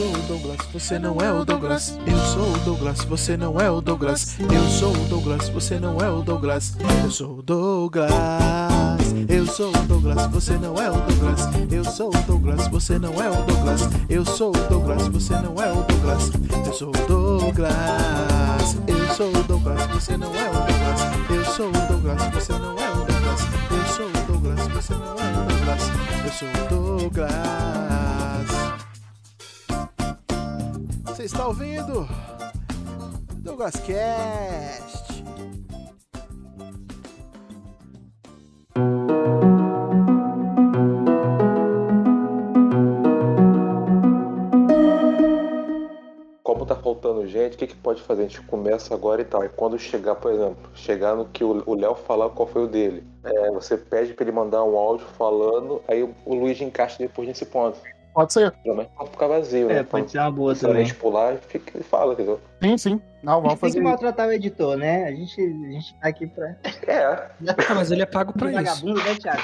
sou o Douglas, você não é o Douglas. Eu sou o Douglas, você não é o Douglas. Eu sou o Douglas, você não é o Douglas. Eu sou o Douglas. Eu sou o Douglas, você não é o Douglas. Eu sou o Douglas, você não é o Douglas. Eu sou o Douglas, você não é o Douglas. Eu sou o Douglas. Eu sou o Douglas, você não é o Douglas. Eu sou o Douglas, você não é o Douglas. Eu sou o Douglas, você não é o Douglas. Eu sou o Douglas. Você está ouvindo? Douglas Cast. Como tá faltando gente, o que, que pode fazer? A gente começa agora e tal. E quando chegar, por exemplo, chegar no que o Léo falar qual foi o dele, é, você pede pra ele mandar um áudio falando, aí o Luiz encaixa depois nesse ponto. Pode ser. Geralmente pode ficar vazio, né? É, pode ser uma boa Se a também. gente pular, fica e fala, entendeu? Sim, sim. Não, A vamos gente tem que fazer. maltratar o editor, né? A gente, a gente tá aqui pra. É, Ah, mas ele é pago pra isso. Vagabundo, né, Thiago?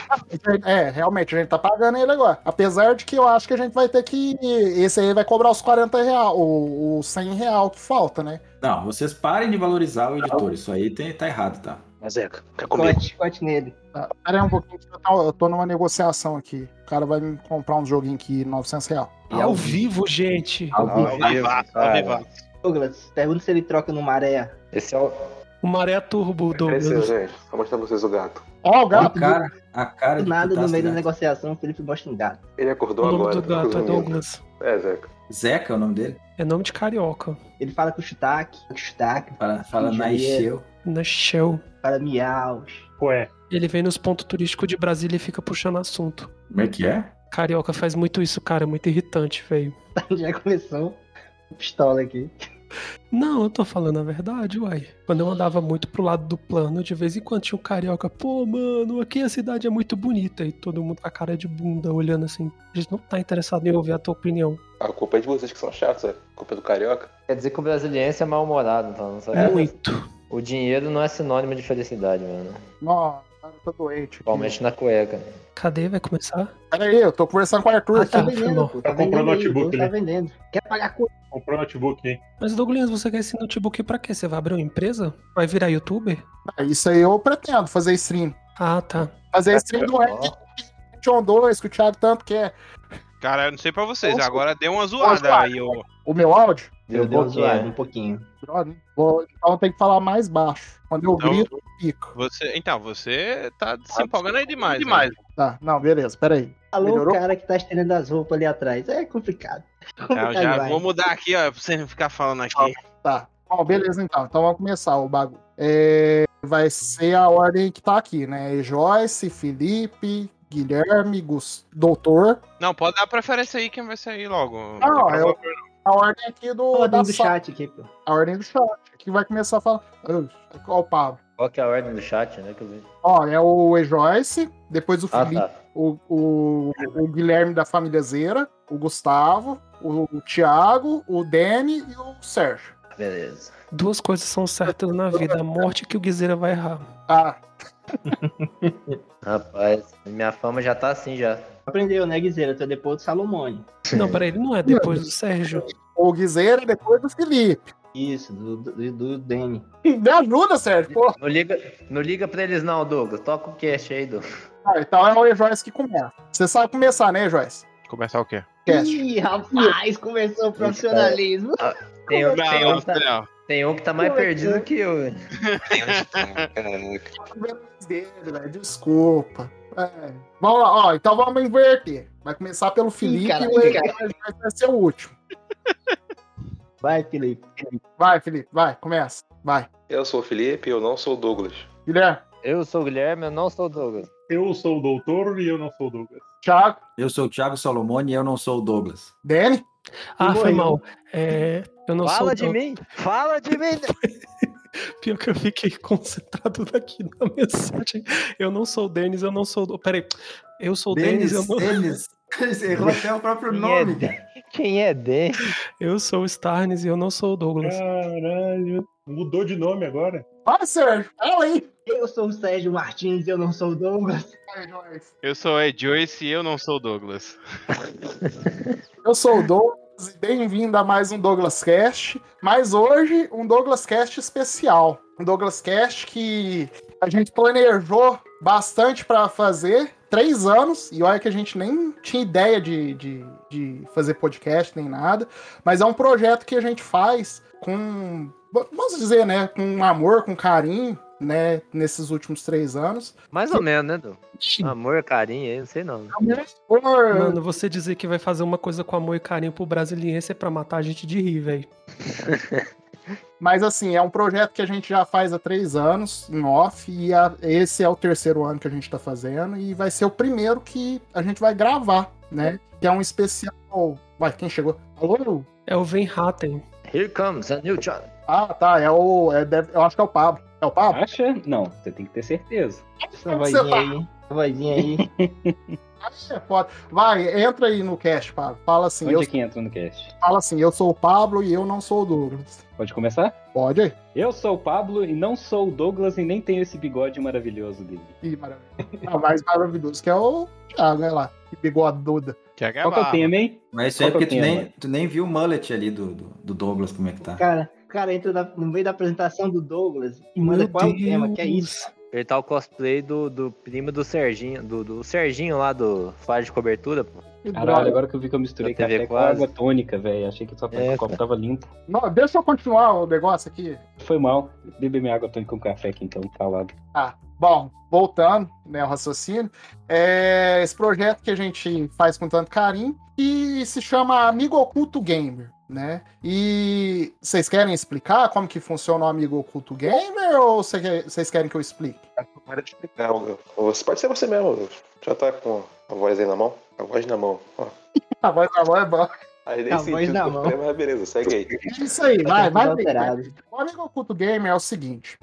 É, realmente, a gente tá pagando ele agora. Apesar de que eu acho que a gente vai ter que. Esse aí vai cobrar os 40 real, o, o 100 real que falta, né? Não, vocês parem de valorizar o editor. Isso aí tem, tá errado, tá? mas Zeca, quer comigo? Corte, corte nele. Tá, Pera aí um pouquinho, eu tô- numa negociação aqui. O cara vai me comprar um joguinho aqui, 900 real. E ao vivo, gente. Ao vivo. Ao vivaço, ao vivaço. Douglas, pergunta se ele troca no maré. Esse é o. O Maré Turbo, Esse, Douglas. gente. Vou mostrar pra vocês o gato. Ó, o A gato. cara, a cara Do nada, no meio da negociação, o Felipe mostra um gato. Ele O acordou nome agora. do gato é. Douglas. É, Zeca. Zeca é o nome dele? É nome de carioca. Ele fala com sotaque, com sotaque, Fala, fala na encheu. Na Shell. para miaus. Ué, Ele vem nos pontos turísticos de Brasília e fica puxando assunto. Como é que é? Carioca faz muito isso, cara. É muito irritante, velho. Já começou pistola aqui. Não, eu tô falando a verdade, uai. Quando eu andava muito pro lado do plano, de vez em quando tinha um carioca, pô, mano, aqui a cidade é muito bonita. E todo mundo com a cara de bunda, olhando assim. A gente não tá interessado em ouvir a tua opinião. A culpa é de vocês que são chatos. A culpa é do carioca. Quer dizer que o brasiliense é mal-humorado, então, não sabe? É muito. O dinheiro não é sinônimo de felicidade, mano. Nossa, eu tô doente. Principalmente na cueca. Cadê? Vai começar? Pera aí, eu tô conversando com o Arthur Ah, aqui. Tá tá, vendendo, pô. Tá Tá vendendo comprando notebook, o Douglas né? tá vendendo. Quer pagar coisa? comprou notebook, hein? Mas, Douglas, você quer esse notebook pra quê? Você vai abrir uma empresa? Vai virar youtuber? Ah, Isso aí eu pretendo fazer stream. Ah, tá. Fazer stream do Red John 2, que o Thiago tanto quer. Cara, eu não sei pra vocês, Vamos- agora deu uma zoada aí, ô. O meu áudio? Deu, um deu pouquinho, um pouquinho. Vou, então tem que falar mais baixo. Quando eu Então- grito, fico. Você, então, você tá se empolgando aí demais. demais. Né? Tá, não, beleza, pera aí. Alô, Melhorou? o cara que tá estendendo as roupas ali atrás. É complicado. Eu Complicado já demais. vou mudar aqui, ó, pra você não ficar falando aqui. Tá. Bom, beleza então. Então vamos começar o bagulho. É, vai ser a ordem que tá aqui, né? Joyce, Felipe, Guilherme, Gus, Doutor. Não, pode dar preferência aí quem vai sair logo. Não, eu-. A ordem aqui do, Ordem da do sala. chat aqui, pô. A ordem do chat. Que vai começar a falar. Qual o Pablo? Qual que é a ordem do chat, né? Que eu vi. Ó, é o E Joyce, depois o Ah, Felipe, tá. o, o, o Guilherme da família Zera, o Gustavo, o, o Thiago, o Danny e o Sérgio. Beleza. Duas coisas são certas na vida: a morte que o Guizeira vai errar. Ah, Rapaz, minha fama já tá assim já. Aprendeu, né, Guizeira? Tu é depois do Salomone. Não, peraí, ele não é depois do Sérgio. o Guizeira depois do Felipe. Isso, do, do, do Danny. Me ajuda, Sérgio. Pô. Não liga, não liga pra eles não, Douglas. Toca o cast aí, Douglas. Ah, então é o Joyce que começa. Você sabe começar, né, Joyce? Começar o quê? Cast. Ih, rapaz, começou o profissionalismo. Tem, um- Não, tem um, não, que tá, não. tem um que tá mais perdido que eu. velho. Desculpa. É. Vamos lá, ó. Então vamos inverter. Vai começar pelo Felipe cara, e o vai ser o último. Vai, Felipe. Vai, Felipe, vai, começa. Vai. Eu sou o Felipe, eu não sou o Douglas. Guilherme, Eu sou o Guilherme, eu não sou o Douglas. Eu sou o doutor e eu não sou o Douglas. Thiago, Eu sou o Thiago Salomone e eu não sou o Douglas. Danny. Ah, foi mal. É, eu não Fala sou. de mim! Fala de mim! Pior que eu fiquei concentrado aqui na mensagem. Eu não sou o Denis, eu não sou o. Peraí. Eu sou o Denis, eu não. Denis. Errou até o próprio Quem é, nome. Den- Quem é Den? Eu sou o Starnes e eu não sou o Douglas. Caralho. Mudou de nome agora. Vai, Sérgio. Fala aí. Eu sou o Sérgio Martins e eu não sou o Douglas. Eu sou o Ed Joyce e eu não sou o Douglas. Eu sou o Dom Bem-vindo a mais um Douglas Cast, mas hoje um Douglas Cast especial. Um Douglas Cast que a gente planejou bastante para fazer, três anos, e olha que a gente nem tinha ideia de, de, de fazer podcast nem nada, mas é um projeto que a gente faz com, vamos dizer, né, com amor, com carinho, né, nesses últimos três anos. Mais ou menos, né, Du? Amor, carinho aí, não sei não. Mano, você dizer que vai fazer uma coisa com amor e carinho pro brasiliense é pra matar a gente de rir, velho. Mas assim, é um projeto que a gente já faz há três anos em off, e a- esse é o terceiro ano que a gente tá fazendo, e vai ser o primeiro que a gente vai gravar, né? Que é um especial. Vai, quem chegou? Alô? É o Van Hatten. Here comes a new child. Ah, tá. É o. é, deve- eu acho que é o Pablo. É o Pablo? Acha? Não, você tem que ter certeza. Essa vozinha aí. Essa vozinha aí. É foda. Vai, entra aí no cast, Pablo. Fala assim, Onde eu, é que entra no cast? fala assim, eu sou o Pablo e eu não sou o Douglas. Pode começar? Pode aí. Eu sou o Pablo e não sou o Douglas e nem tenho esse bigode maravilhoso dele. Ih, maravilha. Não, mais maravilhoso que é o Thiago, olha lá. Que bigoduda. Que é Qual que é o tema, hein? Mas isso aí é Qual que porque é tu nem, tu nem viu o mullet ali do, do, do Douglas, como é que tá. Cara, cara entra na- no meio da apresentação do Douglas e manda Meu qual é o tema, que é Deus. isso. Ele tá o cosplay do, do primo do Serginho, do, do Serginho lá do Faz de Cobertura, pô. Que Caralho, droga. agora que eu vi que eu misturei café com quase. água tônica, velho. Achei que só É, o copo tava limpo. Não, deixa eu continuar o negócio aqui. Foi mal. Beber minha água tônica com café aqui, então, calado. Ah, bom, voltando, né, o raciocínio. É esse projeto que a gente faz com tanto carinho e se chama Amigo Oculto Gamer, né? E vocês querem explicar como que funciona o Amigo Oculto Gamer ou vocês querem que eu explique? Para de explicar. Você pode ser você mesmo. Já tá com a voz aí na mão? A voz na mão. Ó. A voz da voz é boa. Aí nem A voz sentido na do mão. mas beleza, segue aí. É isso aí, vai, alterado. vai. O Amigo Oculto Gamer é o seguinte: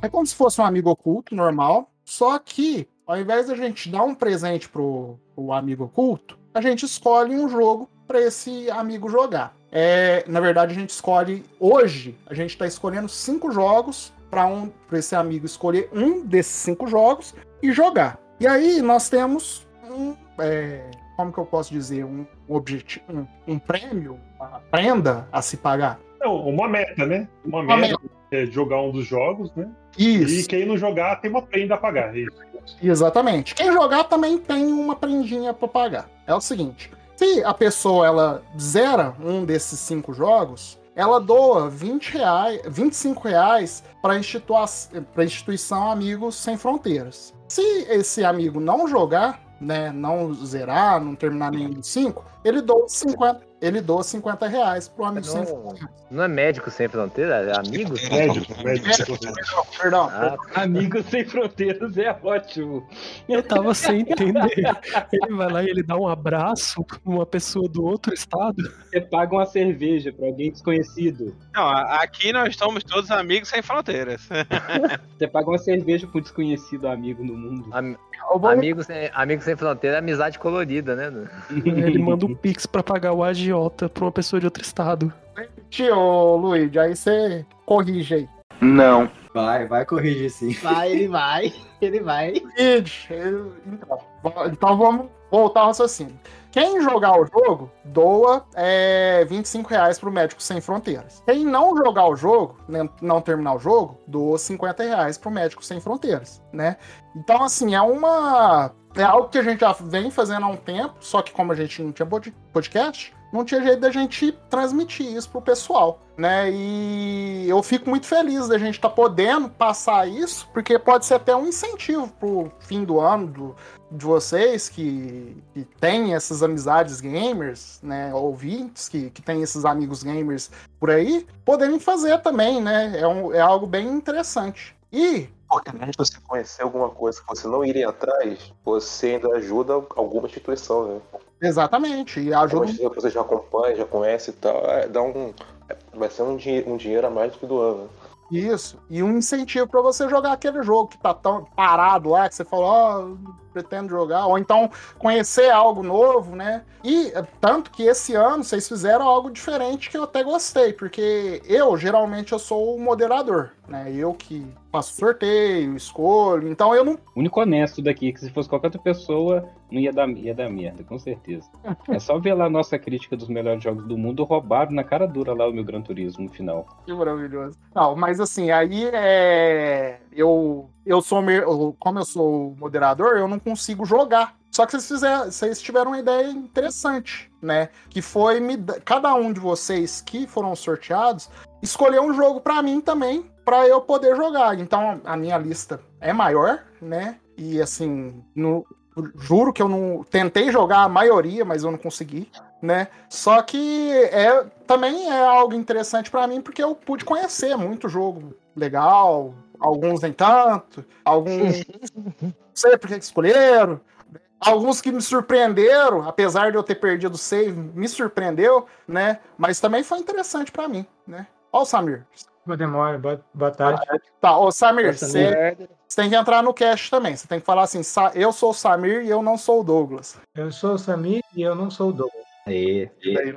é como se fosse um amigo oculto normal, só que ao invés da gente dar um presente pro, pro amigo oculto, a gente escolhe um jogo para esse amigo jogar. É, na verdade, a gente escolhe hoje, a gente está escolhendo cinco jogos para um, pra esse amigo escolher um desses cinco jogos e jogar. E aí nós temos um, é, como que eu posso dizer, um objetivo, um, um prêmio, uma prenda a se pagar. Não, uma meta, né? Uma Uma meta é jogar um dos jogos, né? Isso. E quem não jogar tem uma prenda a pagar. é Isso. Exatamente. Quem jogar também tem uma prendinha para pagar. É o seguinte: se a pessoa ela zera um desses cinco jogos, ela doa 20 reais, 25 reais para a instituição Amigos Sem Fronteiras. Se esse amigo não jogar, né, não zerar, não terminar nenhum dos cinco, ele doa 50, ele doa 50 reais pro Amigo Sem Não, Fronteiras. não é médico sem fronteira? É amigo? Médico, médico. Perdão, Ah, Amigos Sem Fronteiras é ótimo. Eu tava sem entender. Ele vai lá e ele dá um abraço numa pessoa do outro estado. Você paga uma cerveja pra alguém desconhecido. Não, aqui nós somos todos amigos sem fronteiras. Você paga uma cerveja pro desconhecido amigo no mundo. am- vou amigo, sem, amigo sem fronteira é amizade colorida, né? Ele manda um pix pra pagar o agiota pra uma pessoa de outro estado. ô Luigi, aí você corrige aí. Vai, vai corrigir sim. Vai, ele vai. Ele vai. Então, então vamos voltar ao raciocínio. Quem jogar o jogo, doa é, 25 reais pro Médico Sem Fronteiras. Quem não jogar o jogo, nem- não terminar o jogo, doa 50 reais pro Médico Sem Fronteiras, né? Então, assim, é uma... É algo que a gente já vem fazendo há um tempo, só que como a gente não tinha pod- podcast, não tinha jeito da gente transmitir isso pro pessoal, né? E eu fico muito feliz da gente estar podendo passar isso, porque pode ser até um incentivo pro fim do ano do, de vocês que, que têm essas amizades gamers, né? Ouvintes que, que têm esses amigos gamers por aí, poderem fazer também, né? É, um, é algo bem interessante. E de você conhecer alguma coisa que você não iria atrás, você ainda ajuda alguma instituição, né? Exatamente, e Alguma ajuda que você já acompanha, já conhece e tal, é, dá um. é, Vai ser um, dinhe- um dinheiro a mais do que do ano. né? Isso. E um incentivo pra você jogar aquele jogo que tá tão parado lá, que você falou, ó, pretendo jogar, ou então conhecer algo novo, né? E é, tanto que esse ano vocês fizeram algo diferente que eu até gostei, porque eu geralmente eu sou o moderador, né? Eu que faço sorteio, escolho, então eu não O único honesto daqui, que se fosse qualquer outra pessoa, não ia dar, ia dar merda, com certeza. É só ver lá a nossa crítica dos melhores jogos do mundo, roubaram na cara dura lá o meu Gran Turismo no final. Que maravilhoso. Não, mas assim, aí é. Eu, eu sou. eu- Como eu sou moderador, eu não consigo jogar. Só que vocês, fizeram, vocês tiveram uma ideia interessante, né? Que foi me, da- cada um de vocês que foram sorteados escolher um jogo pra mim também, pra eu poder jogar. Então a minha lista é maior, né? E assim, no- juro que eu não tentei jogar a maioria, mas eu não consegui, né? Só que é também é algo interessante pra mim porque eu pude conhecer muito jogo legal, alguns nem tanto, alguns não sei por que escolheram, alguns que me surpreenderam, apesar de eu ter perdido o save, me surpreendeu, né? Mas também foi interessante pra mim, né? Ó o Samir. Boa demora, boa, boa tarde. Tá, ô Samir, você tem que entrar no cast também. Você tem que falar assim: "Sa- eu sou o Samir e eu não sou o Douglas. Eu sou o Samir e eu não sou o Douglas.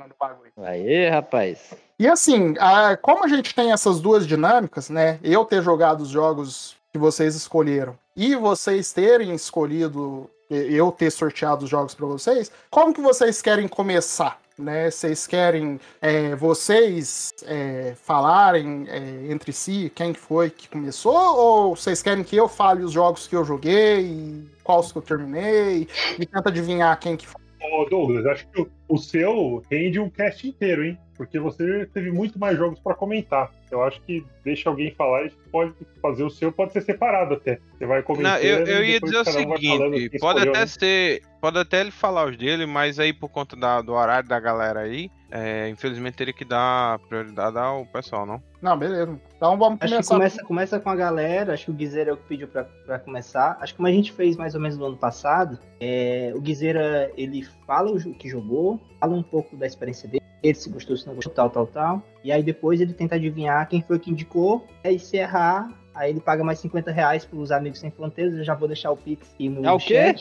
No bagulho. aí, rapaz. E assim, a- como a gente tem essas duas dinâmicas, né? Eu ter jogado os jogos que vocês escolheram e vocês terem escolhido, e- eu ter sorteado os jogos pra vocês, como que vocês querem começar? Né? Vocês querem é, vocês é, falarem é, entre si quem que foi que começou? Ou vocês querem que eu fale os jogos que eu joguei, quais que eu terminei, e tenta adivinhar quem que foi? Ô, Douglas, acho que o, o seu rende um cast inteiro, hein? Porque você teve muito mais jogos pra comentar. Eu acho que deixa alguém falar e pode fazer o seu, pode ser separado até. Você vai comentando. Não, eu, eu ia dizer o seguinte, pode escolheu, até né? ser, pode até ele falar os dele, mas aí por conta da- do horário da galera aí, é, infelizmente teria que dar prioridade ao pessoal, não? Não, beleza. Então vamos Acho que começar. começa, começa com a galera, acho que o Guizeira é o que pediu pra, pra começar. Acho que como a gente fez mais ou menos no ano passado, é, o Guizeira, ele fala o que jogou, fala um pouco da experiência dele, ele se gostou, se não gostou, tal, tal, tal. E aí depois ele tenta adivinhar quem foi que indicou, aí se errar, aí ele paga mais 50 reais pros Amigos Sem Fronteiras, eu já vou deixar o Pix aqui no É o quê?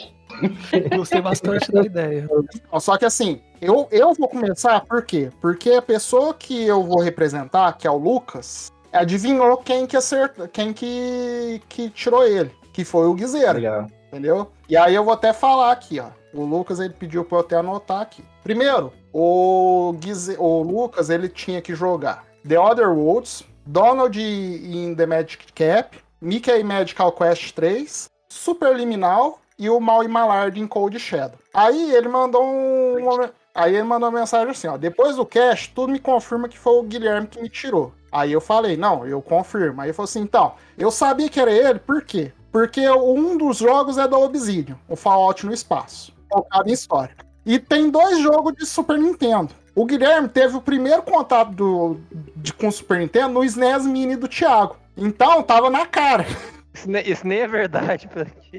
Gostei bastante da ideia. Só que assim, eu, eu vou começar por quê? Porque a pessoa que eu vou representar, que é o Lucas, adivinhou quem que acertou, quem que, que tirou ele, que foi o Guizeira, Legal. entendeu? E aí eu vou até falar aqui, ó. O Lucas ele pediu pra eu até anotar aqui. Primeiro, o, o Lucas ele tinha que jogar The Other Worlds, Donald in the Magic Cap, Mickey Magical Quest 3, Superliminal e o Mal e Malard em Cold Shadow. Aí ele mandou um. uma- Aí ele mandou uma mensagem assim, ó. Depois do cast, tudo me confirma que foi o Guilherme que me tirou. Aí eu falei, não, eu confirmo. Aí ele falou assim, então, eu sabia que era ele, por quê? Porque um dos jogos é da Obsidian, o Fallout no espaço, focado em história. E tem dois jogos de Super Nintendo. O Guilherme teve o primeiro contato do, de, com o Super Nintendo no SNES Mini do Thiago. Então, tava na cara. Isso, ne- isso nem é verdade.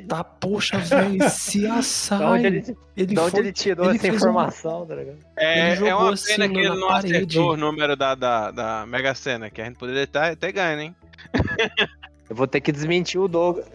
Tá, poxa, velho, se Da onde assai. ele, Ele onde foi- ele tirou ele essa fez um- informação, tá ligado? É, Ele é uma assim pena que ele não parede. acertou o número da, da, da Mega Sena, que a gente poderia ter, ter ganho, hein? Eu vou ter que desmentir o Douglas.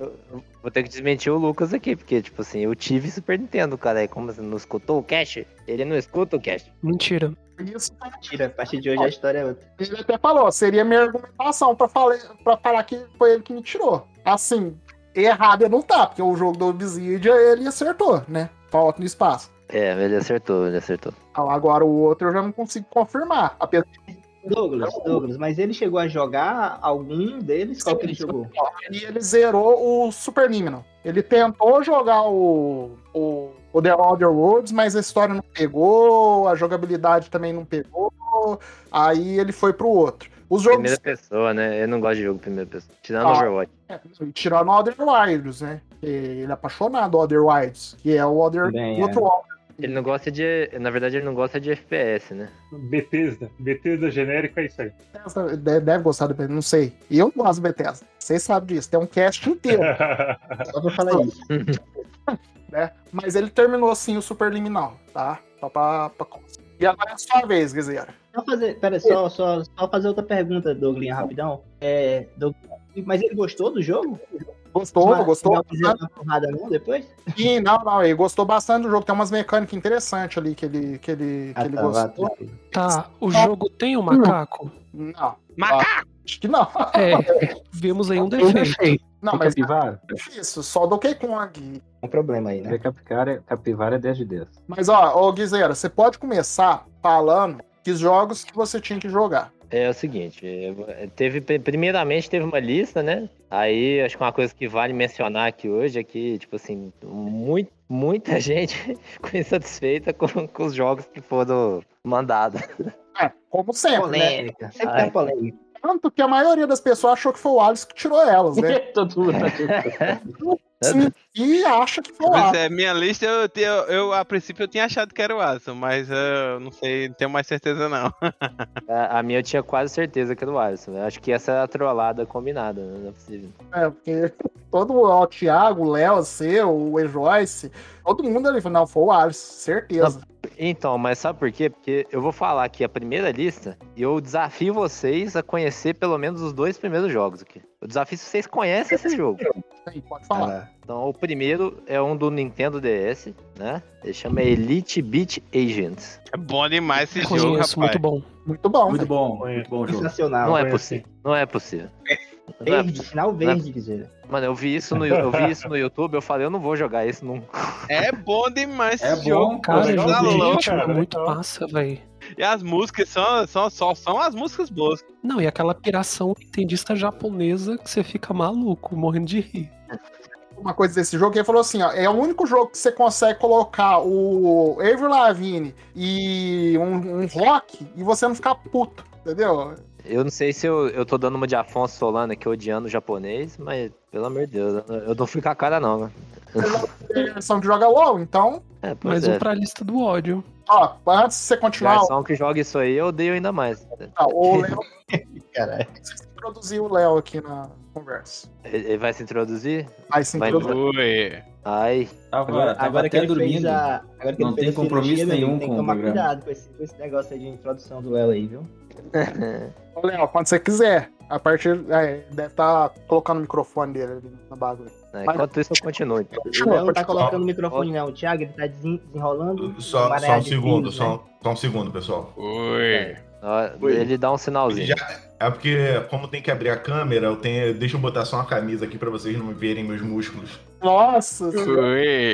Eu- eu Vou ter que desmentir o Lucas aqui, porque, tipo assim, eu tive Super Nintendo, cara. Aí, como você não escutou o Cash? Ele não escuta o Cash. Mentira. Isso, Tira, a partir de hoje a história é outra. ele até falou, seria minha argumentação pra, falar, pra falar que foi ele que me tirou. Assim, errado ele não tá, porque o jogo do Obsidian ele acertou, né? Falta no espaço. É, ele acertou, ele acertou. Ah, Agora o outro eu já não consigo confirmar. Apesar Douglas, Douglas, mas ele chegou a jogar algum deles? Qual que ele jogou? E ele zerou o Superliminal. Ele tentou jogar o, o, o The Other Worlds, mas a história não pegou, a jogabilidade também não pegou. Aí ele foi pro outro. Os jogos. Primeira pessoa, né? Eu não gosto de jogo primeira pessoa. Tirando Ah. Overwatch. É, tirando o Other Wilds, né? Ele é apaixonado do Other Wilds, que é o Other outro Other. Ele não gosta de. Na verdade, ele não gosta de FPS, né? Bethesda. Bethesda genérica é isso aí. Bethesda Deve, gostar do Bethesda, não sei. E eu gosto do Bethesda. Vocês sabem disso. Tem um cast inteiro. Só pra falar isso. né? Mas ele terminou assim o Superliminal, tá? Só pra, pra... E agora é a sua vez, Guizeira. Só fazer, pera, só, só, só fazer outra pergunta, Douglas, rapidão. É, Doug- mas ele gostou do jogo? Gostou, Mas gostou Não bastante. porrada não depois? Sim, não, não, ele gostou bastante do jogo. Tem umas mecânicas interessantes ali que ele, que ele, que Ah, ele tá, gostou. tranquilo. Tá, o jogo tem um macaco? Não, Macaco! acho que não. É, vimos aí um defeito. Não, mas capivara? é isso, só do Donkey Kong. Um problema aí, É né? capivara, capivara é 10 de 10. Mas ó, ô Guizeira, você pode começar falando que jogos que você tinha que jogar. É o seguinte, é, teve primeiramente teve uma lista, né? Aí acho que uma coisa que vale mencionar aqui hoje é que, tipo assim, muito, muita gente ficou insatisfeita com, com os jogos que foram mandados. É, como sempre, né? Polêmica. Sempre Ai. tem polêmica. Tanto que a maioria das pessoas achou que foi o Alisson que tirou elas, né? Todo mundo. Sim, e acha que foi o Pois Alisson. é, minha lista, eu, tinha- eu, a princípio eu tinha achado que era o Alisson, mas eu não sei, não tenho mais certeza não. A, a minha eu tinha quase certeza que era o Alisson. né? Acho que essa é a trollada combinada, né? não é possível. É, porque todo ó, o Thiago, o Léo, você, o E. Joyce, todo mundo ali falou, não, foi o Alisson, certeza. Então, mas sabe por quê? Porque eu vou falar aqui a primeira lista e eu desafio vocês a conhecer pelo menos os dois primeiros jogos aqui. Eu desafio se vocês conhecem esse jogo. Aí, pode falar. Então, o primeiro é um do Nintendo DS, né? Ele chama Elite Beat Agents. É bom demais esse jogo, Conheço, rapaz. muito bom. Muito bom. Muito bom, muito bom jogo. Sensacional. Não é possível. Não é possível. É Verde, final verde, dizer. Mano, eu vi isso no, eu vi isso no YouTube, eu falei, eu não vou jogar isso nunca. É bom demais É esse bom, jogo. Cara, Tá jogo de louco. é cara, muito legal. massa, velho. E as músicas são, são, só são as músicas boas. Não, e aquela piração nintendista japonesa que você fica maluco, morrendo de rir. Uma coisa desse jogo, que ele falou assim, ó, é o único jogo que você consegue colocar o Avril Lavigne e um, um rock e você não ficar puto, entendeu? Eu não sei se eu, eu tô dando uma de Afonso Solano aqui odiando o japonês, mas pelo amor de Deus, eu- não fui com a cara não, né? Tem versão que joga LOL, então, É, pois Mais é. um pra lista do ódio. ó, antes de você continuar, Garçom que joga isso aí, eu odeio ainda mais. ó, o Léo, Caralho. você introduzir o Léo aqui na conversa. Ele vai se introduzir? Aí se Vai introduzir. Ui. Ai, Tava, Agora, agora que ele fez dormindo. a. Agora que Não tem compromisso cirurgia, meu nenhum amigo, Tem com que o tomar programa. cuidado com esse, com esse negócio aí de introdução do Léo aí, viu? Ô, Léo, quando você quiser, a partir. É, deve estar colocando o microfone dele ali na bagulho. né, enquanto isso eu continuo. então. O Léo não tá colocando o microfone, não. O Thiago, ele tá desen- desenrolando. Só, só um segundo, fios, né? só, só um segundo, pessoal. Ui. Ó, Ele dá um sinalzinho. já- é porque, como tem que abrir a câmera, eu tenho, deixa eu botar só uma camisa aqui pra vocês não verem meus músculos. Nossa, Ui.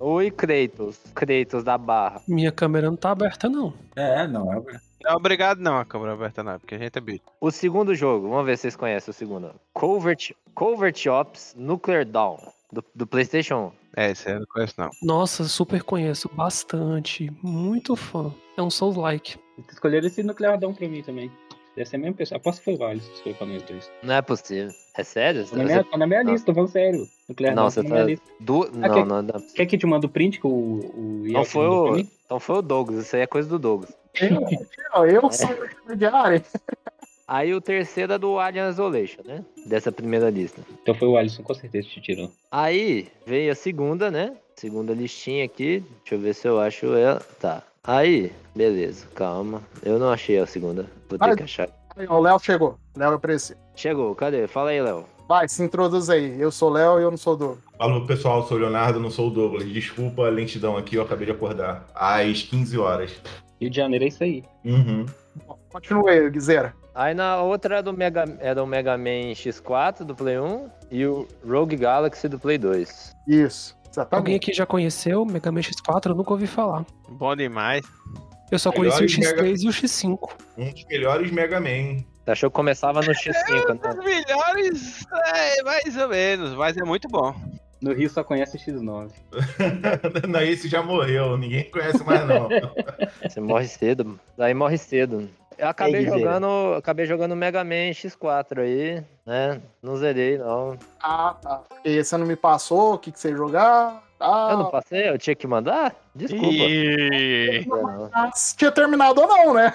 Oi, Kratos. Kratos da barra. Minha câmera não tá aberta, não. É, não, é. Não é obrigado não a câmera aberta não, porque a gente é bicho. O segundo jogo, vamos ver se vocês conhecem o segundo. Covert, Covert Ops Nuclear Dawn, do, do PlayStation 1. É, esse aí eu não conheço não. Nossa, super conheço bastante. Muito fã. É um Souls-like. Escolheram esse nuclear Dawn pra mim também. Deve ser a mesma pessoa. Aposto que foi o Vales que escolheu pra nós dois. Não é possível. É sério? Tá na minha, tá na minha Não. lista, tô falando sério. Nuclear Não, Dawn você tá na minha tá. lista. Du... Ah, Não, que- não, não. Quer que te mande o print que o, o Não foi o. Então foi o Douglas. Isso aí é coisa do Douglas. eu, eu sou o intermediário. Aí o terceiro é do Alien Isolation, né? Dessa primeira lista. Então foi o Alisson, com certeza te tirou. Aí veio a segunda, né? Segunda listinha aqui. Deixa eu ver se eu acho ela. Tá. Aí, beleza, calma. Eu não achei a segunda. Vou ter Ai. que achar. Aí, O Léo chegou. Léo apareceu. Chegou, cadê? Fala aí, Léo. Vai, se introduz aí. Eu sou o Léo e eu não sou o Douglas. Alô, pessoal, sou o Leonardo, não sou o Douglas. Desculpa a lentidão aqui, eu acabei de acordar. Às 15 horas. Rio de Janeiro é isso aí. Uhum. Continua aí, Guizera. Aí na outra é do Mega, era o Mega Man X4 do Play 1 e o Rogue Galaxy do Play 2. Isso, Alguém exatamente. aqui já conheceu o Mega Man X4? Eu nunca ouvi falar. Bom demais. Eu só conheci o Melhores X3 Mega- e o X5. Um dos melhores Mega Man. Achou que começava no X5, Os né? melhores, é, mais ou menos, mas é muito bom. No Rio só conhece X9. não, esse já morreu, ninguém conhece mais não. Você morre cedo. Daí morre cedo. Eu acabei jogando, acabei jogando Mega Man X4 aí, né? Não zerei, não. Ah, tá. E você não me passou o que, que você ia jogar? Ah, Eu não passei? Eu tinha que mandar? Desculpa. E... Não. tinha terminado ou não, né?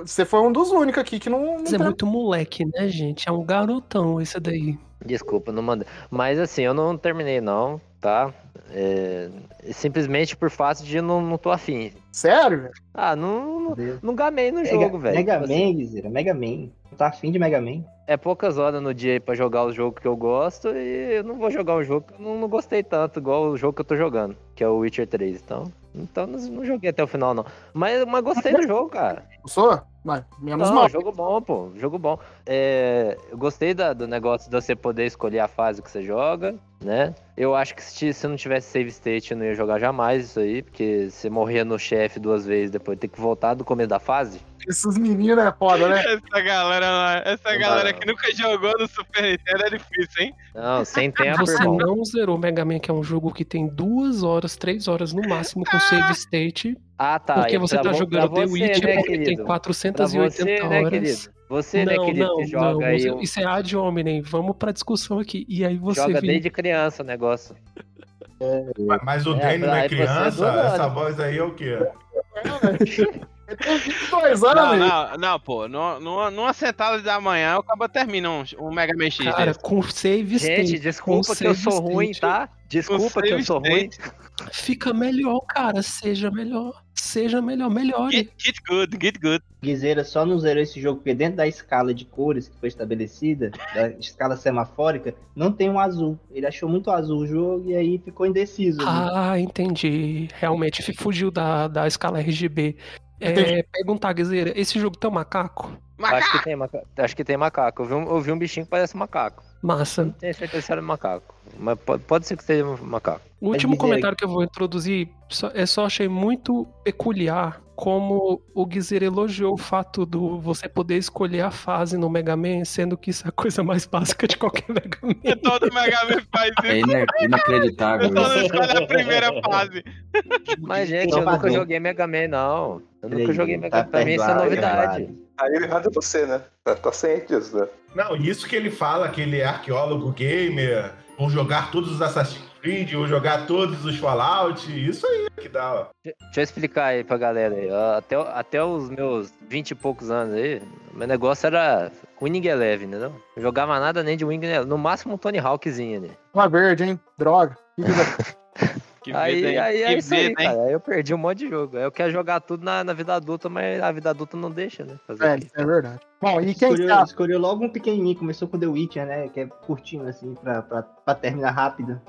Você foi um dos únicos aqui que não, não Mas é muito moleque, né, gente? É um garotão esse daí. Desculpa, não mandei. Mas assim, eu não terminei não, tá? É, simplesmente por fato de não, não tô afim. Sério? Ah, não, não, gamei no Mega, jogo, velho. Mega Tipo assim, Man, Guizera, Mega Man. Não tá afim de Mega Man? é poucas horas no dia aí pra jogar o jogo que eu gosto e eu não vou jogar um jogo que eu não, não gostei tanto, igual o jogo que eu tô jogando, que é o Witcher 3. Então, então não, não joguei até o final, não. Mas, mas gostei do jogo, cara. Gostou? Mas, menos Não, mal. jogo bom, pô. Jogo bom. É, eu gostei da- do negócio de você poder escolher a fase que você joga, né? Eu acho que se, se não tivesse save state, eu não ia jogar jamais isso aí, porque você morria no chefe duas vezes, depois ter que voltar do começo da fase. Esses meninos é foda, né? Essa galera lá, essa Não galera dá, que nunca jogou no Super Nintendo é difícil, hein? Não, sem tempo, Você irmão. não zerou Mega Man, que é um jogo que tem duas horas, três horas no máximo com save state. Ah, tá. Porque e você tá vo- jogando The você, Witcher, né, porque tem querido? 480 Pra você, né, horas. querido? Você, né, querido, que joga aí. isso, um- isso é ad hominem. Vamos pra discussão aqui. E aí você Joga vem- desde criança o negócio. Mas- Mas o É, Dani não é é criança? Essa voz aí é o quê? Ele tem 22 anos, Não, não, não, pô. Numa, numa, numa sentada da manhã, o cabo termina um, um Mega Man X. Cara, desse. com save state. Gente, desculpa que eu sou ruim, state, tá? Desculpa que eu sou ruim. Fica melhor, cara. Seja melhor. Seja melhor, melhore. Get, get good, get good. Guizeira só não zerou esse jogo porque dentro da escala de cores que foi estabelecida, da escala semafórica, não tem um azul. Ele achou muito azul o jogo e aí ficou indeciso. ali. Ah, entendi. Realmente fugiu da, da escala RGB. É, Entendi. perguntar, Guizeira, esse jogo tem um macaco? Acho que tem macaco. Acho que tem macaco. Eu vi um, eu vi um bichinho que parece um macaco. Massa. Não tenho certeza se era um macaco. Mas pode, pode ser que seja um macaco. O último comentário que eu vou introduzir é só achei muito peculiar como o Guizer elogiou o fato do você poder escolher a fase no Mega Man, sendo que isso é a coisa mais básica de qualquer Mega Man. Todo Mega Man faz É isso. ina- inacreditável Eu só a primeira fase. Mas, gente, eu nunca fazendo. joguei Mega Man, não. Eu nunca Ele joguei Mega tá. Pra mim isso é novidade. perdoado. Aí o errado é você, né? Tá, tá ciente disso, né? Não, isso que ele fala, que ele é arqueólogo gamer, por jogar todos os Assassin's Creed, ou jogar todos os Fallout, isso aí que dá, ó. Deixa eu explicar aí pra galera aí. Até, até os meus 20 e poucos anos aí, meu negócio era Winning Eleven, entendeu? Não jogava nada nem de Winning Eleven. No máximo um Tony Hawkzinho ali. Uma verde, hein? Droga. Que. Que Aí, vida, hein? aí é aí, vida, hein? cara. Aí eu perdi um monte de jogo. Aí eu quero jogar tudo na, na vida adulta, mas a vida adulta não deixa, né? Fazer É, isso é verdade. Bom, e quem Escolheu, sabe? escolheu logo um pequenininho, começou com The Witcher, né? Que é curtinho, assim, pra, pra, pra terminar rápido.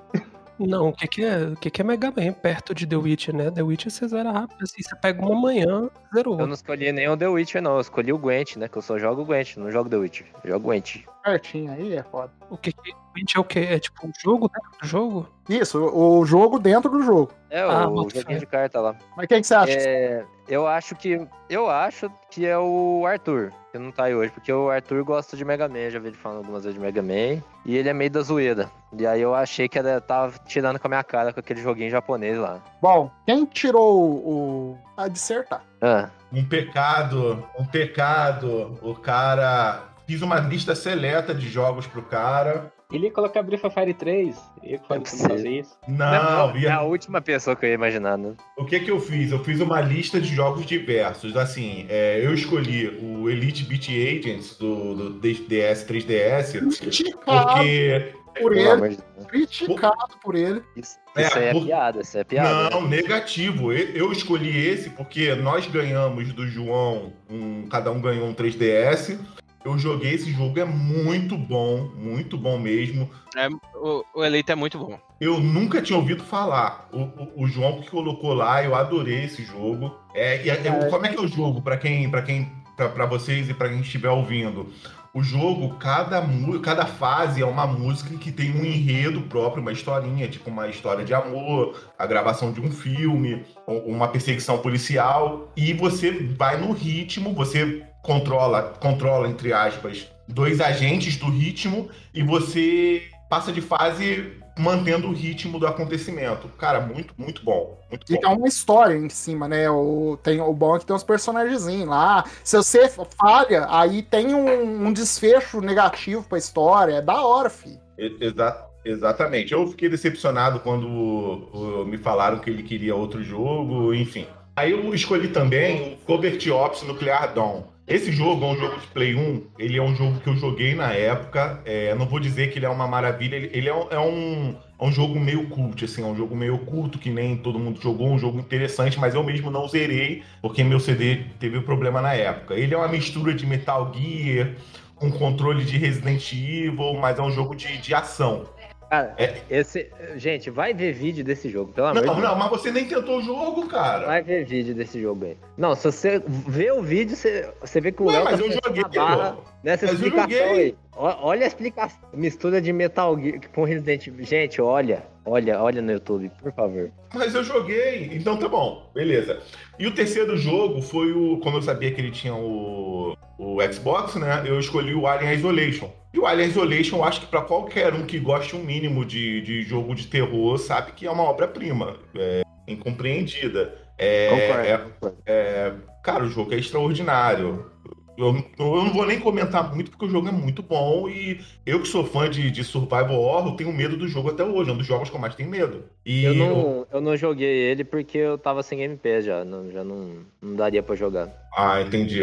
Não, o que, que é? O que, que é Mega Man perto de The Witcher, né? The Witcher você zera rápido, assim, você pega uma manhã, zerou. Eu não escolhi nem o The Witcher, não. Eu escolhi o Gwent, né? Que eu só jogo o Gwent, não jogo The Witcher. Eu jogo Gwent. Pertinho aí, é foda. O que que É o quê? É tipo um jogo dentro do jogo? Isso, o jogo dentro do jogo. É, Ah, o joguinho de carta lá. Mas quem que você acha? É, eu acho que. Eu acho que é o Arthur, que não tá aí hoje, porque o Arthur gosta de Mega Man, já vi ele falando algumas vezes de Mega Man. E ele é meio da zoeira. E aí eu achei que ele tava tirando com a minha cara com aquele joguinho japonês lá. Bom, quem tirou o. a dissertar? Ah, Um pecado, um pecado. O cara. Fiz uma lista seleta de jogos pro cara. Ele ia colocar Breath of Fire 3. Eu que falei pra Não não fazer isso. Não, é ia- a última pessoa que eu ia imaginar, né? o que que eu fiz? Eu fiz uma lista de jogos diversos. Assim, é, eu escolhi o Elite Beat Agents do, do DS 3DS, Criticado porque. por ele. Criticado por ele. Isso, É, isso aí é por- piada, isso é piada. Não, né? negativo. Eu eu escolhi esse porque nós ganhamos do João, um, cada um ganhou um 3DS. Eu joguei esse jogo, é muito bom, muito bom mesmo. É, o, o Elite é muito bom. Eu nunca tinha ouvido falar. O, o- o João que colocou lá, eu adorei esse jogo. É, e é- é- como é que é o jogo para quem, para quem, para vocês e para quem estiver ouvindo? O jogo, cada, cada fase é uma música que tem um enredo próprio, uma historinha, tipo uma história de amor, a gravação de um filme, uma perseguição policial, e você vai no ritmo, você controla, controla entre aspas, dois agentes do ritmo e você passa de fase mantendo o ritmo do acontecimento. Cara, muito, muito bom. Muito E bom. tem uma história em cima, né? O, tem, o bom é que tem uns personagens lá. Se você falha, aí tem um, um desfecho negativo pra história. É da hora, fi. Exa- exatamente. Eu fiquei decepcionado quando uh, me falaram que ele queria outro jogo, enfim. Aí eu escolhi também o Covert Ops Nuclear Dawn. Esse jogo é um jogo de Play 1, ele é um jogo que eu joguei na época. É, não vou dizer que ele é uma maravilha, ele, ele é, um, é um- é um jogo meio cult, assim, é um jogo meio oculto que nem todo mundo jogou, um jogo interessante, mas eu mesmo não zerei, porque meu CD teve problema na época. Ele é uma mistura de Metal Gear com controle de Resident Evil, mas é um jogo de, de ação. Cara, É. esse. Gente, vai ver vídeo desse jogo, pelo amor de Não, Deus. não, mas você nem tentou o jogo, cara. Vai ver vídeo desse jogo aí. Não, se você vê o vídeo, você, você vê que o Léo mas tá eu joguei, barra nessa Mas eu explicação joguei. aí. Olha a explicação. Mistura de Metal Gear com Resident Evil. Gente, olha. Olha, olha no YouTube, por favor. Mas eu joguei, então tá bom, beleza. E o terceiro jogo foi o. Como eu sabia que ele tinha o, o Xbox, né? Eu escolhi o Alien Isolation. E o Alien Isolation, eu acho que pra qualquer um que goste um mínimo de, de jogo de terror, sabe que é uma obra-prima. É incompreendida. É, é- é, cara, o jogo é extraordinário. Eu, eu não vou nem comentar muito, porque o jogo é muito bom e eu que sou fã de, de Survival Horror, tenho medo do jogo até hoje. É um dos jogos que eu mais tenho medo. E Eu não, eu não joguei ele porque eu tava sem Game Pass já. Não, já não, não daria pra jogar. Ah, entendi.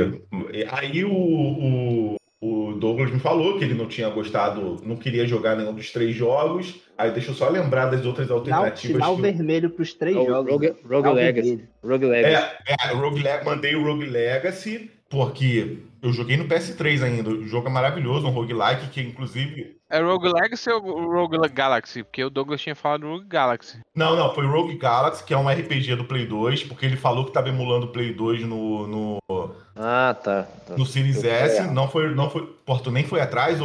Aí o, o, o Douglas me falou que ele não tinha gostado, não queria jogar nenhum dos três jogos. Aí deixa eu só lembrar das outras Dá o alternativas. sinal que vermelho pros três É jogos. Rogue, né? Rogue Sinal Legacy. vermelho. Rogue Legacy. É, é Rogue Le- mandei o Rogue Legacy, porque eu joguei no PS3 ainda. O jogo é maravilhoso, um roguelike que inclusive. É Rogue Legacy ou Rogue Galaxy? Porque o Douglas tinha falado Rogue Galaxy. Não, não, foi Rogue Galaxy, que é um RPG do Play 2, porque ele falou que tava emulando o Play 2 no, no, Ah, tá. tá. no Series Eu S. Não foi, não foi. Porto nem foi atrás, o,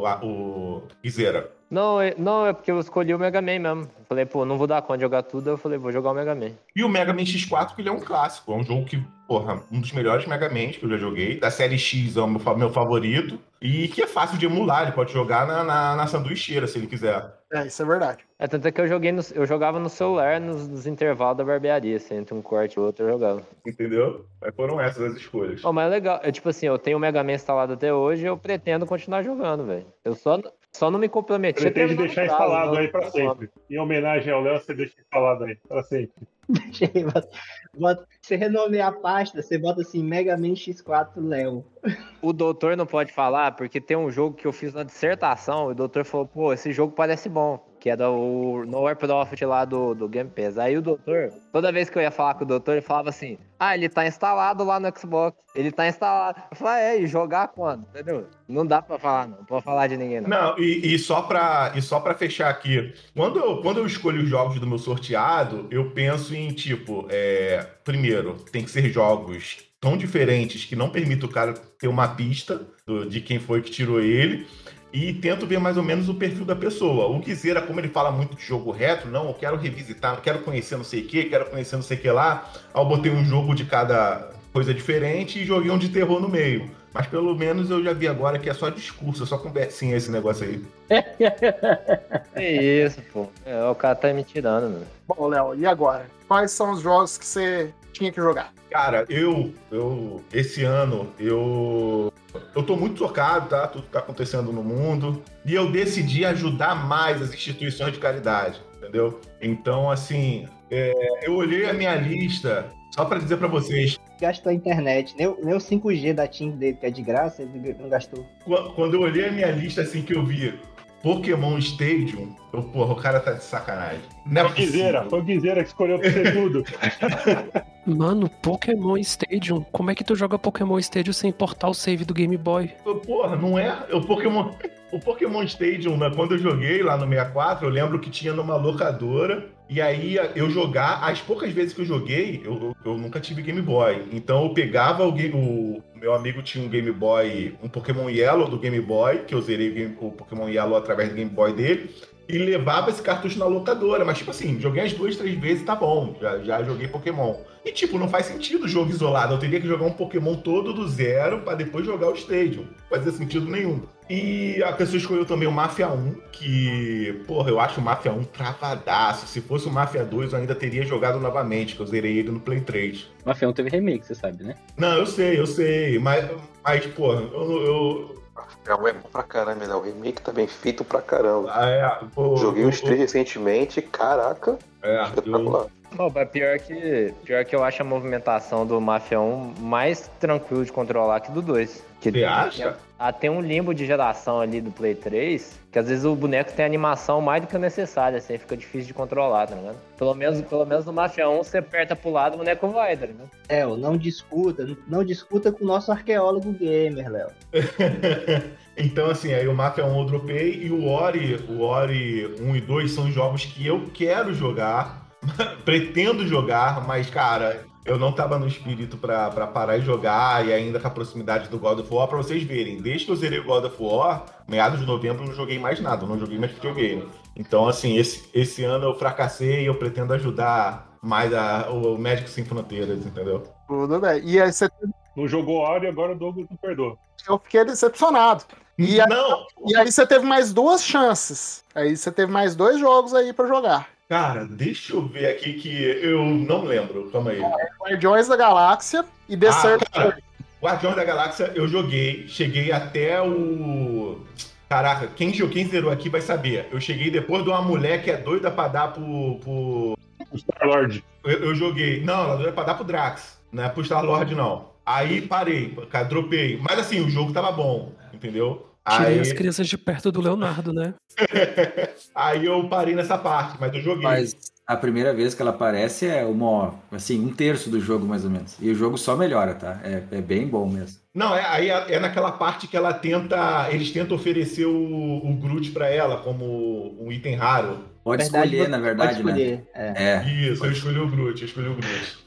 o, a- o Guizeira. Não, é, não, é porque eu escolhi o Mega Man mesmo. Falei, pô, não vou dar conta de jogar tudo. Eu falei, vou jogar o Mega Man. E o Mega Man X4, que ele é um clássico. É um jogo que, porra, um dos melhores Mega Man que eu já joguei. Da série X é o meu, meu favorito. E que é fácil de emular. Ele pode jogar na, na, na sanduicheira, se ele quiser. É, isso é verdade. É, tanto é que eu joguei no, eu jogava no celular nos, nos intervalos da barbearia, assim, entre um corte e outro eu jogava. Entendeu? Aí foram essas as escolhas. Oh, mas é legal, é tipo assim, eu tenho o Mega Man instalado até hoje e eu pretendo continuar jogando, velho. Eu só, só não me comprometi. a Pretende deixar o prazo, instalado não- aí pra sempre. Em homenagem ao Léo, você deixa instalado aí pra sempre. Bota- você renomeia a pasta, você bota assim Mega Man X4 Léo. O doutor não pode falar, porque tem um jogo que eu fiz na dissertação, e o doutor falou, pô, esse jogo parece bom. Que era o Nowhere Profit lá do, do Game Pass. Aí o doutor, toda vez que eu ia falar com o doutor, ele falava assim: Ah, ele tá instalado lá no Xbox. Ele tá instalado. Eu falei, é, e jogar quando? Entendeu? Não dá pra falar, não. Não pode falar de ninguém, não. Não, e, e só pra, e só pra fechar aqui, quando eu, quando eu escolho os jogos do meu sorteado, eu penso em, tipo, é, primeiro, tem que ser jogos tão diferentes que não permitam o cara ter uma pista do- de quem foi que tirou ele. E tento ver mais ou menos o perfil da pessoa. O Guizeira, como ele fala muito de jogo retro, não, eu quero revisitar, eu quero conhecer não sei o que, quero conhecer não sei o que lá. Aí eu botei um jogo de cada coisa diferente e joguei um de terror no meio. Mas pelo menos eu já vi agora que é só discurso, é só conversinha esse negócio aí. É isso, pô. É, o cara tá me tirando, mano. Bom, Léo, e agora? Quais são os jogos que você tinha que jogar? Cara, eu, eu esse ano eu eu tô muito tocado, tá? Tudo que tá acontecendo no mundo e eu decidi ajudar mais as instituições de caridade, entendeu? Então, assim, é, eu olhei a minha lista só pra dizer pra vocês, Gastou a internet. Nem, o- nem o 5G da TIM dele, que é de graça, ele não gastou. Qu- Quando eu olhei a minha lista assim que eu vi Pokémon Stadium, eu, porra, o cara tá de sacanagem. Não é Foi o Guizeira, possível. foi o Guizeira que escolheu pra ser tudo. Mano, Pokémon Stadium. Como é que tu joga Pokémon Stadium sem importar o save do Game Boy? Porra, não é? O Pokémon, o Pokémon Stadium, né, quando eu joguei lá no 64, eu lembro que tinha numa locadora. E aí eu jogar, as poucas vezes que eu joguei, eu, eu- nunca tive Game Boy. Então eu pegava o, o meu amigo tinha um Game Boy, um Pokémon Yellow do Game Boy, que eu zerei o, Game- o Pokémon Yellow através do Game Boy dele. E levava esse cartucho na locadora. Mas, tipo assim, joguei as duas, três vezes, tá bom. Já, já joguei Pokémon. E, tipo, não faz sentido o jogo isolado. Eu teria que jogar um Pokémon todo do zero pra depois jogar o Stadium. Não fazia sentido nenhum. E a pessoa escolheu também o Mafia 1, que, porra, eu acho o Mafia 1 travadaço. Se fosse o Mafia 2, eu ainda teria jogado novamente, que eu zerei ele no Play 3. Mafia 1 teve remake, você sabe, né? Não, eu sei, eu sei. Mas, mas porra, eu. eu É um é bom pra caramba, né? O remake tá bem feito pra caramba. ah, é, pô, Joguei eu- os três recentemente, caraca, É, espetacular. Bom, mas pior que, pior que eu acho a movimentação do Mafia 1 mais tranquilo de controlar que do 2. Que Você acha? Ah, tem um limbo de geração ali do Play 3, que às vezes o boneco tem animação mais do que o necessário, assim, fica difícil de controlar, tá ligado? Pelo menos, pelo menos no Mafia 1, você aperta pro lado, o boneco vai, tá ligado? É, não discuta, não discuta com o nosso arqueólogo gamer, Léo. Então, assim, aí o Mafia 1 eu dropei e o Ori, o Ori 1 e 2 são jogos que eu quero jogar, pretendo jogar, mas, cara, eu não tava no espírito pra, pra parar e jogar, e ainda com a proximidade do God of War, pra vocês verem, desde que eu zerei o God of War, meados de novembro, eu não joguei mais nada, eu não joguei mais videogame. Então, assim, esse, esse ano eu fracassei e eu pretendo ajudar mais a, o Médico Sem Fronteiras, entendeu? Tudo bem. E aí você. Não jogou Ori, agora o Douglas não perdoa. Eu fiquei decepcionado. E aí, Não, e aí você teve mais duas chances. Aí você teve mais dois jogos aí pra jogar. Cara, deixa eu ver aqui que eu não lembro, calma aí. Guardiões da Galáxia e The Ah, Search. cara, Guardiões da Galáxia eu joguei, cheguei até o. Caraca, quem, jogou- quem zerou aqui vai saber. Eu cheguei depois de uma mulher que é doida pra dar pro. pro... O Star-Lord. Eu, eu joguei. Não, ela é doida pra dar pro Drax. Não é pro Star-Lord, não. Aí parei, cara, dropei. Mas assim, o jogo tava bom, entendeu? Tirei Aí, as crianças de perto do Leonardo, né? aí eu parei nessa parte, mas eu joguei. Mas a primeira vez que ela aparece é uma, assim, um terço do jogo, mais ou menos. E o jogo só melhora, tá? É, é bem bom mesmo. Não, é, aí é é naquela parte que ela tenta. Eles tentam oferecer o, o Groot pra ela como um item raro. Pode Verdade, escolher, na pode verdade, né? escolher, é. É. Isso, eu escolhi o Groot, eu escolhi o Groot.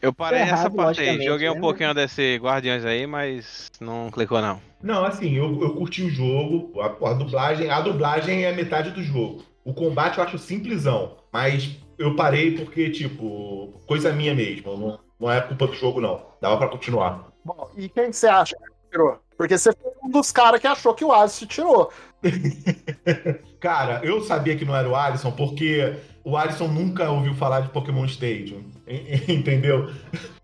Eu parei nessa errado, parte aí. Joguei um né? pouquinho desse Guardiões aí, mas não clicou não. Não, assim, eu, eu curti o jogo, a, a dublagem, a dublagem é metade do jogo. O combate eu acho simplesão, mas eu parei porque, tipo, coisa minha mesmo, não, não é culpa do jogo, não. Dava pra continuar. Bom, e quem que você acha que tirou? Porque você foi um dos caras que achou que o Alice tirou. Cara, eu sabia que não era o Alisson porque o Alisson nunca ouviu falar de Pokémon Stadium, entendeu?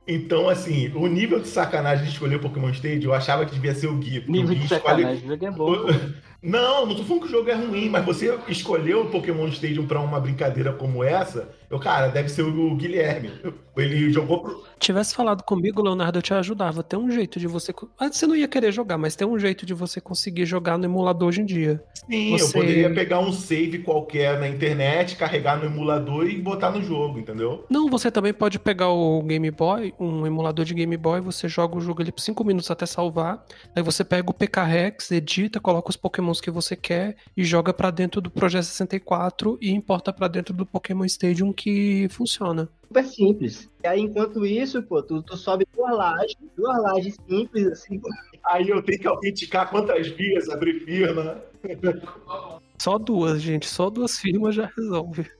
Então, assim, o nível de sacanagem de escolher o Pokémon Stadium, eu achava que devia ser o Gui. porque o Nível Gui de escolhe- sacanagem, o jogo é bom. Não, não tô falando que o jogo é ruim, mas você escolheu o Pokémon Stadium pra uma brincadeira como essa, eu, cara, deve ser o Guilherme. Ele jogou pro. Tivesse falado comigo, Leonardo, eu te ajudava. Tem um jeito de você. Ah, você não ia querer jogar, mas tem um jeito de você conseguir jogar no emulador hoje em dia. Sim, eu Você- poderia pegar um save qualquer na internet, carregar no emulador e botar no jogo, entendeu? Não, você também pode pegar o Game Boy, um emulador de Game Boy, você joga o jogo ali por 5 minutos até salvar. Aí você pega o PKRX, edita, coloca os pokémons que você quer e joga pra dentro do Projeto 64 e importa pra dentro do Pokémon Stadium que funciona. Super simples. E aí, enquanto isso, pô, tu, tu sobe duas lajes, duas lajes simples, assim. Aí eu tenho que autenticar quantas vias abrir firma. Só duas, gente, só duas firmas já resolve.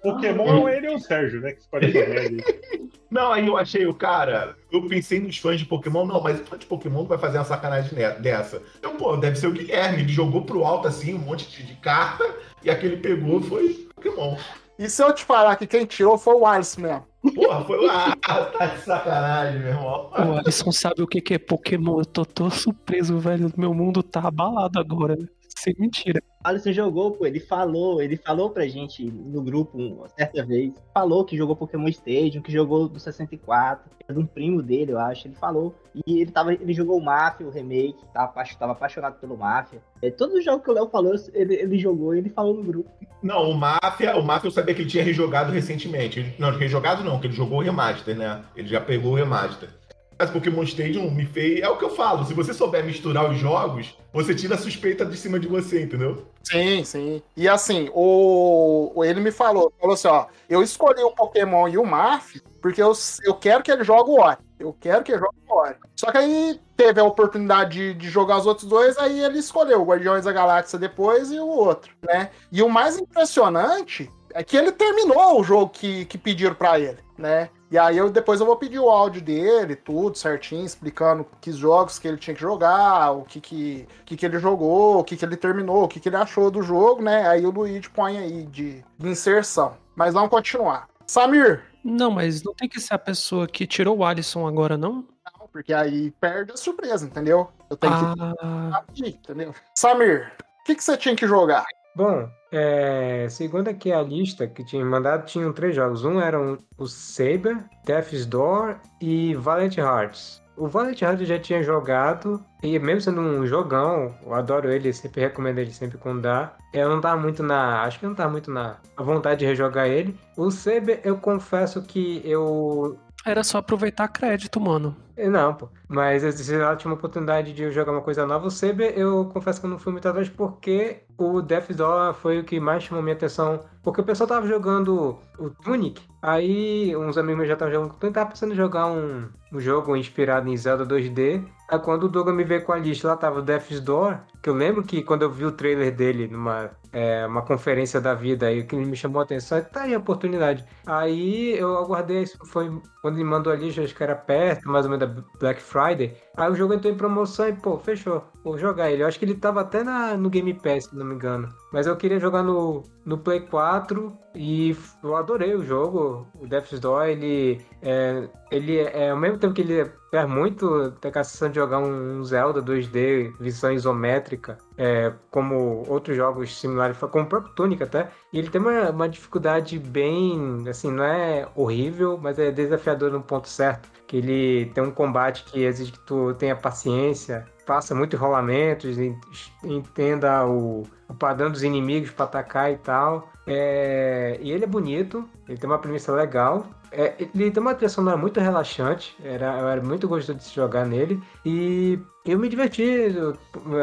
Pokémon é ele ou o Sérgio, né? Que aí. Não, aí eu achei o cara. Eu pensei nos fãs de Pokémon, não, mas fã de Pokémon vai fazer uma sacanagem dessa. Eu, pô, deve ser o Guilherme. Ele jogou pro alto assim, um monte de, de carta, e aquele pegou foi Pokémon. E se eu te falar que quem tirou foi o Alice mesmo? Porra, foi. Ah, tá de sacanagem, meu irmão. O Alisson sabe o que que é Pokémon. Eu tô, tô surpreso, velho. Meu mundo tá abalado agora. Sem mentira. Alisson jogou, pô, ele falou, ele falou pra gente no grupo uma certa vez, falou que jogou Pokémon Stadium, que jogou do 64, era um primo dele, eu acho, ele falou. E ele tava, ele jogou o Mafia, o remake, tava, apa- tava apaixonado pelo Mafia. É, todos os jogos que o Léo falou, ele, ele jogou e ele falou no grupo. Não, o Máfia, o Máfia eu sabia que ele tinha rejogado recentemente. Não, rejogado não, que ele jogou o remaster, né? Ele já pegou o remaster. Mas Pokémon Stadium me fez. É o que eu falo, se você souber misturar os jogos, você tira a suspeita de cima de você, entendeu? Sim, sim. E assim, o, ele me falou, falou assim, ó, eu escolhi o Pokémon e o Marf porque eu, eu quero que ele jogue o Ori. Eu quero que ele jogue o Ori. Só que aí teve a oportunidade de, de jogar os outros dois, aí ele escolheu o Guardiões da Galáxia depois e o outro, né? E o mais impressionante é que ele terminou o jogo que, que pediram pra ele, né? E aí eu depois eu vou pedir o áudio dele, tudo certinho, explicando que jogos que ele tinha que jogar, o que que, que, que ele jogou, o que que ele terminou, o que que ele achou do jogo, né? Aí o Luigi põe aí de, de inserção. Mas vamos continuar. Samir, Não, mas não tem que ser a pessoa que tirou o Alisson agora, não? não, porque aí perde a surpresa, entendeu? Eu tenho Ah, que aqui, entendeu? Samir, o que que você tinha que jogar? Bom, é, segundo aqui a lista que tinha mandado, tinham três jogos. Um era um- o Saber, Death's Door e Valiant Hearts. o Valiant Hearts eu já tinha jogado, e mesmo sendo um jogão, eu adoro ele, sempre recomendo ele sempre quando dá. Eu não tava muito na. Acho que não tava muito na vontade de rejogar ele. O Saber, eu confesso que eu Era só aproveitar crédito, mano. Eh, Não, pô. Mas se ela tinha uma oportunidade de jogar uma coisa nova, o Saber, eu confesso que eu não fui muito atrás porque o Death's Door foi o que mais chamou minha atenção. Porque o pessoal tava jogando o Tunic, aí uns amigos meus já estavam jogando o Tunic, tava pensando em jogar um, um jogo inspirado em Zelda 2D. Aí quando o Douglas me veio com a lista, lá tava o Death's Door, que eu lembro que quando eu vi o trailer dele numa é, uma conferência da vida, aí que me chamou a atenção, tá aí a oportunidade. Aí eu aguardei, foi quando ele mandou a lista, acho que era perto, mais ou menos da Black Friday. Aí o jogo entrou em promoção e, pô, fechou. Vou jogar ele. Eu acho que ele tava até na, no Game Pass, se não me engano. Mas eu queria jogar no, no Play 4 e eu adorei o jogo. O Death's Door, ele é, ele é, ao mesmo tempo que ele faz muito tem a sensação de jogar um Zelda 2D, visão isométrica, é, como outros jogos similares, como o próprio Tunic até. E ele tem uma, uma dificuldade bem, assim, não é horrível, mas é desafiador no ponto certo. Que ele tem um combate que exige que tu tenha paciência, faça muitos rolamentos, en- entenda o, o padrão dos inimigos para atacar e tal. É, e ele é bonito, ele tem uma premissa legal. É, ele tem uma trilha sonora muito relaxante, era, eu era muito gostoso de se jogar nele. E eu me diverti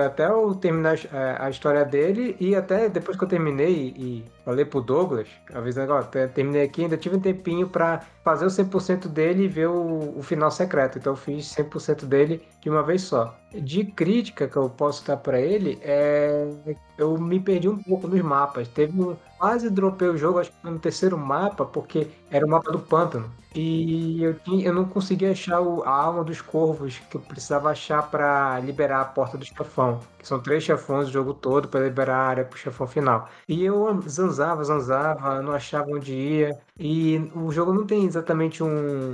até eu terminar a, história dele e até depois que eu terminei e falei pro Douglas, avisando, ó, te- terminei aqui, ainda tive um tempinho pra fazer o 100% dele e ver o, o final secreto. Então eu fiz 100% dele de uma vez só. De crítica que eu posso dar pra ele é eu me perdi um pouco nos mapas. Teve quase dropei o jogo, acho que no terceiro mapa, porque era o mapa do pântano. E eu, tinha, eu não conseguia achar o- a alma dos corvos que eu precisava achar pra liberar a porta do chefão. Que são três chefões o jogo todo pra liberar a área pro chefão final. E eu zanzava, zanzava, não achava onde ia. E o jogo não tem exatamente um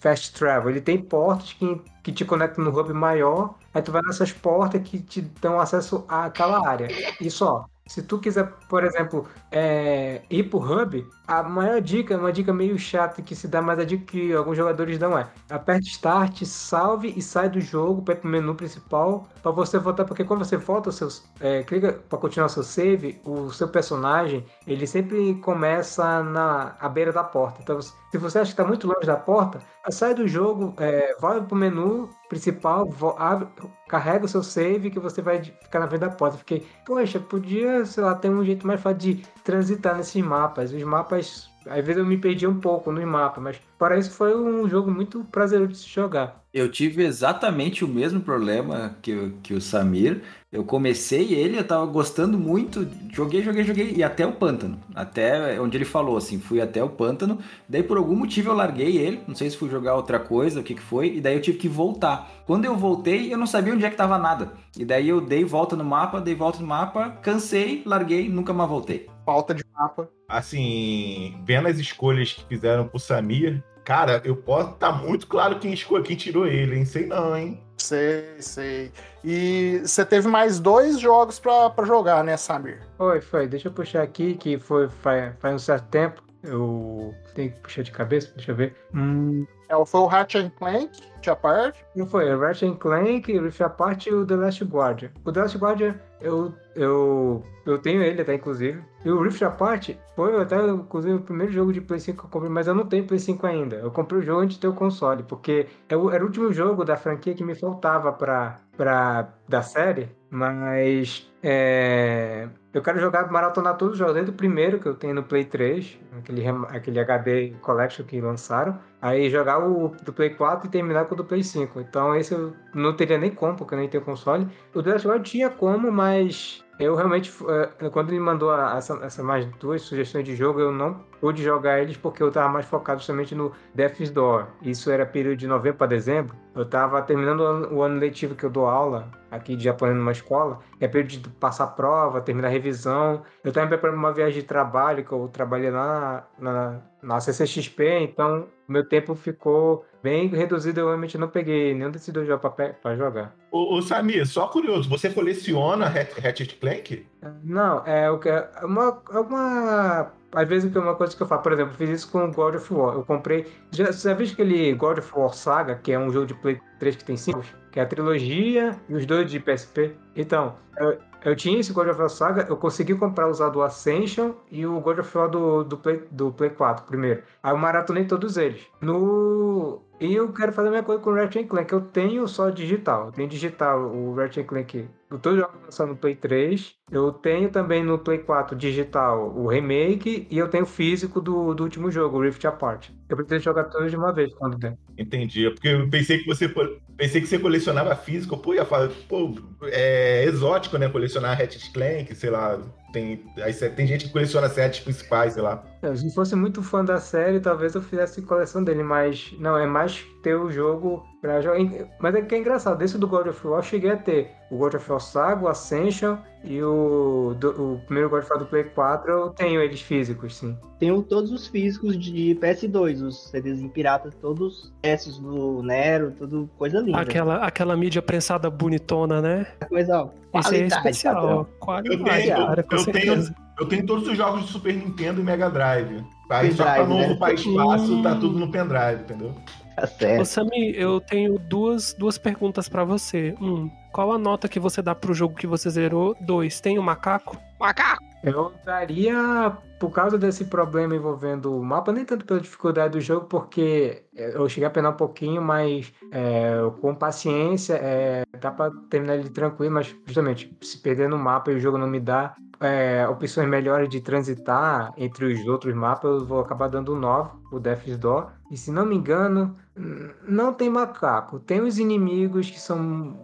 fast travel. Ele tem portas que, que te conectam no hub maior. Aí tu vai nessas portas que te dão acesso àquela área. E só. Se tu quiser, por exemplo, é, ir pro hub, a maior dica, uma dica meio chata que se dá, mas a dica que alguns jogadores dão é aperte start, salve e sai do jogo para pro menu principal para você voltar, porque quando você volta, seus, é, clica para continuar seu save, o seu personagem ele sempre começa na à beira da porta. Então, se você acha que está muito longe da porta, sai do jogo, é, vai pro menu principal, abre, carrega o seu save que você vai ficar na frente da porta. Fiquei, poxa, podia, sei lá, ter um jeito mais fácil de transitar nesses mapas. Os mapas, às vezes eu me perdi um pouco nos mapas, mas para isso foi um jogo muito prazeroso de se jogar. Eu tive exatamente o mesmo problema que, o- que o Samir. Eu comecei ele, eu tava gostando muito, joguei, joguei, joguei, e até o pântano. Até onde ele falou, assim, fui até o pântano. Daí por algum motivo eu larguei ele, não sei se fui jogar outra coisa, o que que foi, e daí eu tive que voltar. Quando eu voltei, eu não sabia onde é que tava nada. E daí eu dei volta no mapa, dei volta no mapa, cansei, larguei, nunca mais voltei. Falta de mapa. Assim, vendo as escolhas que fizeram pro Samir, cara, eu posso. Tá muito claro quem escolheu, quem tirou ele, hein? Sei não, hein? Sei, sei. E você teve mais dois jogos pra, pra jogar, né, Samir? Foi, foi. Deixa eu puxar aqui, que foi faz, faz um certo tempo. Eu tenho que puxar de cabeça, deixa eu ver. Hum, É, foi o Ratchet Clank, Tia Part. Não foi, o Ratchet Clank, Rift Apart e o The Last Guardian. O The Last Guardian, eu, eu, eu tenho ele até, inclusive. E o Rift Apart foi até, inclusive, o primeiro jogo de Play 5 que eu comprei, mas eu não tenho Play 5 ainda. Eu comprei o jogo antes de ter o console, porque é era o último jogo da franquia que me faltava pra, pra, da série, mas é, eu quero jogar, maratonar todos os jogos, desde o primeiro que eu tenho no Play 3, aquele, aquele HD Collection que lançaram, aí jogar o do Play 4 e terminar com o do Play 5. Então esse eu não teria nem como, porque eu nem tenho console. O The Last Guard tinha como, mas eu realmente, eh, quando ele mandou a- essa, mais duas sugestões de jogo, eu não pude jogar eles porque eu tava mais focado somente no Death's Door. Isso era período de novembro para dezembro. Eu tava terminando o ano, o ano letivo que eu dou aula aqui de japonês numa escola. É período de passar prova, terminar a revisão. Eu tava me preparando uma viagem de trabalho, que eu trabalhei lá na, na, CCXP, então o meu tempo ficou bem reduzido. Eu realmente não peguei nenhum desses dois jogos pra jogar. Ô, ô, Samir, só curioso, você coleciona Ratchet Clank? Não, é o que é uma, é uma às vezes é uma coisa que eu faço, por exemplo, eu fiz isso com o God of War. Eu comprei, já, você já viu aquele God of War Saga, que é um jogo de Play 3 que tem 5, que é a trilogia e os dois de PSP. Então, eu, eu tinha esse God of War Saga, eu consegui comprar usar do Ascension e o God of War do, do, Play, do Play 4 primeiro. Aí eu maratonei todos eles. No. E eu quero fazer a mesma coisa com o Ratchet Clank. Eu tenho só digital. Eu tenho digital o Ratchet Clank. Eu tô jogando lançando no Play 3. Eu tenho também no Play 4 digital o remake. E eu tenho físico do, do último jogo, o Rift Apart. Eu preciso jogar todos de uma vez quando der. Entendi. É porque eu pensei que você pensei que você colecionava físico. Pô, ia falar, pô, é exótico, né? Colecionar Ratchet Clank, sei lá. Tem, aí cê- tem gente que coleciona sets principais, sei lá. É, Se eu fosse muito fã da série, talvez eu fizesse coleção dele, mas não, é mais ter o jogo pra jogar. Mas é que é engraçado, desse do God of War eu cheguei a ter o God of War Saga, o Ascension e o, do- o primeiro God of War do Play 4, eu tenho eles físicos, sim. Tenho todos os físicos de PS2, os CDs em pirata, todos esses do Nero, tudo coisa linda. Aquela, aquela mídia prensada bonitona, né? Coisa, ó, Esse aí é qualidade, especial, patrão. ó. Eu Qualidade, tenho, cara, com eu, tenho, eu tenho todos os jogos de Super Nintendo e Mega Drive. Aí só pra Pendrive, não né? ocupar espaço, Hum. tá tudo no pendrive, entendeu? Tá Ô, certo. Sami, eu tenho duas, duas perguntas pra você. Um, qual a nota que você dá pro jogo que você zerou? Dois, tem o macaco? Macaco! Eu daria, por causa desse problema envolvendo o mapa, nem tanto pela dificuldade do jogo, porque eu cheguei a penar um pouquinho, mas é, com paciência, é, dá pra terminar ele tranquilo, mas justamente, se perder no mapa e o jogo não me dá é, opções melhores de transitar entre os outros mapas, eu vou acabar dando um 9, o Death's Door. E se não me engano, não tem macaco. Tem os inimigos que são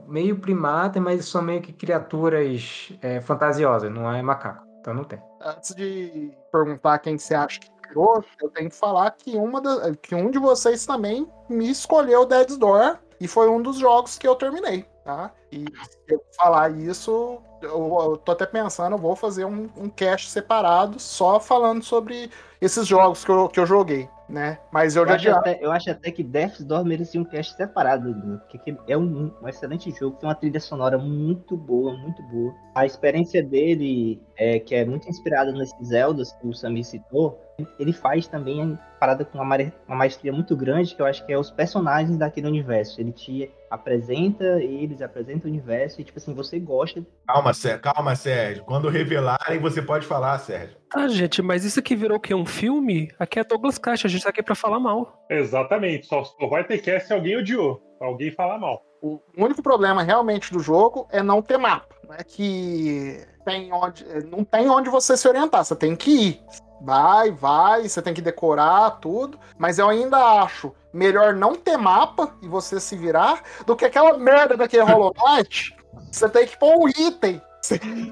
meio primatas, mas são meio que criaturas é, fantasiosas, não é macaco. Então não tem. Antes de perguntar quem você acha que criou, eu tenho que falar que, uma da- que um de vocês também me escolheu Dead's Door e foi um dos jogos que eu terminei, tá? E se eu falar isso, eu, eu tô até pensando, eu vou fazer um, um cast separado só falando sobre esses jogos que eu, que eu joguei, né? Mas eu, Eu já acho, até, eu acho até que Death's Door merecia um cast separado, porque é um, um excelente jogo, tem uma trilha sonora muito boa, muito boa. A experiência dele, é, que é muito inspirada nesses Zeldas que o Samir citou, ele faz também a parada com uma, maestria muito grande, que eu acho que é os personagens daquele universo. Ele te apresenta eles, apresenta o universo, e tipo assim, você gosta. Calma, Sérgio, calma, Sérgio. Quando revelarem, você pode falar, Sérgio. Ah, gente, mas isso aqui virou o quê? Um filme? Aqui é Douglas Caixa, a gente tá aqui pra falar mal. Exatamente. Só, só vai ter cast se alguém odiou. Alguém falar mal. O único problema realmente do jogo é não ter mapa. Não é que tem onde, não tem onde você se orientar, você tem que ir. Vai, vai, você tem que decorar tudo, mas eu ainda acho melhor não ter mapa e você se virar do que aquela merda daquele Hollow Knight. Você tem que pôr um item.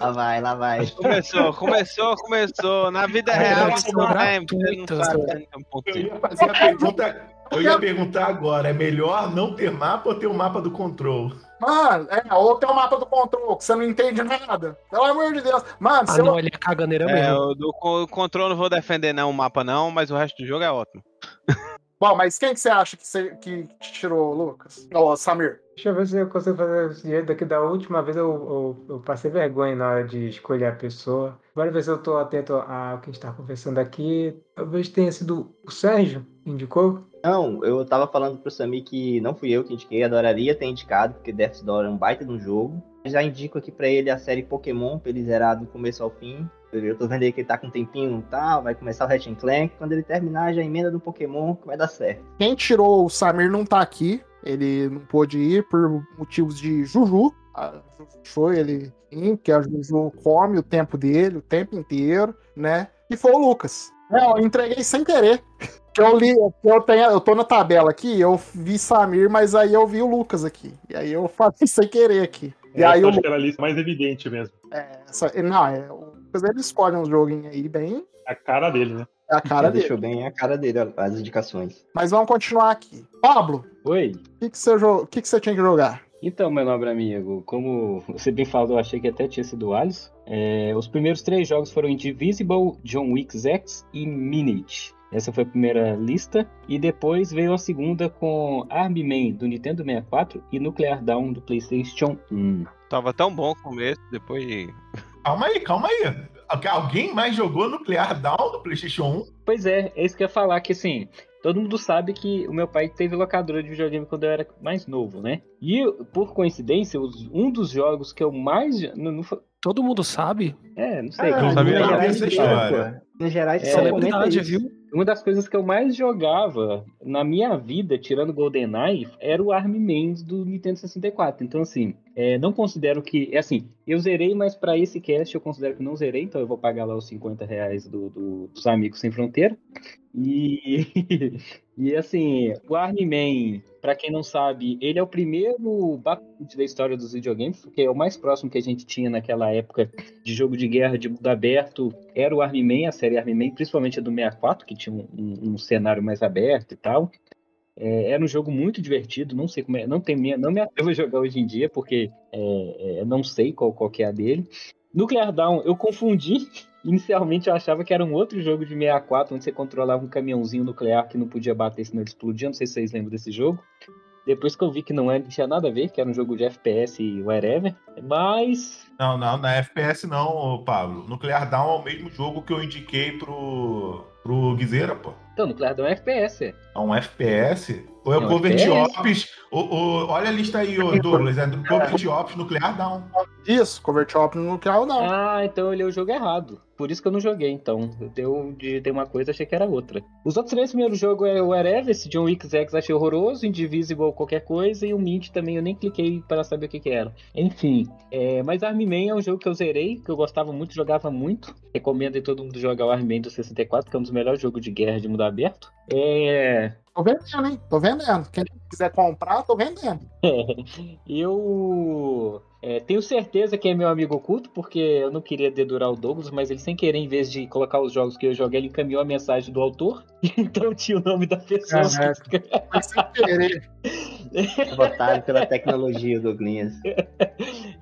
Lá vai, lá vai. Começou, começou, começou. Na vida É, real, você não sabe, né, um Eu pouquinho. ia fazer a pergunta. Eu ia perguntar agora, é melhor não ter mapa ou ter o mapa do control? Mano, é, ou tem o mapa do control, que você não entende nada. Pelo amor de Deus. Mano, Ah, você não, ele é caganeira É, mesmo. o do controle não vou defender não, o mapa não, mas o resto do jogo é ótimo. Bom, mas quem que você acha que, você, que tirou, Lucas? Ó, Samir. Deixa eu ver se eu consigo fazer esse jeito daqui da última vez eu, eu, eu passei vergonha na hora de escolher a pessoa. Bora ver se eu tô atento ao que a gente tá conversando aqui. Talvez tenha sido o Sérgio que indicou. Não, eu tava falando pro Samir que não fui eu que indiquei, adoraria ter indicado, porque Death's Door é um baita de um jogo. Já indico aqui pra ele a série Pokémon, pra ele zerar do começo ao fim. Eu tô vendo aí que ele tá com um tempinho e tal, vai começar o Ratchet Clank. Quando ele terminar, já emenda do Pokémon, que vai dar certo. Quem tirou o Samir não tá aqui. Ele não pôde ir por motivos de Juju. A Juju foi ele, sim, que a Juju come o tempo dele, o tempo inteiro, né? E foi o Lucas. É, eu entreguei sem querer. Que eu li, que eu, tenho, eu tô na tabela aqui, eu vi Samir, mas aí eu vi o Lucas aqui. E aí eu falei sem querer aqui. E aí o acho que era a lista mais evidente mesmo. é, essa- não, é, o Lucas ele escolhe uns joguinhos aí bem A cara dele, né? é a cara Ele dele. deixou bem a cara dele, as indicações. Mas vamos continuar aqui. Pablo, Oi. o que, que, você, jo- que, que você tinha que jogar? Então, meu nobre amigo, como você bem falou, achei que até tinha sido o Alisson. É, os primeiros três jogos foram Indivisible, John Wick X e Minute. Essa foi a primeira lista. E depois veio a segunda com Army Man do Nintendo 64 e Nuclear Down do PlayStation 1. Tava tão bom o começo, depois. Calma aí, calma aí. Alguém mais jogou Nuclear Down no PlayStation 1? Pois é, é isso que eu ia falar, que assim, todo mundo sabe que o meu pai teve locadora de videogame quando eu era mais novo, né? E, por coincidência, um dos jogos que eu mais. Não, não foi- Todo mundo sabe? é, não sei. Ah, não sabia Minas não. Gerais essa tem, história. Minas Gerais É, Celebridade, viu? Uma das coisas que eu mais jogava na minha vida, tirando GoldenEye, era o Army Man do Nintendo 64. Então, assim, é, não considero que. É assim, eu zerei, mas pra esse cast eu considero que não zerei, então eu vou pagar lá os 50 reais do, do- dos Amigos Sem Fronteira. E, e assim, o Army Man, pra quem não sabe, ele é o primeiro Battlefield da história dos videogames, porque é o mais próximo que a gente tinha naquela época de jogo de guerra de mundo aberto, era o Army Man, a série Army Man, principalmente a do 64, que tinha um, um- um cenário mais aberto e tal. É, era um jogo muito divertido, não sei como é, não, tem, não me atrevo a jogar hoje em dia, porque é, é, não sei qual, qual que é a dele. Nuclear Down, eu confundi. Inicialmente eu achava que era um outro jogo de 64, onde você controlava um caminhãozinho nuclear que não podia bater senão ele explodia. Não sei se vocês lembram desse jogo. Depois que eu vi que não, não tinha nada a ver, que era um jogo de FPS e whatever. Mas Não, não, na FPS não, ô, Pablo. Nuclear Down é o mesmo jogo que eu indiquei pro, pro Guizeira, pô. Então, Nuclear Down é FPS. É um FPS? Ou é É o um Covert FPS? Ops? O, o- olha a lista aí, ô, Douglas. É do Covert Ops Nuclear Down. Isso, Convert Op no nuclear não. Ah, então eu li o jogo errado. Por isso que eu não joguei, então. Eu digitei uma coisa, achei que era outra. Os outros três primeiros jogos é o Wherever, esse John Wick X achei horroroso, Indivisible qualquer coisa, e o Mint também eu nem cliquei para saber o que que era. Enfim, é, mas Army Man é um jogo que eu zerei, que eu gostava muito, jogava muito. Recomendo aí todo mundo jogar o Army Man do 64, que é um dos melhores jogos de guerra de mundo aberto. É, Tô vendendo, hein? Tô vendendo. Quem quiser comprar, tô vendendo. Eu é, tenho certeza que é meu amigo oculto, porque eu não queria dedurar o Douglas, mas ele sem querer, em vez de colocar os jogos que eu joguei, ele encaminhou a mensagem do autor, então tinha o nome da pessoa. Caraca. Foi sem querer. Sabotado pela tecnologia, Douglinhas.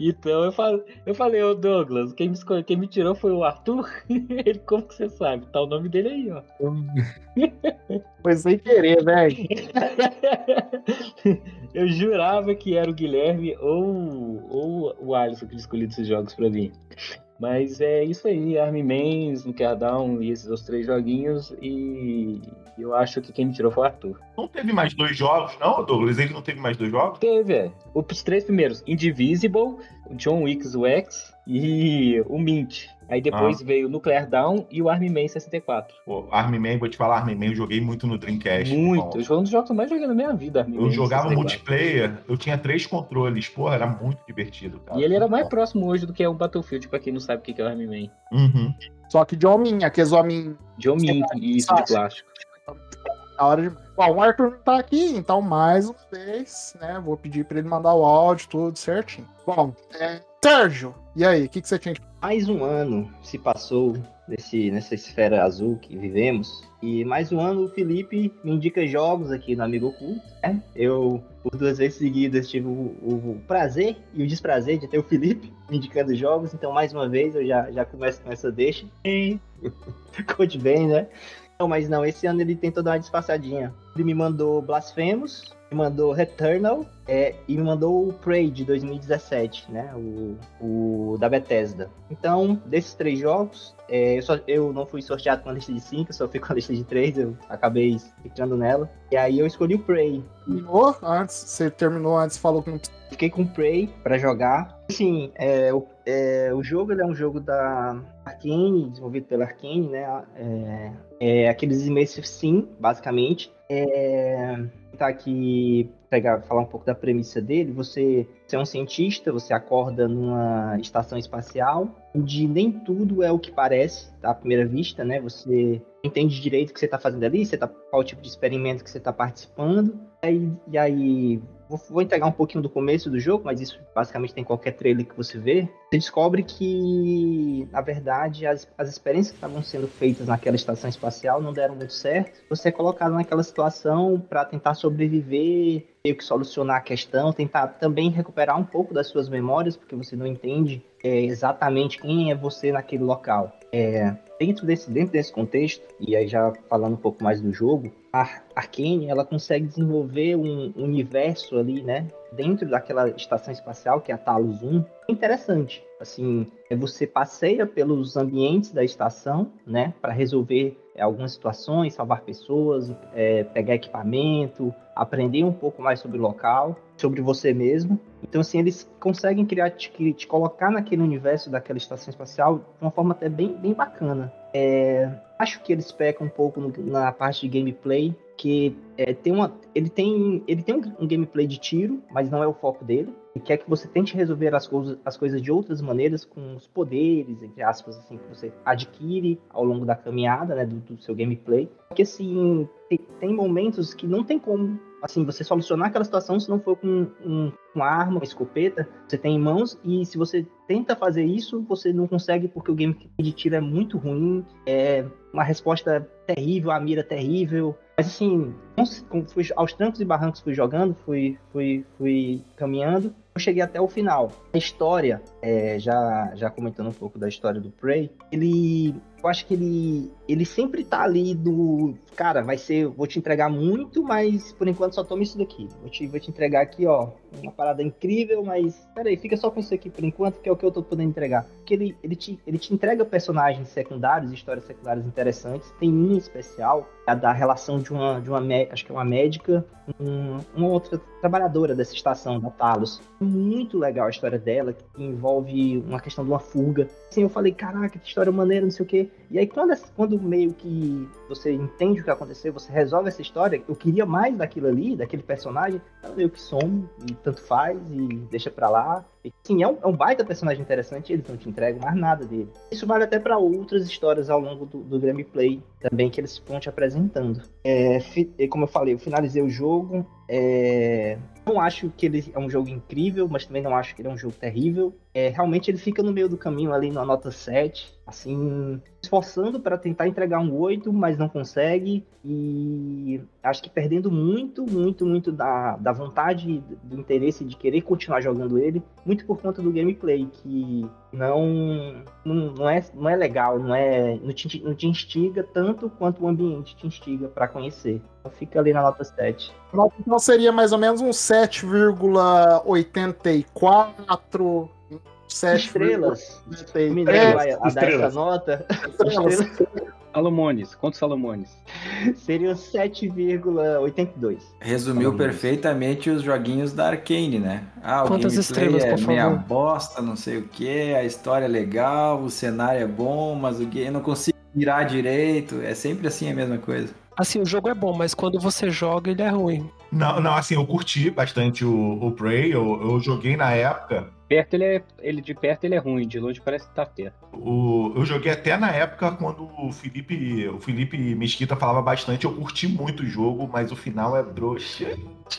Então eu falei, eu falei, ô Douglas, quem me, escolheu, quem me tirou foi o Arthur. ele, como que você sabe? Tá o nome dele aí, ó. Foi sem querer, velho. eu jurava que era o Guilherme ou, ou o Alisson que escolhido esses jogos pra mim. Mas é isso aí, Army Mans, Nuclear Down e esses outros três joguinhos. E eu acho que quem me tirou foi o Arthur. Não teve mais dois jogos, não, Douglas? Ele não teve mais dois jogos? Teve, é. Os três primeiros, Indivisible, o John Wick's Wax e o Mint. Aí depois veio o Nuclear Down e o Army Man 64. Pô, Army Man, vou te falar, Army Man eu joguei muito no Dreamcast. Muito. irmão. Foi um dos jogos que eu mais joguei na minha vida, Army Man Eu jogava 64. multiplayer, eu tinha três controles. Porra, era muito divertido, cara. E ele era mais próximo hoje do que é um Battlefield, pra quem não sabe o que que é o Army Man. Uhum. Só que de hominha, aqueles hominhos John Mint e isso de plástico. na hora de. Bom, o Arthur não tá aqui, então mais uma vez, né? Vou pedir pra ele mandar o áudio, tudo certinho. Bom, é, Sérgio, e aí, o que, que você tinha que Mais um ano se passou nesse, nessa esfera azul que vivemos. E mais um ano o Felipe me indica jogos aqui no Amigo Oculto. Né? Eu, por duas vezes seguidas, tive o, o prazer e o desprazer de ter o Felipe me indicando jogos. Então, mais uma vez, eu já, já começo com essa deixa. Conte bem, né? Não, mas não, esse ano ele tentou dar uma disfarçadinha. Ele me mandou Blasphemous, me mandou Returnal é, e me mandou o Prey de 2017, né? O, o da Bethesda. Então, desses três jogos, é, eu, só, eu não fui sorteado com a lista de cinco, só fui com a lista de três, eu acabei ficando nela. E aí eu escolhi o Prey. terminou antes? Você terminou antes falou que não. Fiquei com o Prey pra jogar. Assim, é, o, é, o jogo é um jogo da Arkane, desenvolvido pela Arkane, né? É, é aqueles Immersive Sim, basicamente. É, tá aqui pegar, falar um pouco da premissa dele. Você, você é um cientista, você acorda numa estação espacial, onde nem tudo é o que parece à primeira vista, né? Você entende direito o que você está fazendo ali, você tá, qual tipo de experimento que você está participando. E e aí vou, entregar um pouquinho do começo do jogo, mas isso basicamente tem qualquer trailer que você vê. Você descobre que, na verdade, as, as experiências que estavam sendo feitas naquela estação espacial não deram muito certo. Você é colocado naquela situação para tentar sobreviver, meio que solucionar a questão, tentar também recuperar um pouco das suas memórias, porque você não entende é, exatamente quem é você naquele local. É, dentro, desse, dentro desse contexto, e aí já falando um pouco mais do jogo, a Arkane ela consegue desenvolver um universo ali, né? dentro daquela estação espacial, que é a Talos 1, é interessante. Assim, é você passeia pelos ambientes da estação, né, para resolver algumas situações, salvar pessoas, é, pegar equipamento, aprender um pouco mais sobre o local, sobre você mesmo. Então, assim, eles conseguem criar, te, te colocar naquele universo daquela estação espacial de uma forma até bem, bem bacana. É, acho que eles pecam um pouco no, na parte de gameplay, que é, tem uma, ele tem, ele tem um, um, gameplay de tiro, mas não é o foco dele. Ele quer que você tente resolver as coisas, as coisas de outras maneiras, com os poderes, entre aspas, assim, que você adquire ao longo da caminhada, né, do, do seu gameplay. Porque, assim, tem, tem momentos que não tem como assim, você solucionar aquela situação se não for com um, uma arma, uma escopeta, você tem em mãos, e se você tenta fazer isso, você não consegue porque o game de tiro é muito ruim, é uma resposta terrível, a mira terrível. Mas assim, fui, aos trancos e barrancos fui jogando, fui, fui, fui caminhando, eu cheguei até o final. A história, é, já, já comentando um pouco da história do Prey, ele eu acho que ele, ele sempre tá ali do. Cara, vai ser. Vou te entregar muito, mas por enquanto só toma isso daqui. Vou te, vou te entregar aqui, ó. Uma parada incrível, mas. Pera aí, fica só com isso aqui por enquanto, que é o que eu tô podendo entregar. Porque ele, ele, te, ele te entrega personagens secundários, histórias secundárias interessantes. Tem um em especial, a da relação de uma. De uma acho que é uma médica, um, uma outra trabalhadora dessa estação, da Talos. Muito legal a história dela, que envolve uma questão de uma fuga. Assim, eu falei, caraca, que história maneira, não sei o quê. E aí, quando, quando meio que você entende o que aconteceu, você resolve essa história, eu queria mais daquilo ali, daquele personagem, ela meio que some, e tanto faz, e deixa pra lá. Sim, é um, é um baita personagem interessante, eles não te entregam mais nada dele. Isso vale até para outras histórias ao longo do, do gameplay também que eles vão te apresentando. É, como eu falei, eu finalizei o jogo. É, não acho que ele é um jogo incrível, mas também não acho que ele é um jogo terrível. É, realmente ele fica no meio do caminho ali na nota 7, assim, esforçando para tentar entregar um 8, mas não consegue. E acho que perdendo muito, muito, muito da, da vontade, do interesse de querer continuar jogando ele, muito por conta do gameplay, que não, não, não, é, não é legal, não, é, não, te, não te instiga tanto quanto o ambiente te instiga para conhecer. Então fica ali na nota 7. Então seria mais ou menos um 7,84 Sete estrelas. Me é, a estrelas. dar essa nota. Estrelas. Salomones, quantos Salomones? Seriam 7,82. Resumiu Salomones. perfeitamente os joguinhos da Arkane, né? Ah, o Quantas estrelas, é por meia favor? bosta, não sei o que, a história é legal, o cenário é bom, mas o game não consigo mirar direito. É sempre assim a mesma coisa. Assim, o jogo é bom, mas quando você joga, ele é ruim. Não, não, assim, eu curti bastante o, o Prey, eu, eu joguei na época perto ele é. Ele de perto ele é ruim, de longe parece que tá perto. O, eu joguei até na época quando o Felipe, o Felipe Mesquita falava bastante. Eu curti muito o jogo, mas o final é broxa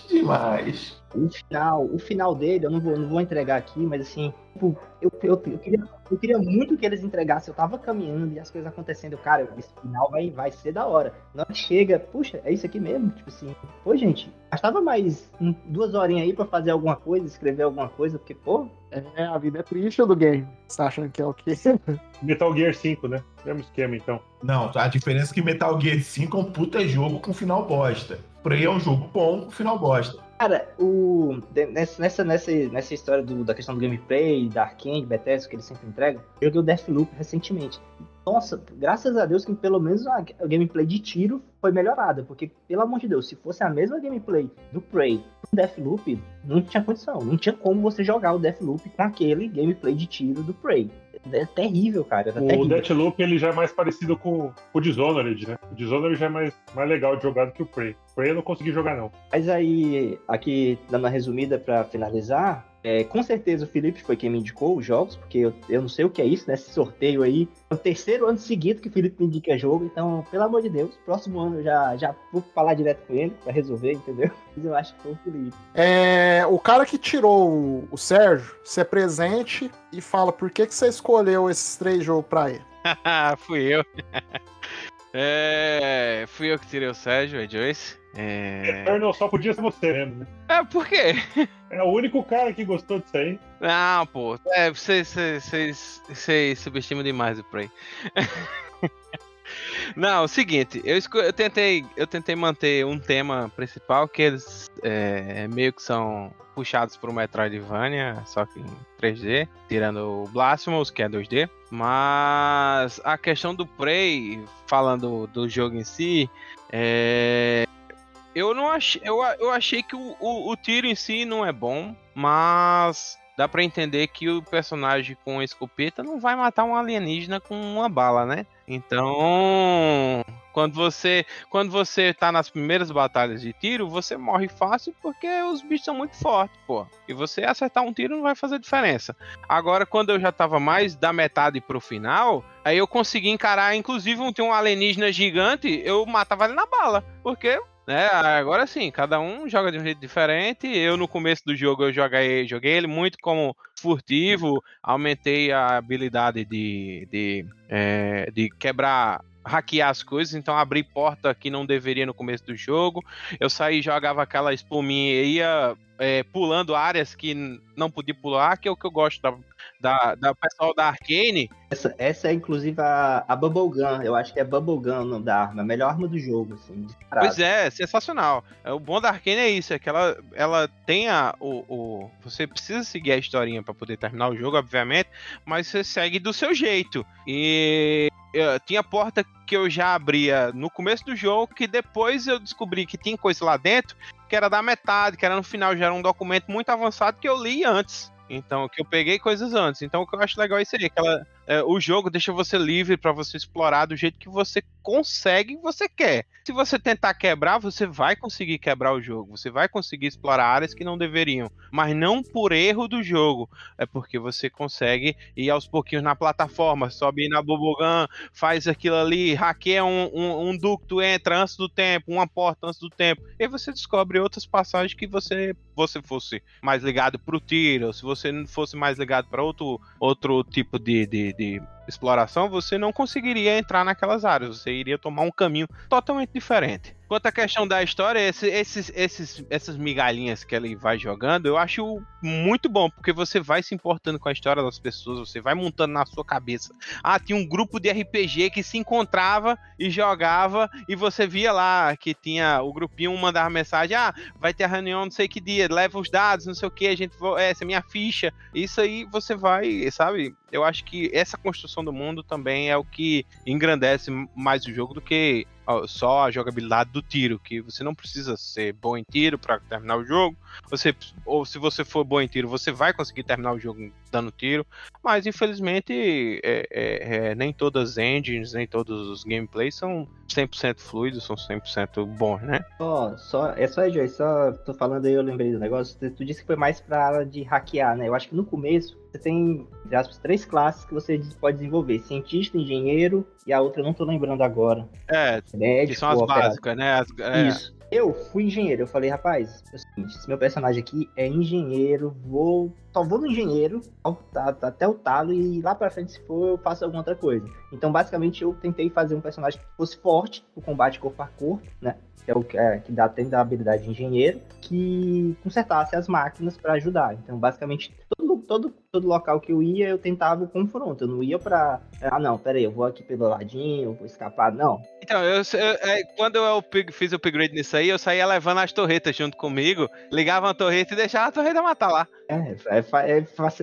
demais. O final, o final dele, eu não vou, não vou entregar aqui, mas assim, tipo, eu, eu, eu, queria, eu queria muito que eles entregassem. Eu tava caminhando e as coisas acontecendo. Cara, esse final vai, vai ser da hora. Não chega, puxa, é isso aqui mesmo? Tipo assim, pô, gente, gastava mais duas horinhas aí pra fazer alguma coisa, escrever alguma coisa, porque, pô. É, a vida é triste do game. Você achando que é o quê? Metal Gear 5, né? Mesmo esquema, então. Não, a diferença é que Metal Gear 5 é um puta jogo com final bosta. Por aí é um jogo bom com final bosta. Cara, o, nessa, nessa, nessa história do, da questão do gameplay, da Arkane, Bethesda, que eles sempre entregam, eu joguei o Deathloop recentemente. Nossa, graças a Deus que pelo menos a, a gameplay de tiro foi melhorada, porque, pelo amor de Deus, se fosse a mesma gameplay do Prey do Deathloop, não tinha condição, não tinha como você jogar o Deathloop com aquele gameplay de tiro do Prey é terrível, cara. É o terrível. Deathloop ele já é mais parecido com, com o Dishonored, né? O Dishonored já é mais, mais legal de jogar do que o Prey. O Prey eu não consegui jogar, não. Mas aí, aqui dando uma resumida para finalizar, é, com certeza o Felipe foi quem me indicou os jogos, porque eu, eu não sei o que é isso, né? Esse sorteio aí. É o terceiro ano seguido que o Felipe me indica jogo, então, pelo amor de Deus, próximo ano eu já, já vou falar direto com ele pra resolver, entendeu? Mas eu acho que foi o Felipe. É, o cara que tirou o, o Sérgio, se é presente e fala por que, que você escolheu esses três jogos pra ele. Fui eu. é, fui eu que tirei o Sérgio, a Joyce. É... Eternal só podia ser você mesmo, né? É, por quê? É o único cara que gostou disso aí. Não, pô. É, vocês, subestimam demais o Prey. Não, o seguinte, eu, eu tentei, eu tentei manter um tema principal que eles é, meio que são puxados pro Metroidvania, só que em 3D, tirando o Blasphemous, que é 2D. Mas a questão do Prey, falando do jogo em si, é, eu não achei, eu, eu achei que o, o, o tiro em si não é bom, mas dá pra entender que o personagem com escopeta não vai matar um alienígena com uma bala, né? Então, quando você quando você tá nas primeiras batalhas de tiro, você morre fácil porque os bichos são muito fortes, pô. E você acertar um tiro não vai fazer diferença. Agora, quando eu já tava mais da metade pro final, aí eu consegui encarar, inclusive um, tem um alienígena gigante, eu matava ele na bala. Porque né, agora sim, cada um joga de um jeito diferente. Eu no começo do jogo eu joguei, joguei ele muito como furtivo, aumentei a habilidade de, de, é, de quebrar, hackear as coisas, então abri porta que não deveria no começo do jogo. Eu saí, jogava aquela espuminha e ia é, pulando áreas que não podia pular, que é o que eu gosto da, da, da pessoal da Arcane. Essa, essa é inclusive a, a Bubblegum. Eu acho que é Bubblegum o nome da arma. A melhor arma do jogo, assim. disparado. Pois é, sensacional. É, O bom da Arcane é isso, é que ela, ela tem a, o, o- Você precisa seguir a historinha pra poder terminar o jogo, obviamente, mas você segue do seu jeito. E eh, tinha porta que eu já abria no começo do jogo, que depois eu descobri que tinha coisa lá dentro, que era da metade, que era no final, já era um documento muito avançado que eu li antes. Então, que eu peguei coisas antes. Então, o que eu acho legal é isso aí, que ela, é, o jogo deixa você livre pra você explorar do jeito que você consegue e você quer. Se você tentar quebrar, você vai conseguir quebrar o jogo. Você vai conseguir explorar áreas que não deveriam. Mas não por erro do jogo. É porque você consegue ir aos pouquinhos na plataforma. Sobe na Bubblegum, faz aquilo ali, hackeia um, um, um ducto, entra antes do tempo, uma porta antes do tempo. E você descobre outras passagens que você, você fosse mais ligado pro tiro. Se você não fosse mais ligado para outro, outro tipo de, de, de exploração, você não conseguiria entrar naquelas áreas. Você iria tomar um caminho totalmente diferente. Quanto à questão da história, esse- esses, esses, essas migalhinhas que ele vai jogando, eu acho muito bom, porque você vai se importando com a história das pessoas, você vai montando na sua cabeça. Ah, tinha um grupo de RPG que se encontrava e jogava, e você via lá que tinha o grupinho, mandava mensagem: ah, vai ter a reunião não sei que dia, leva os dados, não sei o que, a gente vo- essa é minha ficha. Isso aí você vai, sabe? Eu acho que essa construção do mundo também é o que engrandece mais o jogo do que só a jogabilidade do tiro, que você não precisa ser bom em tiro para terminar o jogo. Você ou se você for bom em tiro, você vai conseguir terminar o jogo dando tiro, mas infelizmente é- é- é, nem todas as engines, nem todos os gameplays são 100% fluidos, são 100% bons, né? Só, só, é só, Joy, só tô falando aí, eu lembrei do negócio. Tu, tu disse que foi mais pra área de hackear, né? Eu acho que no começo você tem, entre aspas, três classes que você pode desenvolver: cientista, engenheiro e a outra eu não tô lembrando agora. É, Médico, que são as operador. básicas, né? As- é. Isso. Eu fui engenheiro, eu falei, rapaz, é o seguinte, esse meu personagem aqui é engenheiro, vou. Só vou no engenheiro, tá- tá até o talo, e lá pra frente, se for, eu faço alguma outra coisa. Então, basicamente, eu tentei fazer um personagem que fosse forte, o combate corpo a corpo, né? Que é o que, é, que dá, tem da habilidade de engenheiro, que consertasse as máquinas pra ajudar. Então, basicamente, todo, todo, todo local que eu ia, eu tentava o confronto. Eu não ia pra. Ah, não, peraí, eu vou aqui pelo ladinho, eu vou escapar. Não. Então, eu, eu- é, quando eu fiz o upgrade nisso aí, eu saía levando as torretas junto comigo, ligava uma torreta e deixava a torreta matar lá. É, é, é, fa-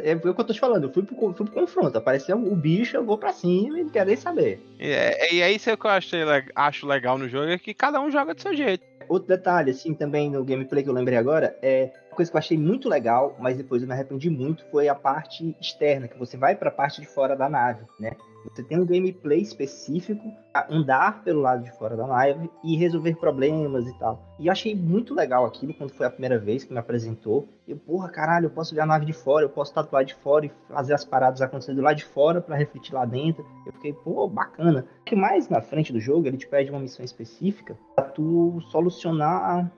é, o que eu tô te falando. Eu fui pro, fui pro confronto. Apareceu o bicho, eu vou pra cima e não quero nem saber. E é, e é isso que eu le- acho legal no jogo, é que cada um joga do seu jeito. Outro detalhe, assim, também no gameplay que eu lembrei agora, é uma coisa que eu achei muito legal, mas depois eu me arrependi muito, foi a parte externa, que você vai pra parte de fora da nave, né? Você tem um gameplay específico a andar pelo lado de fora da nave e resolver problemas e tal. E eu achei muito legal aquilo quando foi a primeira vez que me apresentou. Eu, porra, caralho, eu posso ver a nave de fora, eu posso lado de fora e fazer as paradas acontecendo lá de fora pra refletir lá dentro. Eu fiquei, pô, bacana. Que mais na frente do jogo, ele te pede uma missão específica pra tu solucionar.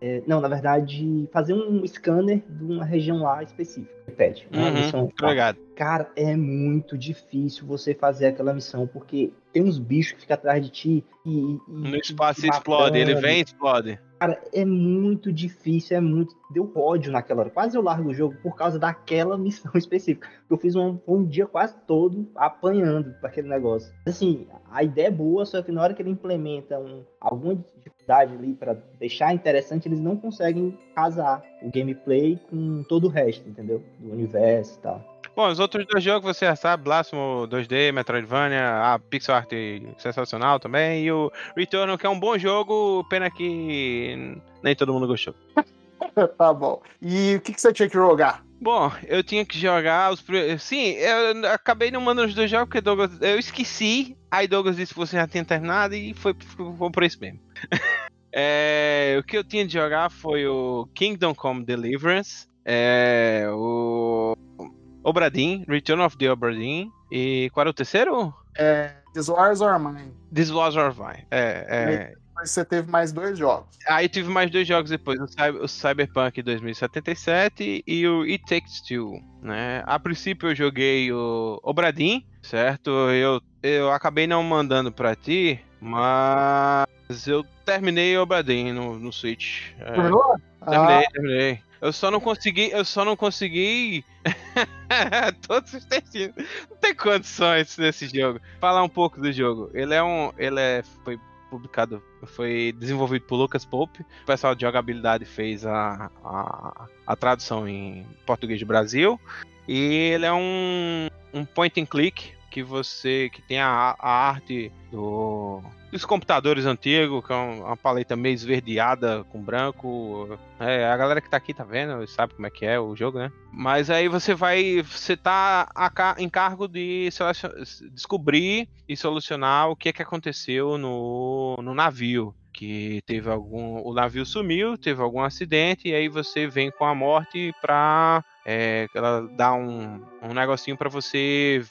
É, não, na verdade, fazer um scanner de uma região lá específica. Pede. Uma missão Uhum, tô ligado. Cara, é muito difícil você fazer aquela missão, porque tem uns bichos que ficam atrás de ti e. e No espaço explode, ele vem e explode. Cara, é muito difícil, é muito. Deu ódio naquela hora. Quase eu largo o jogo por causa daquela missão específica. Eu fiz um, um dia quase todo apanhando para aquele negócio. Assim, a ideia é boa, só que na hora que ele implementa um, alguma dificuldade ali para deixar interessante, eles não conseguem casar o gameplay com todo o resto, entendeu? Do universo e tal. Bom, os outros dois jogos você já sabe, Blasphemo 2D, Metroidvania, a pixel art sensacional também, e o Returnal, que é um bom jogo, pena que nem todo mundo gostou. tá bom. E o que, que você tinha que jogar? Bom, eu tinha que jogar os. Sim, eu acabei não mandando os dois jogos porque Douglas. Eu esqueci. Aí Douglas disse que você já tinha terminado e foi, foi por isso mesmo. é, o que eu tinha de jogar foi o Kingdom Come Deliverance. É, o Obradin, Return of the Obradin. E qual era o terceiro? É. This Was Our Mine. This Was Our Mine. É, é... Mas você teve mais dois jogos. Aí tive mais dois jogos depois, o, Cyber, o Cyberpunk 2077 e o It Takes Two, né? A princípio eu joguei o Obradin, certo? Eu, eu acabei não mandando pra ti, mas eu terminei o Obradin no, no Switch. É, terminou? Terminei, ah. terminei. Eu só não consegui, eu só não consegui todos os testes. Não tem condições nesse jogo. Falar um pouco do jogo. Ele é um, ele é foi publicado, foi desenvolvido por Lucas Pope. O pessoal de jogabilidade fez a, a, a tradução em português do Brasil. E ele é um, um point and click que você que tem a, a arte do dos computadores antigos, que é uma paleta meio esverdeada com branco. É, a galera que tá aqui tá vendo, sabe como é que é o jogo, né? Mas aí você vai. Você tá em cargo de descobrir e solucionar o que é que aconteceu no, no navio. Que teve algum. O navio sumiu, teve algum acidente, e aí você vem com a morte pra. É, ela dá um, um negocinho para você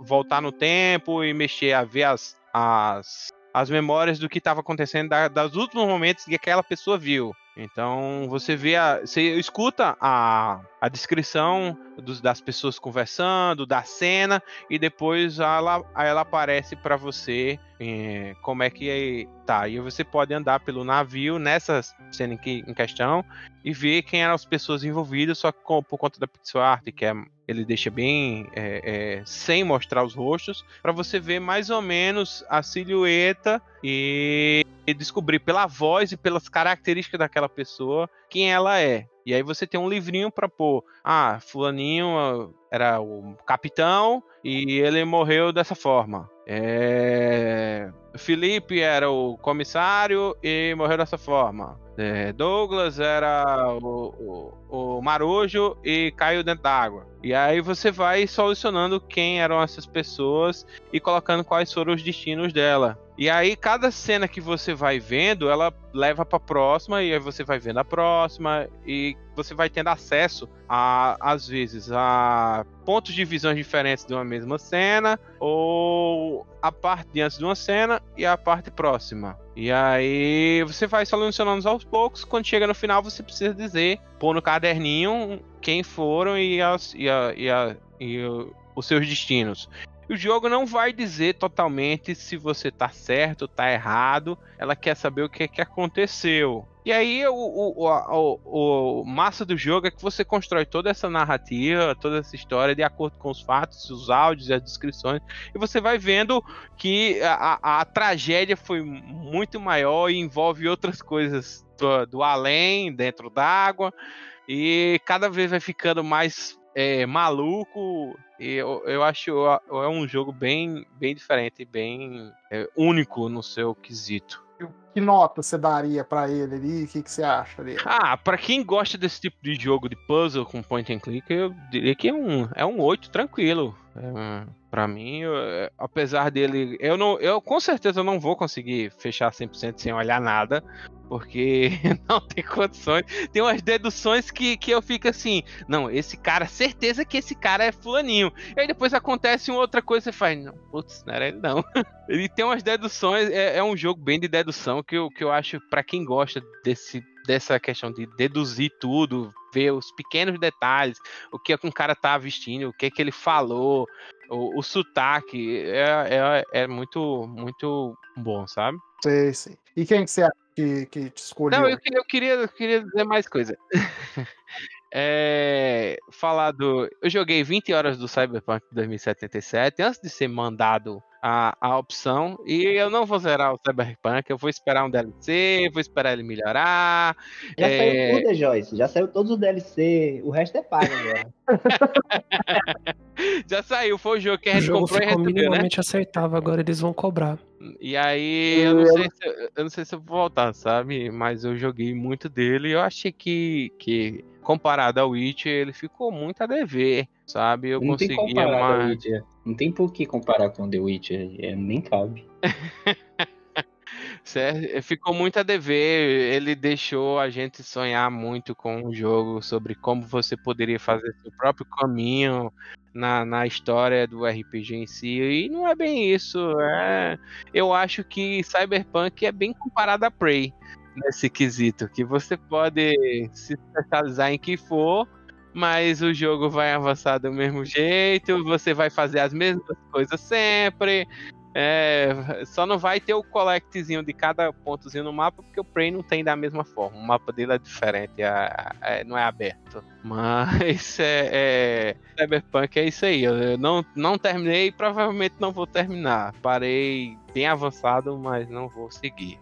voltar no tempo e mexer, a ver as, as as memórias do que estava acontecendo da, dos últimos momentos que aquela pessoa viu. Então você vê a, você escuta a, a descrição dos, das pessoas conversando, da cena e depois ela, ela aparece para você é, como é que tá. E você pode andar pelo navio nessa cena em, questão e ver quem eram as pessoas envolvidas, só que com, por conta da pixel art, que é ele deixa bem é, sem mostrar os rostos, para você ver mais ou menos a silhueta e, e, descobrir pela voz e pelas características daquela pessoa quem ela é. E aí você tem um livrinho para pôr, ah, fulaninho era o capitão e ele morreu dessa forma. É... Felipe era o comissário e morreu dessa forma. É, Douglas era o, o, o Marujo e caiu dentro d'água. E aí você vai solucionando quem eram essas pessoas e colocando quais foram os destinos dela. E aí cada cena que você vai vendo, ela leva para próxima e aí você vai vendo a próxima e você vai tendo acesso a às vezes a pontos de visão diferentes de uma mesma cena ou a parte de antes de uma cena e a parte próxima. E aí você vai solucionando aos poucos. Quando chega no final, você precisa dizer, pôr no caderninho quem foram e, as, e, a, e, a, e os seus destinos. O jogo não vai dizer totalmente se você tá certo ou tá errado. Ela quer saber o que, que aconteceu. E aí o, o, o, o, massa do jogo é que você constrói toda essa narrativa, toda essa história de acordo com os fatos, os áudios e as descrições. E você vai vendo que a, a tragédia foi muito maior e envolve outras coisas do, do além, dentro d'água. E cada vez vai ficando mais é, maluco e eu, eu acho é um jogo bem, bem diferente, bem é, único no seu quesito. Que nota você daria para ele ali? O que, que você acha dele? Ah, para quem gosta desse tipo de jogo de puzzle com point and click, eu diria que é um, é um 8 tranquilo. É, para mim, eu, é, apesar dele, eu não, eu com certeza não vou conseguir fechar 100% sem olhar nada, porque não tem condições. Tem umas deduções que, que eu fico assim, não, esse cara, certeza que esse cara é fulaninho. E aí depois acontece uma outra coisa, você faz, não, putz, não era ele não. ele tem umas deduções, é, é, um jogo bem de dedução que eu, que eu acho, para quem gosta desse dessa questão de deduzir tudo, ver os pequenos detalhes, o que, é que um cara tá vestindo, o que é que ele falou, o, o sotaque, é, é, é muito, muito bom, sabe? Sei, sei. E quem que você acha que, que te escolheu. Não, eu, eu queria, eu queria dizer mais coisa. É, falar do. Eu joguei 20 horas do Cyberpunk 2077 antes de ser mandado a, a opção. E eu não vou zerar o Cyberpunk, eu vou esperar um DLC, vou esperar ele melhorar. Já É, saiu tudo, Joyce. Já saiu todos os DLC. O resto é pago agora. já saiu, foi o jogo que a O gente jogo comprou e recebeu, né? minimamente aceitável, agora eles vão cobrar. E aí, eu não, sei se, eu- eu não sei se eu vou voltar, sabe? Mas eu joguei muito dele e eu achei que, que comparado ao Witch, ele ficou muito a dever, sabe? Eu não tem conseguia ao mais. Witcher. Não tem por que comparar com The Witcher. É, nem cabe. Certo? Ficou muito a dever. Ele deixou a gente sonhar muito com o jogo sobre como você poderia fazer seu próprio caminho na, na história do RPG em si. E não é bem isso. É... Eu acho que Cyberpunk é bem comparado a Prey nesse quesito, que você pode se especializar em que for. Mas o jogo vai avançar do mesmo jeito, você vai fazer as mesmas coisas sempre. É, só não vai ter o collectzinho de cada pontozinho no mapa, porque o Prey não tem da mesma forma. O mapa dele é diferente, é- é- não é aberto. Mas é, é, Cyberpunk é isso aí. Eu não, não terminei e provavelmente não vou terminar. Parei bem avançado, mas não vou seguir.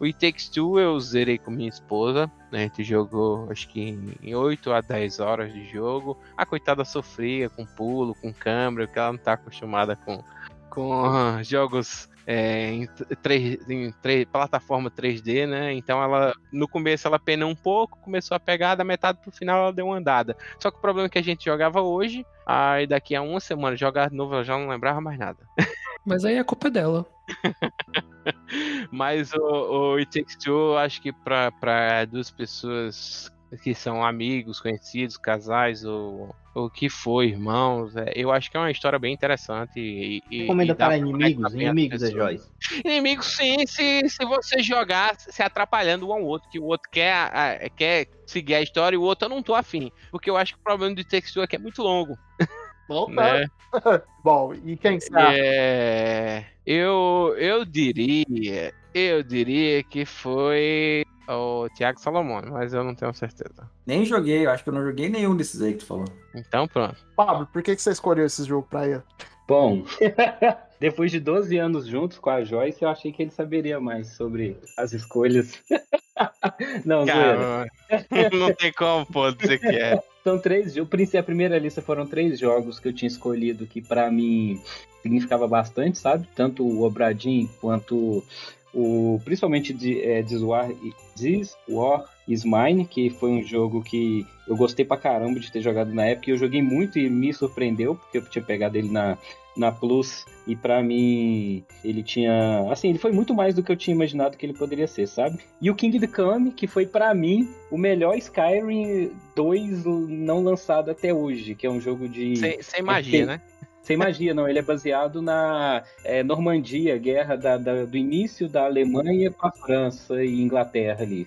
O It Takes Two eu zerei com minha esposa. A gente jogou acho que em 8 a 10 horas de jogo. A coitada sofria com pulo, com câmera, porque ela não tá acostumada com com jogos é, em, 3, em plataforma 3D, né? Então ela no começo ela penou um pouco, começou a pegar, da metade pro final ela deu uma andada. Só que o problema é que a gente jogava hoje, aí daqui a uma semana jogar de novo eu já não lembrava mais nada. Mas aí a culpa é dela. Mas o, o It Takes Two, acho que pra, pra duas pessoas que são amigos, conhecidos, casais ou o que for, irmãos, é, eu acho que é uma história bem interessante e, e- Recomenda e para inimigos? Inimigos, é. Joyce. Inimigos, sim, se, se você jogar se atrapalhando um ao outro, que o outro quer, a- quer seguir a história e o outro eu não tô afim. Porque eu acho que o problema do texto é que é muito longo. Bom, né? Bom, e quem acha? É, eu, eu diria, eu diria que foi o Thiago Salomão, mas eu não tenho certeza. Nem joguei, eu acho que eu não joguei nenhum desses aí que tu falou. Então pronto. Pablo, por que, que você escolheu esse jogo pra ele? Bom, depois de 12 anos juntos com a Joyce, eu achei que ele saberia mais sobre as escolhas. Não. Cara, não tem como, pô, dizer que é. São três jogos. A primeira lista foram três jogos que eu tinha escolhido que pra mim significava bastante, sabe? Tanto o Obradin quanto o. Principalmente de, é, This, War, This War is Mine, que foi um jogo que eu gostei pra caramba de ter jogado na época. E eu joguei muito e me surpreendeu, porque eu tinha pegado ele na, na Plus. E pra mim, ele tinha. Assim, ele foi muito mais do que eu tinha imaginado que ele poderia ser, sabe? E o King Come, que foi pra mim o melhor Skyrim 2 não lançado até hoje, que é um jogo de. Sem magia, né? Sem magia, não. Ele é baseado na é, Normandia, guerra da- da- do início da Alemanha com a França e Inglaterra ali.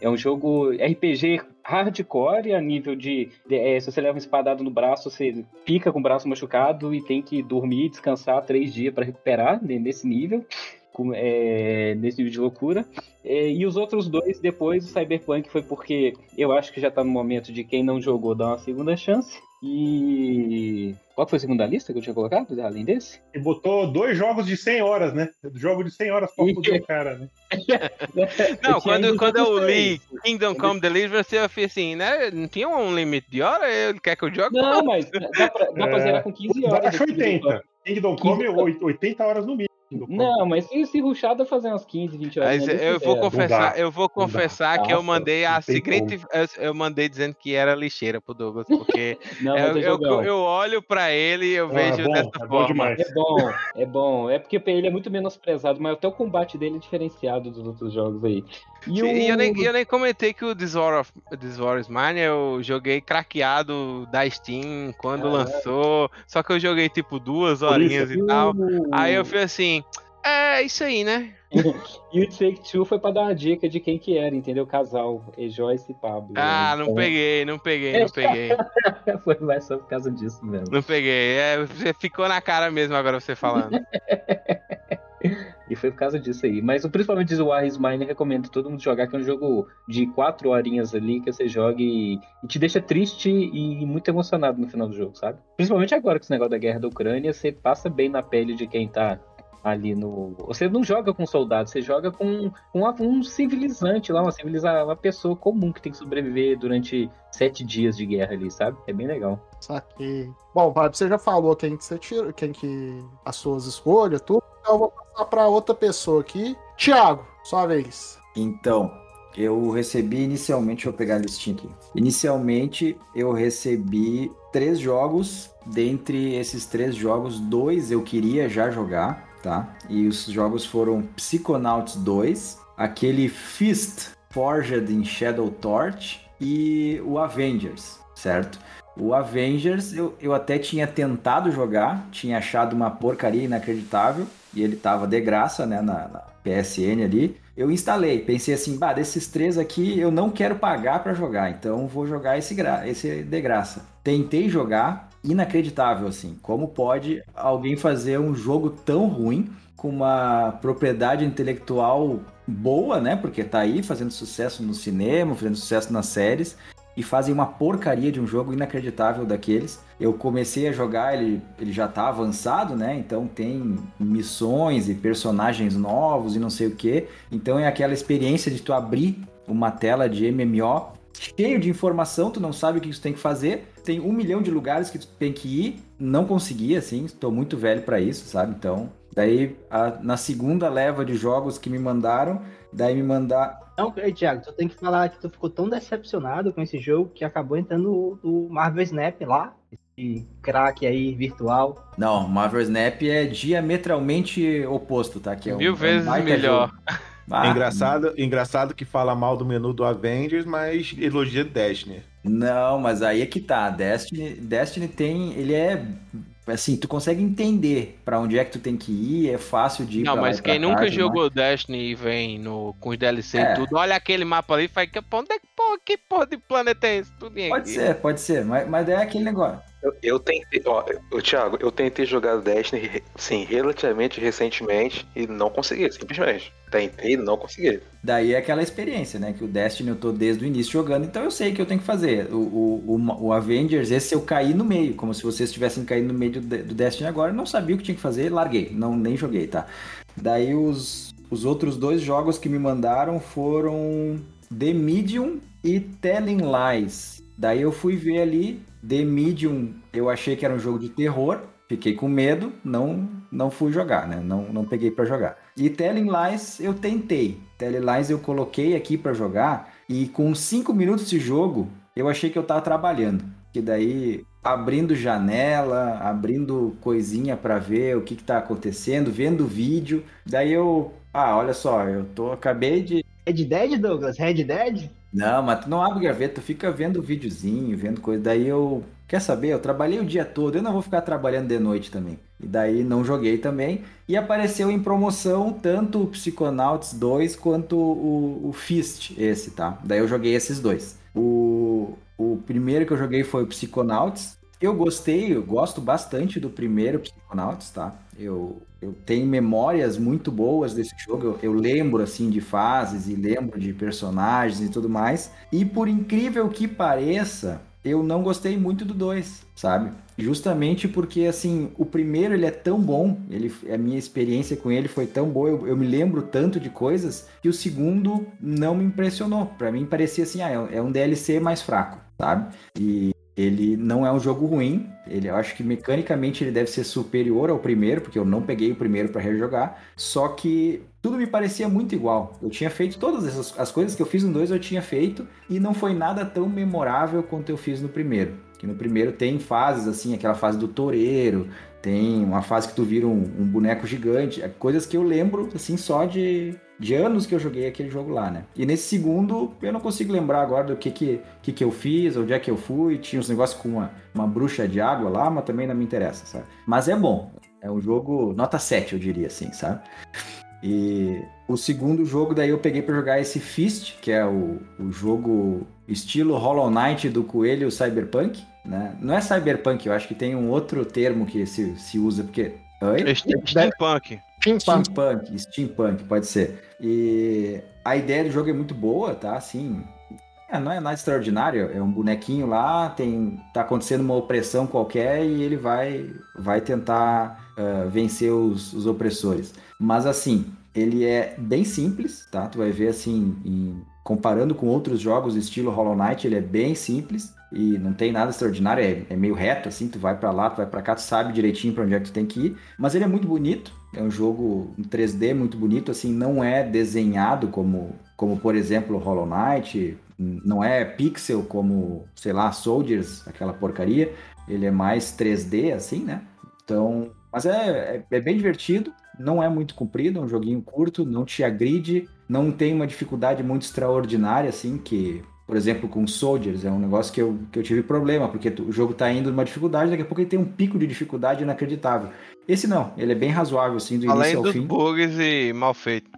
É um jogo RPG hardcore a nível de. é, se você leva um espadado no braço, você fica com o braço machucado e tem que dormir e descansar três dias para recuperar né, nesse nível. com- é, nesse nível de loucura. É, e os outros dois, depois, o Cyberpunk foi porque eu acho que já tá no momento de quem não jogou dar uma segunda chance. E. Qual foi a segunda lista que eu tinha colocado, além desse? E botou dois jogos de 100 horas, né? Jogo de 100 horas pra foder o cara, né? Não, quando, quando eu li. Kingdom Come Deliverance, eu fiz assim, né? Não tinha um limite de hora? Ele quer que eu jogue? Não, mas dá pra, dá pra É. zerar com 15 horas. Acho 80. Kingdom Come, 80 horas no mínimo. Não, mas se, se ruxar, dá fazer umas 15, 20 horas. Mas né? eu vou É, confessar, eu vou confessar que eu mandei a seguinte. Eu, eu mandei dizendo que era lixeira pro Douglas, porque Não, eu, é eu, eu olho pra ele e eu Ah, vejo é bom, dessa é bom forma. demais. É bom, é bom. É porque ele é muito menosprezado, mas até o combate dele é diferenciado dos outros jogos aí. E, o... E eu nem, eu nem comentei que o This War, of, This War is Mine eu joguei craqueado da Steam quando Caralho. lançou. Só que eu joguei tipo duas Por isso. horinhas e tal. Aí eu fui assim, é isso aí, né? E o Take Two foi pra dar uma dica de quem que era, entendeu? Casal, e Joyce e Pablo. Ah, não Então, peguei, não peguei, não peguei. Foi mais só por causa disso mesmo. Não peguei. É, você ficou na cara mesmo agora você falando. E foi por causa disso aí. Mas o principalmente o Warriors Mine recomendo todo mundo jogar, que é um jogo de quatro horinhas ali que você joga e, e te deixa triste e muito emocionado no final do jogo, sabe? Principalmente agora com esse negócio da guerra da Ucrânia, você passa bem na pele de quem tá ali no. Você não joga com soldados, você joga com, com um civilizante lá, uma civiliza... uma pessoa comum que tem que sobreviver durante sete dias de guerra ali, sabe? É bem legal. Saquei. Bom, Fábio, você já falou quem que você tira, quem que as suas escolhas, tudo. Então eu vou passar pra outra pessoa aqui. Tiago, sua vez. Então, eu recebi inicialmente, deixa eu pegar a listinha aqui. Inicialmente, eu recebi três jogos. Dentre esses três jogos, dois eu queria já jogar, tá? E os jogos foram Psychonauts 2, aquele Fist Forged in Shadow Torch e o Avengers, certo? O Avengers eu, eu até tinha tentado jogar, tinha achado uma porcaria inacreditável e ele tava de graça, né, na, na PSN ali. Eu instalei, pensei assim, bah, desses três aqui eu não quero pagar pra jogar, então vou jogar esse, esse de graça. Tentei jogar, inacreditável assim. Como pode alguém fazer um jogo tão ruim com uma propriedade intelectual boa, né? Porque tá aí fazendo sucesso no cinema, fazendo sucesso nas séries e fazem uma porcaria de um jogo inacreditável daqueles. Eu comecei a jogar, ele, ele já tá avançado, né? Então tem missões e personagens novos e não sei o que. Então é aquela experiência de tu abrir uma tela de MMO cheio de informação, tu não sabe o que tu tem que fazer. Tem um milhão de lugares que tu tem que ir. Não consegui, assim, estou muito velho para isso, sabe? Então, daí a- na segunda leva de jogos que me mandaram, daí me mandar Não, ei, Thiago, tu tem que falar que tu ficou tão decepcionado com esse jogo que acabou entrando no, no Marvel Snap lá. Esse craque aí virtual. Não, Marvel Snap é diametralmente oposto, tá? Que é um, Mil é um vezes melhor. É Ah, engraçado, engraçado que fala mal do menu do Avengers, mas elogia Destiny. Não, mas aí é que tá. Destiny, Destiny tem. Ele é. Assim, tu consegue entender pra onde é que tu tem que ir, é fácil de ir Não, mas quem nunca mais. jogou Destiny e vem no, com os DLC É. e tudo, olha aquele mapa ali e faz que onde é que porra, que porra de planeta é esse? Tudo Pode ser, pode ser, mas, mas é aquele negócio. Eu, eu tentei, ó, Thiago, eu tentei jogar Destiny, sim, relativamente recentemente e não consegui, simplesmente. Tentei e não consegui. Daí é aquela experiência, né? Que o Destiny eu tô desde o início jogando, então eu sei que eu tenho que fazer. O, o, o, Avengers, esse eu caí no meio, como se vocês tivessem caído no meio do, do Destiny agora, não sabia o que tinha que fazer, larguei, não nem joguei, tá? Daí os, os outros dois jogos que me mandaram foram The Medium e Telling Lies. Daí eu fui ver ali, The Medium, eu achei que era um jogo de terror, fiquei com medo, não não fui jogar, né? Não, não peguei pra jogar. E Telling Lies eu tentei. Telling Lies eu coloquei aqui pra jogar e com 5 minutos de jogo eu achei que eu tava trabalhando. Que daí abrindo janela, abrindo coisinha pra ver o que que tá acontecendo, vendo vídeo. Daí eu, ah, olha só, eu tô acabei de Red Dead, Douglas? Red Dead? Não, mas tu não abre gaveta, tu fica vendo videozinho, vendo coisa. Daí eu, quer saber? Eu trabalhei o dia todo, eu não vou ficar trabalhando de noite também. E daí não joguei também. E apareceu em promoção tanto o Psychonauts 2 quanto o, o Fist, esse, tá? Daí eu joguei esses dois. O, o primeiro que eu joguei foi o Psychonauts. Eu gostei, eu gosto bastante do primeiro Psychonauts, tá? Eu, eu tenho memórias muito boas desse jogo. Eu, eu lembro, assim, de fases e lembro de personagens e tudo mais. E por incrível que pareça, eu não gostei muito do 2, sabe? Justamente porque, assim, o primeiro ele é tão bom, ele, a minha experiência com ele foi tão boa, eu, eu me lembro tanto de coisas, que o segundo não me impressionou. Pra mim parecia assim, ah, é um- é um DLC mais fraco, sabe? E ele não é um jogo ruim, ele, eu acho que mecanicamente ele deve ser superior ao primeiro, porque eu não peguei o primeiro pra rejogar, só que tudo me parecia muito igual. Eu tinha feito todas essas as coisas que eu fiz no 2 eu tinha feito e não foi nada tão memorável quanto eu fiz no primeiro. Que no primeiro tem fases assim, aquela fase do toureiro, tem uma fase que tu vira um, um boneco gigante, é coisas que eu lembro assim só de, de anos que eu joguei aquele jogo lá, né? E nesse segundo eu não consigo lembrar agora do que que, que, que eu fiz, onde é que eu fui, tinha uns negócios com uma, uma bruxa de água lá, mas também não me interessa, sabe? Mas é bom, é um jogo nota 7, eu diria assim, sabe? E o segundo jogo, daí eu peguei pra jogar esse Fist, que é o, o jogo estilo Hollow Knight do Coelho Cyberpunk, né? Não é Cyberpunk, eu acho que tem um outro termo que se, se usa, porque... Oi? Steampunk. Steampunk. Steampunk, steampunk, pode ser. E a ideia do jogo é muito boa, tá? Assim, é, não é nada extraordinário, é um bonequinho lá, tem tá acontecendo uma opressão qualquer e ele vai vai tentar uh, vencer os, os, opressores. Mas assim, ele é bem simples, tá? Tu vai ver assim, em, comparando com outros jogos estilo Hollow Knight, ele é bem simples e não tem nada extraordinário, é, é meio reto assim, tu vai para lá, tu vai para cá, tu sabe direitinho para onde é que tu tem que ir, mas ele é muito bonito, é um jogo em 3D muito bonito, assim, não é desenhado como como por exemplo Hollow Knight, não é pixel como, sei lá, Soldiers, aquela porcaria, ele é mais 3D assim, né? Então, mas é, é, é bem divertido, não é muito comprido, é um joguinho curto, não te agride, não tem uma dificuldade muito extraordinária, assim, que, por exemplo, com Soldiers, é um negócio que eu, que eu tive problema, porque o jogo tá indo numa dificuldade, daqui a pouco ele tem um pico de dificuldade inacreditável. Esse não, ele é bem razoável, assim, do Além início ao dos fim. bugs e mal feito.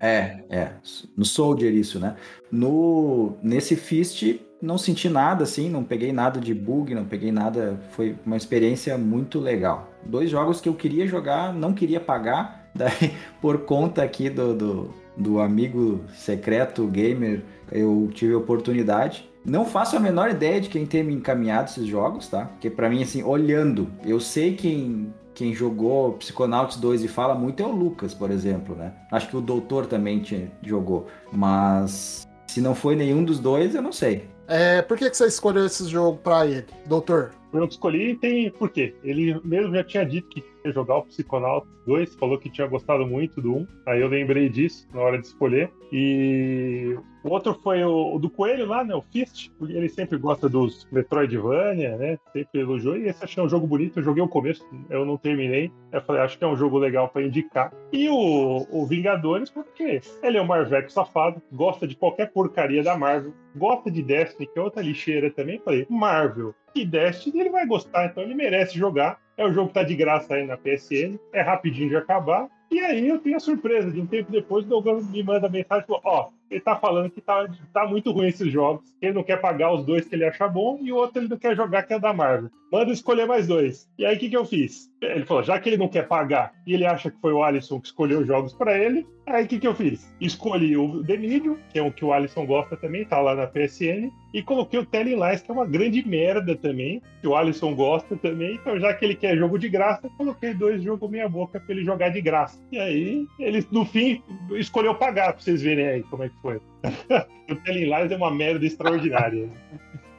É, é. No Soldier isso, né? No nesse Fist não senti nada assim, não peguei nada de bug, não peguei nada, foi uma experiência muito legal. Dois jogos que eu queria jogar, não queria pagar, daí por conta aqui do, do, do amigo secreto gamer, eu tive a oportunidade. Não faço a menor ideia de quem tem me encaminhado esses jogos, tá? Porque para mim assim, olhando, eu sei quem quem jogou Psychonauts 2 e fala muito é o Lucas, por exemplo, né? Acho que o Doutor também tinha, jogou, mas se não foi nenhum dos dois, eu não sei. É, por que, que você escolheu esse jogo pra ele, Doutor? Eu escolhi tem por quê? Ele mesmo já tinha dito que jogar o Psychonauts 2, falou que tinha gostado muito do 1, aí eu lembrei disso na hora de escolher. E o outro foi o, o, do Coelho lá, né? O Fist. Ele sempre gosta dos Metroidvania, né? Sempre elogiou. E esse achei um jogo bonito. Eu joguei o começo, eu não terminei. Eu falei, acho que é um jogo legal para indicar. E o, o Vingadores, porque ele é um Marveco safado, gosta de qualquer porcaria da Marvel, gosta de Destiny, que é outra lixeira também. Falei, Marvel e Destiny ele vai gostar, então ele merece jogar. É o jogo que tá de graça aí na PSN, é rapidinho de acabar. E aí eu tenho a surpresa de um tempo depois o Douglas me manda mensagem ó, oh, ele tá falando que tá, tá muito ruim esses jogos, ele não quer pagar os dois que ele acha bom e o outro ele não quer jogar que é da Marvel. Manda escolher mais dois. E aí o que, que eu fiz? Ele falou, já que ele não quer pagar e ele acha que foi o Alisson que escolheu os jogos para ele, aí o que, que eu fiz? Escolhi o The Medium, que é o que o Alisson gosta também, tá lá na PSN, e coloquei o Telling Lies, que é uma grande merda também, que o Alisson gosta também, então já que ele quer jogo de graça, coloquei dois jogos meia boca para ele jogar de graça. E aí, ele no fim escolheu pagar, pra vocês verem aí como é que foi. o Telling Lies é uma merda extraordinária.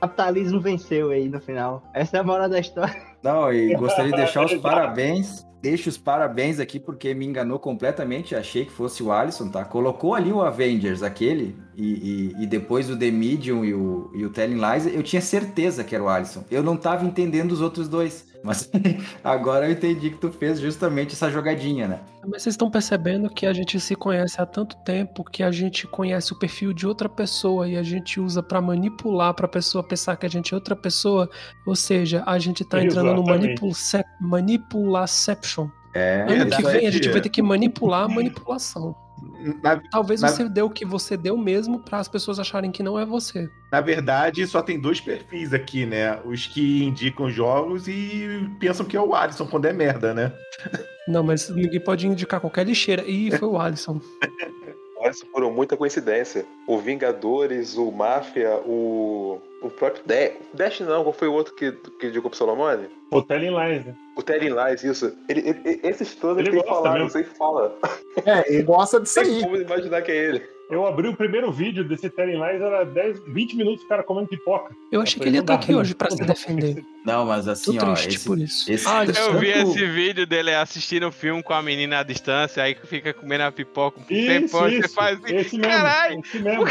capitalismo venceu aí no final. Essa é a moral da história. Não, e gostaria de deixar os parabéns. Deixo os parabéns aqui porque me enganou completamente. Achei que fosse o Alisson, tá? Colocou ali o Avengers, aquele, e, e, e depois o The Medium e o, e o Telling Lies. Eu tinha certeza que era o Alisson. Eu não tava entendendo os outros dois. Mas agora eu entendi que tu fez justamente essa jogadinha, né? Mas vocês estão percebendo que a gente se conhece há tanto tempo que a gente conhece o perfil de outra pessoa e a gente usa para manipular para a pessoa pensar que a gente é outra pessoa. Ou seja, a gente tá entrando no manipul manipulaception. É, ano que vem a gente vai ter que manipular a manipulação. Na, Talvez na, você dê o que você deu mesmo para as pessoas acharem que não é você. Na verdade, só tem dois perfis aqui, né? Os que indicam jogos e pensam que é o Alisson quando é merda, né? Não, mas ninguém pode indicar qualquer lixeira. E foi o Alisson. Alisson foram muita coincidência. O Vingadores, o Máfia, o. O próprio Dash. Dash não, qual foi o outro que, que indicou pro Solomone? O Telling Lies, né? O Telling Lies, isso. Ele, ele, esses todos ele, ele tem que falar, não sei fala. É, ele gosta disso aí. Como imaginar que é ele. Eu abri o primeiro vídeo desse Telling Lies, era 10, 20 minutos o cara comendo pipoca. Eu achei que ele ia estar aqui hoje pra se defender. Não, mas assim, Tô ó. triste Esse, por isso. esse- Ah, eu vi esse vídeo dele assistindo o filme com a menina à distância, aí que fica comendo a pipoca um Isso, tempão, você isso. faz assim, Esse mesmo. caralho, Esse mesmo. Não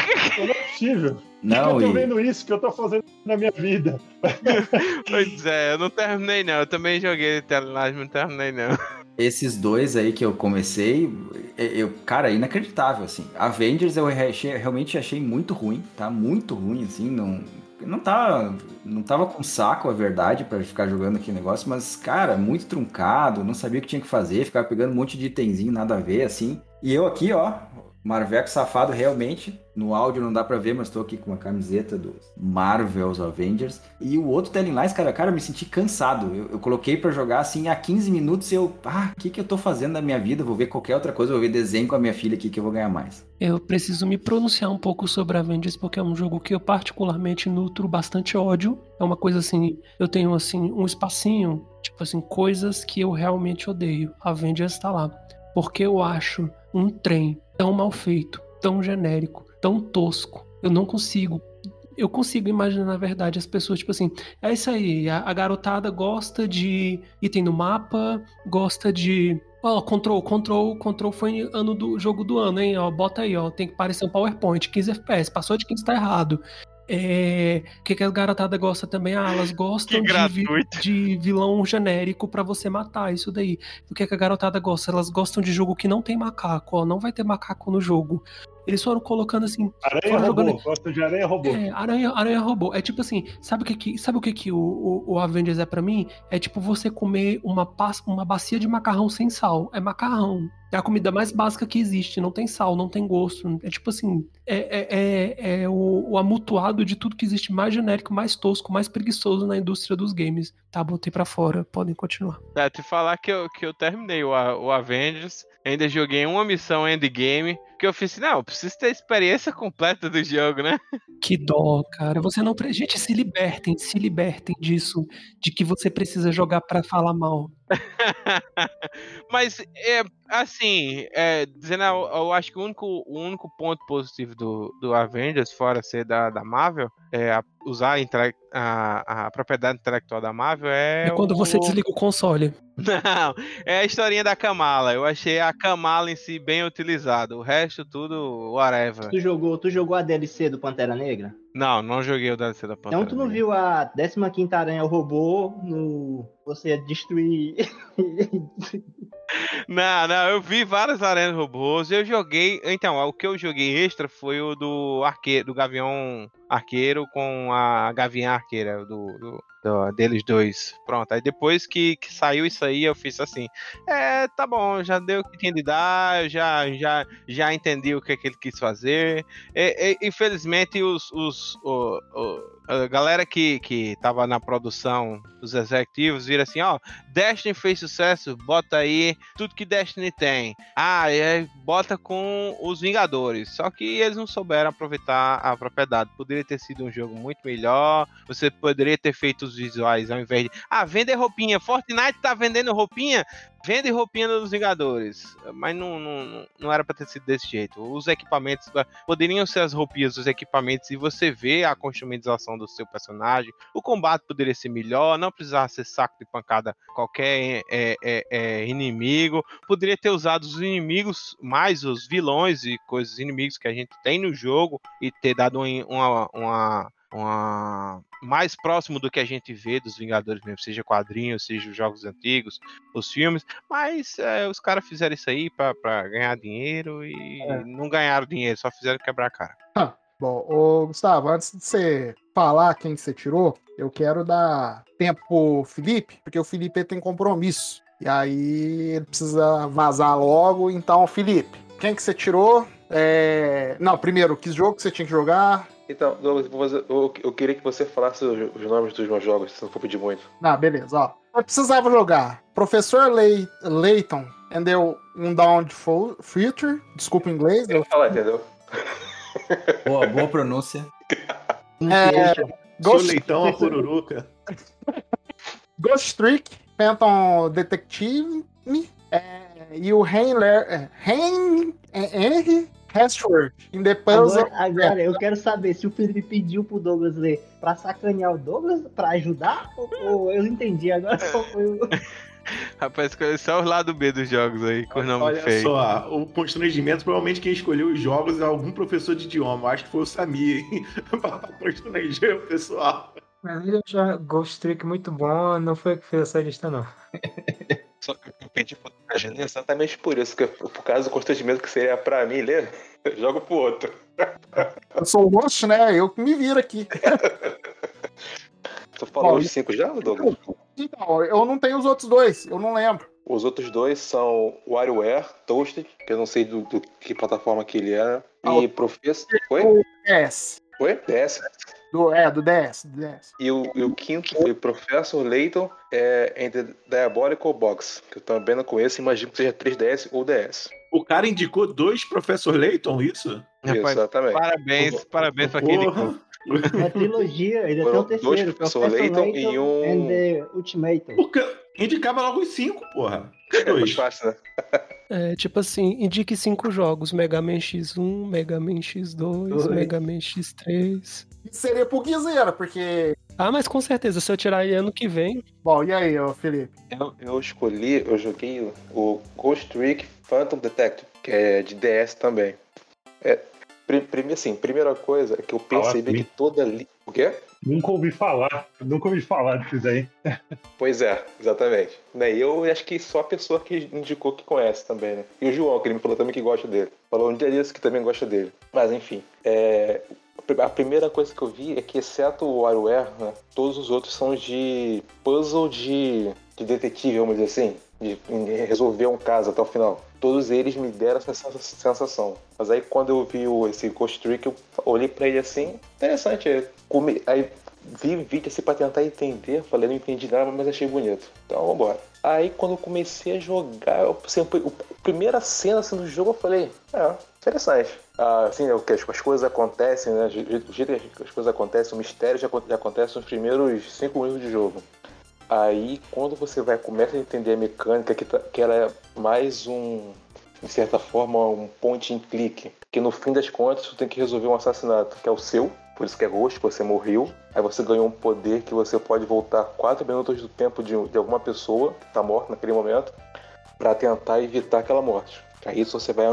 é possível. Não, que eu tô e- vendo isso que eu tô fazendo na minha vida? pois é, eu não terminei não, eu também joguei Telenage, mas não terminei não. Esses dois aí que eu comecei, eu, cara, é inacreditável, assim. Avengers eu achei- realmente achei muito ruim, tá? Muito ruim, assim, não... Não tá, não tava com saco, a verdade, pra ficar jogando aquele negócio, mas, cara, muito truncado, não sabia o que tinha que fazer, ficava pegando um monte de itemzinho, nada a ver, assim. E eu aqui, ó, Marveco safado, realmente. No áudio não dá pra ver, mas tô aqui com uma camiseta dos Marvel's Avengers. E o outro Telling Lies, cara, cara, eu me senti cansado. Eu, eu coloquei pra jogar assim há 15 minutos e eu, ah, o que que eu tô fazendo na minha vida? Vou ver qualquer outra coisa, vou ver desenho com a minha filha aqui que eu vou ganhar mais. Eu preciso me pronunciar um pouco sobre Avengers porque é um jogo que eu particularmente nutro bastante ódio. É uma coisa assim, eu tenho assim um espacinho, tipo assim, coisas que eu realmente odeio. Avengers tá lá. Porque eu acho um trem tão mal feito, tão genérico, tão tosco. Eu não consigo. Eu consigo imaginar, na verdade, as pessoas, tipo assim, é isso aí, a, a garotada gosta de item no mapa, gosta de. Ó, control, control, control foi ano do jogo do ano, hein? Ó, bota aí, ó. Tem que parecer um PowerPoint, 15 FPS, passou de 15 tá errado. É, o que, que a garotada gosta também? Ah, elas gostam de, de vilão genérico pra você matar, isso daí. O que, que a garotada gosta? Elas gostam de jogo que não tem macaco, ó, não vai ter macaco no jogo. Eles foram colocando assim. Aranha foram robô. jogando- Gosto de aranha robô. É, aranha, aranha robô. É tipo assim, sabe o que que, sabe o, que, que o, o, o Avengers é pra mim? É tipo você comer uma, uma bacia de macarrão sem sal. É macarrão. É a comida mais básica que existe. Não tem sal, não tem gosto. É tipo assim, é, é, é, é o, o amutuado de tudo que existe mais genérico, mais tosco, mais preguiçoso na indústria dos games. Tá, botei pra fora. Podem continuar. É, te falar que eu, que eu terminei o, o Avengers, ainda joguei uma missão endgame, que eu fiz assim, não, eu preciso ter a experiência completa do jogo, né? Que dó, cara. Você não. Gente, se libertem, se libertem disso. De que você precisa jogar pra falar mal. Mas, é, assim, é, dizendo, eu, eu acho que o único, o único ponto positivo do, do Avengers, fora ser da, da Marvel, é a- usar a, intele- a, a propriedade intelectual da Marvel é. É quando você o- desliga o console. Não, é a historinha da Kamala. Eu achei a Kamala em si bem utilizada. O resto, tudo, whatever. Tu jogou, tu jogou a DLC do Pantera Negra? Não, não joguei o DLC da Pantera. Então tu não viu a 15ª Aranha Robô no... Você destruir... Não, não, eu vi várias arenas robôs. Eu joguei. Então, o que eu joguei extra foi o do arqueiro, do Gavião Arqueiro com a Gavião Arqueira, do, do- do- deles dois. Pronto. Aí depois que, que saiu isso aí, eu fiz assim. É, tá bom, já deu o que tinha de dar, já, já, já entendi o que, é que ele quis fazer. É, é, infelizmente, os, os, o- o- a galera que, que tava na produção, os executivos, viram assim: ó, Destiny fez sucesso, bota aí tudo que Destiny tem. Ah, bota com os Vingadores. Só que eles não souberam aproveitar a propriedade. Poderia ter sido um jogo muito melhor. Você poderia ter feito os visuais ao invés de. Ah, vender roupinha. Fortnite tá vendendo roupinha. Vende roupinha dos Vingadores. Mas não, não, não- não era pra ter sido desse jeito. Os equipamentos ah, poderiam ser as roupinhas dos equipamentos e você vê a customização do seu personagem. O combate poderia ser melhor, não precisava ser saco de pancada qualquer é, é, é, inimigo. Poderia ter usado os inimigos, mais os vilões e coisas inimigos que a gente tem no jogo e ter dado um- uma, uma, uma mais próximo do que a gente vê dos Vingadores mesmo, seja quadrinhos, seja os jogos antigos, os filmes. Mas é, os caras fizeram isso aí pra ganhar dinheiro e não ganharam dinheiro, só fizeram quebrar a cara. Bom, ô Gustavo, antes de você falar quem você tirou, eu quero dar tempo pro Felipe, porque o Felipe tem compromisso. E aí ele precisa vazar logo. Então, Felipe, quem que você tirou? É... Não, primeiro, que jogo que você tinha que jogar? Então, Douglas, eu vou fazer- eu, eu queria que você falasse os, nomes dos meus jogos, se não for pedir muito. Ah, beleza, ó. Eu precisava jogar Professor Lay- Layton and the Fu- Future. Desculpa o inglês. Eu vou falar, entendeu? Boa, boa pronúncia. É, Sou Ghost, leitão, a pururuca. Ghost Trick, Phantom Detective é, e o Henler, é, Hen, é, Henry Hestworth in the Puzzle. Agora, agora eu quero saber se o Felipe pediu pro Douglas ler pra sacanear o Douglas, pra ajudar, ou, ou eu não entendi agora qual foi o... Rapaz, escolhe só os lados B dos jogos aí, com os nomes Olha feios. só, o constrangimento, provavelmente quem escolheu os jogos é algum professor de idioma. Acho que foi o Samir, pra constranger o pessoal. Mas ele já Ghost Trick muito bom, não foi o que fez essa lista, não. Só que eu pedi pro Imagina exatamente por isso, que por causa do constrangimento que seria pra mim ler, eu jogo pro outro. Eu sou o host, né? Eu que me viro aqui. Tu falou Bom, os cinco já, Douglas? Então, eu não tenho os outros dois, eu não lembro. Os outros dois são WarioWare Toasted, que eu não sei do, do que plataforma que ele é, Ah, e Professor. Oi? O DS. Oi? DS. Do, é, do DS. do DS. E o, e o quinto foi Professor Layton é, em The Diabolical Box, que eu também não conheço, imagino que seja 3DS ou DS. O cara indicou dois Professor Layton, isso? Rapaz, Exatamente. Parabéns, parabéns pra quem Porra. indicou. É trilogia, ainda tem Foram o terceiro. dois Professor Professor Layton Layton e um- and the Ultimatum. Porque indicava logo os cinco, porra. Que É mais fácil, né? É, tipo assim, indique cinco jogos: Mega Man X1, Mega Man X2, Dois. Mega Man X3. Isso seria pro Guizeira, porque. Ah, mas com certeza, se eu tirar aí ano que vem. Bom, e aí, ô Felipe? Eu, eu escolhi, eu joguei o- Ghost Trick Phantom Detective, que é de DS também. É, pri- prime- assim, primeira coisa é que eu percebi assim. que toda li... O quê? Nunca ouvi falar. Nunca ouvi falar disso aí. Pois é, exatamente. Né, e eu acho que só a pessoa que indicou que conhece também, né? E o João, que ele me falou também que gosta dele. Falou um dia disso que também gosta dele. Mas enfim, é, a primeira coisa que eu vi é que, exceto o WarioWare, né, todos os outros são de puzzle de, de detetive, vamos dizer assim. De resolver um caso até o final. Todos eles me deram essa sensa- sensação. Mas aí quando eu vi esse Ghost Trick, eu olhei pra ele assim, interessante. é, Aí vi vídeo assim pra tentar entender, falei, não entendi nada, mas achei bonito. Então vambora. Aí quando eu comecei a jogar, eu, assim, a primeira cena assim, do jogo, eu falei, é, interessante. Ah, assim, o que as, as coisas acontecem, né? O jeito que as coisas acontecem, o mistério já, já acontece nos primeiros cinco minutos de jogo. Aí quando você vai começa a entender a mecânica, que, tá- que ela é mais um, de certa forma, um point and click. Que no fim das contas você tem que resolver um assassinato, que é o seu, por isso que é roxo, você morreu. Aí você ganhou um poder que você pode voltar 4 minutos do tempo de, de alguma pessoa que está morta naquele momento, para tentar evitar aquela morte. Aí você vai,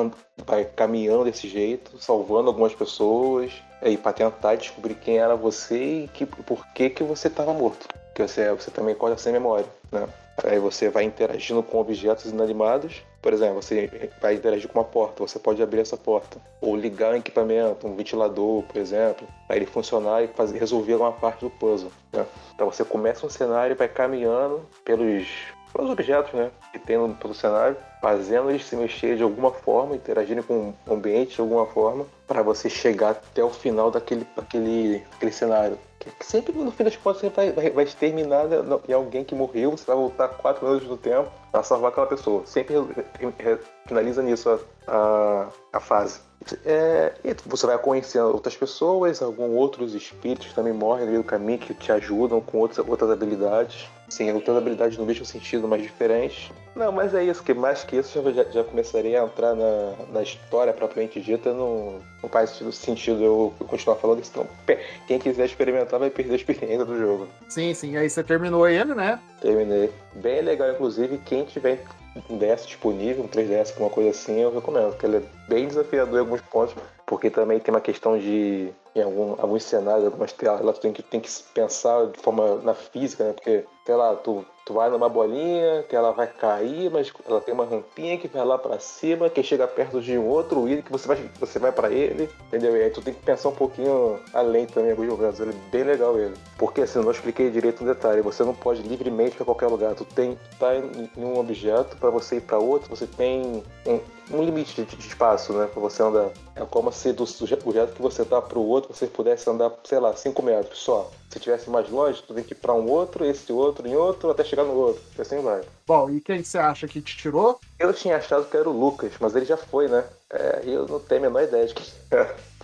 vai caminhando desse jeito, salvando algumas pessoas, aí para tentar descobrir quem era você e que, por que, que você estava morto. Porque você, você também acorda sem memória, né? Aí você vai interagindo com objetos inanimados. Por exemplo, você vai interagir com uma porta, você pode abrir essa porta. Ou ligar um equipamento, um ventilador, por exemplo, para ele funcionar e fazer, resolver alguma parte do puzzle. Né? Então você começa um cenário e vai caminhando pelos, pelos objetos né, que tem no, pelo cenário, fazendo eles se mexer de alguma forma, interagirem com o ambiente de alguma forma, para você chegar até o final daquele, daquele, daquele cenário. Que sempre no fim das contas você vai, vai, vai exterminar né, em alguém que morreu, você vai voltar 4 minutos do tempo para salvar aquela pessoa. Sempre re- re- finaliza nisso a, a, a fase. É, e você vai conhecendo outras pessoas, alguns outros espíritos que também morrem no meio do caminho que te ajudam com outras, outras habilidades. Sim, outras habilidades no mesmo sentido, mas diferentes. Não, mas é isso, que mais que isso já, já começaria a entrar na, na história propriamente dita, não, não faz sentido, sentido eu continuar falando, senão pe- quem quiser experimentar vai perder a experiência do jogo. Sim, sim. Aí você terminou ele, né? Terminei. Bem legal, inclusive, quem tiver um DS disponível, um 3DS, alguma coisa assim, eu recomendo, porque ele é bem desafiador em alguns pontos, porque também tem uma questão de, em algum, alguns cenários, algumas telas, lá tu tem que, tem que pensar de forma na física, né? Porque, sei lá, tu, tu vai numa bolinha, que ela vai cair, mas ela tem uma rampinha que vai lá pra cima, que chega perto de um outro item que você vai, você vai pra ele, entendeu? E aí tu tem que pensar um pouquinho além também alguns jogados. Ele é bem legal ele. Porque assim, não expliquei direito um detalhe, você não pode livremente pra qualquer lugar. Tu tem, tá em, em um objeto, pra você ir pra outro, você tem um, um limite de, de espaço, né? Pra você andar. É como se do objeto que você tá pro outro, você pudesse andar, sei lá, 5 metros só. Se tivesse mais longe, tu tem que ir pra um outro, esse outro, em outro, até chegar no outro. E assim vai. Bom, e quem você acha que te tirou? Eu tinha achado que era o Lucas, mas ele já foi, né? É, e eu não tenho a menor ideia de quem é.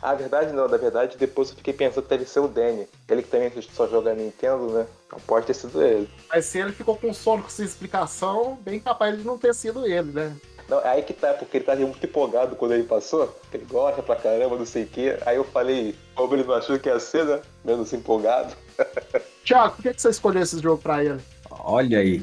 A verdade não, na verdade, depois eu fiquei pensando que deve ser o Danny. Ele que também só joga Nintendo, né? Então pode ter sido ele. Mas se ele ficou com sono com essa explicação, bem capaz de não ter sido ele, né? Não, aí que tá, porque ele tá muito empolgado quando ele passou. que Ele gosta pra caramba, não sei o quê. Aí eu falei, como ele não achou que ia ser, né? Menos empolgado. Tiago, por que que você escolheu esse jogo pra ele? Olha aí.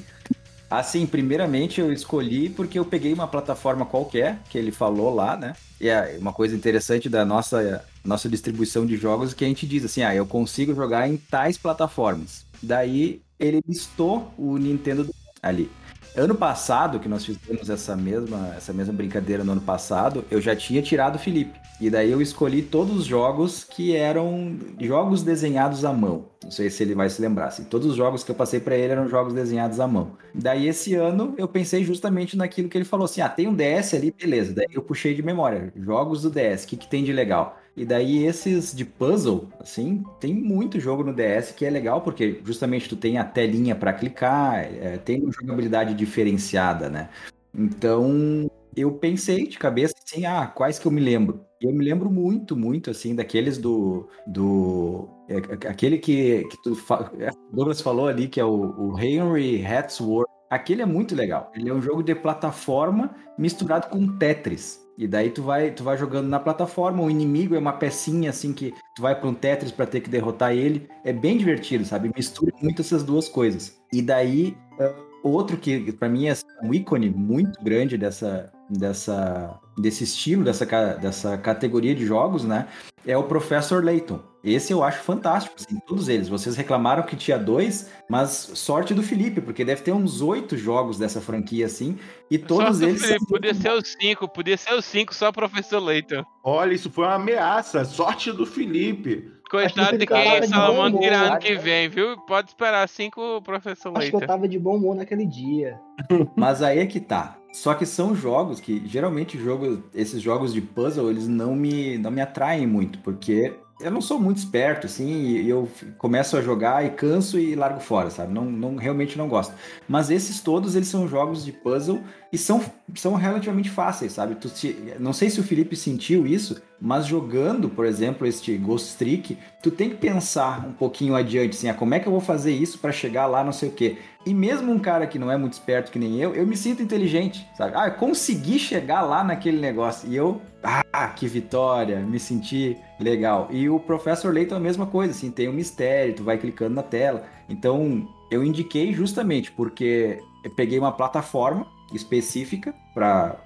Assim, primeiramente eu escolhi porque eu peguei uma plataforma qualquer que ele falou lá, né? E é uma coisa interessante da nossa, nossa distribuição de jogos é que a gente diz assim, ah, eu consigo jogar em tais plataformas. Daí ele listou o Nintendo ali. Ano passado, que nós fizemos essa mesma, essa mesma brincadeira no ano passado, eu já tinha tirado o Felipe. E daí eu escolhi todos os jogos que eram jogos desenhados à mão. Não sei se ele vai se lembrar. Assim. Todos os jogos que eu passei para ele eram jogos desenhados à mão. Daí esse ano eu pensei justamente naquilo que ele falou assim: ah, tem um DS ali, beleza. Daí eu puxei de memória. Jogos do DS, o que, que tem de legal? E daí esses de puzzle, assim, tem muito jogo no DS que é legal porque justamente tu tem a telinha para clicar, é, tem uma jogabilidade diferenciada, né? Então eu pensei de cabeça assim, ah, quais que eu me lembro? Eu me lembro muito, muito, assim, daqueles do. do é, aquele que, que tu, é, Douglas falou ali, que é o, o Henry Hatsworth. Aquele é muito legal. Ele é um jogo de plataforma misturado com Tetris. E daí tu vai, tu vai jogando na plataforma, o inimigo é uma pecinha assim que tu vai para um Tetris para ter que derrotar ele. É bem divertido, sabe? Mistura muito essas duas coisas. E daí, uh, outro que para mim é um ícone muito grande dessa, dessa, desse estilo, dessa, dessa categoria de jogos, né? É o Professor Layton. Esse eu acho fantástico, assim, todos eles. Vocês reclamaram que tinha dois, mas sorte do Felipe, porque deve ter uns oito jogos dessa franquia, assim, e todos sorte eles. Felipe, podia ser os cinco, podia ser os cinco, só o Professor Layton. Olha, isso foi uma ameaça. Sorte do Felipe. Coitado de quem Salamandra tirar ano que vem, viu? Pode esperar cinco Professor Acho Layton. que eu tava de bom humor naquele dia. Mas aí é que tá. Só que são jogos que geralmente jogo, esses jogos de puzzle, eles não me, não me atraem muito, porque eu não sou muito esperto, assim, e eu começo a jogar e canso e largo fora, sabe? Não, não realmente não gosto. Mas esses todos, eles são jogos de puzzle e são, são relativamente fáceis, sabe? Tu se- não sei se o Felipe sentiu isso, mas jogando, por exemplo, este Ghost Trick, tu tem que pensar um pouquinho adiante, assim, ah, como é que eu vou fazer isso para chegar lá, não sei o quê. E mesmo um cara que não é muito esperto que nem eu, eu me sinto inteligente, sabe? Ah, eu consegui chegar lá naquele negócio. E eu, ah, que vitória, me senti legal. E o Professor Layton é a mesma coisa, assim, tem um mistério, tu vai clicando na tela. Então, eu indiquei justamente porque eu peguei uma plataforma específica para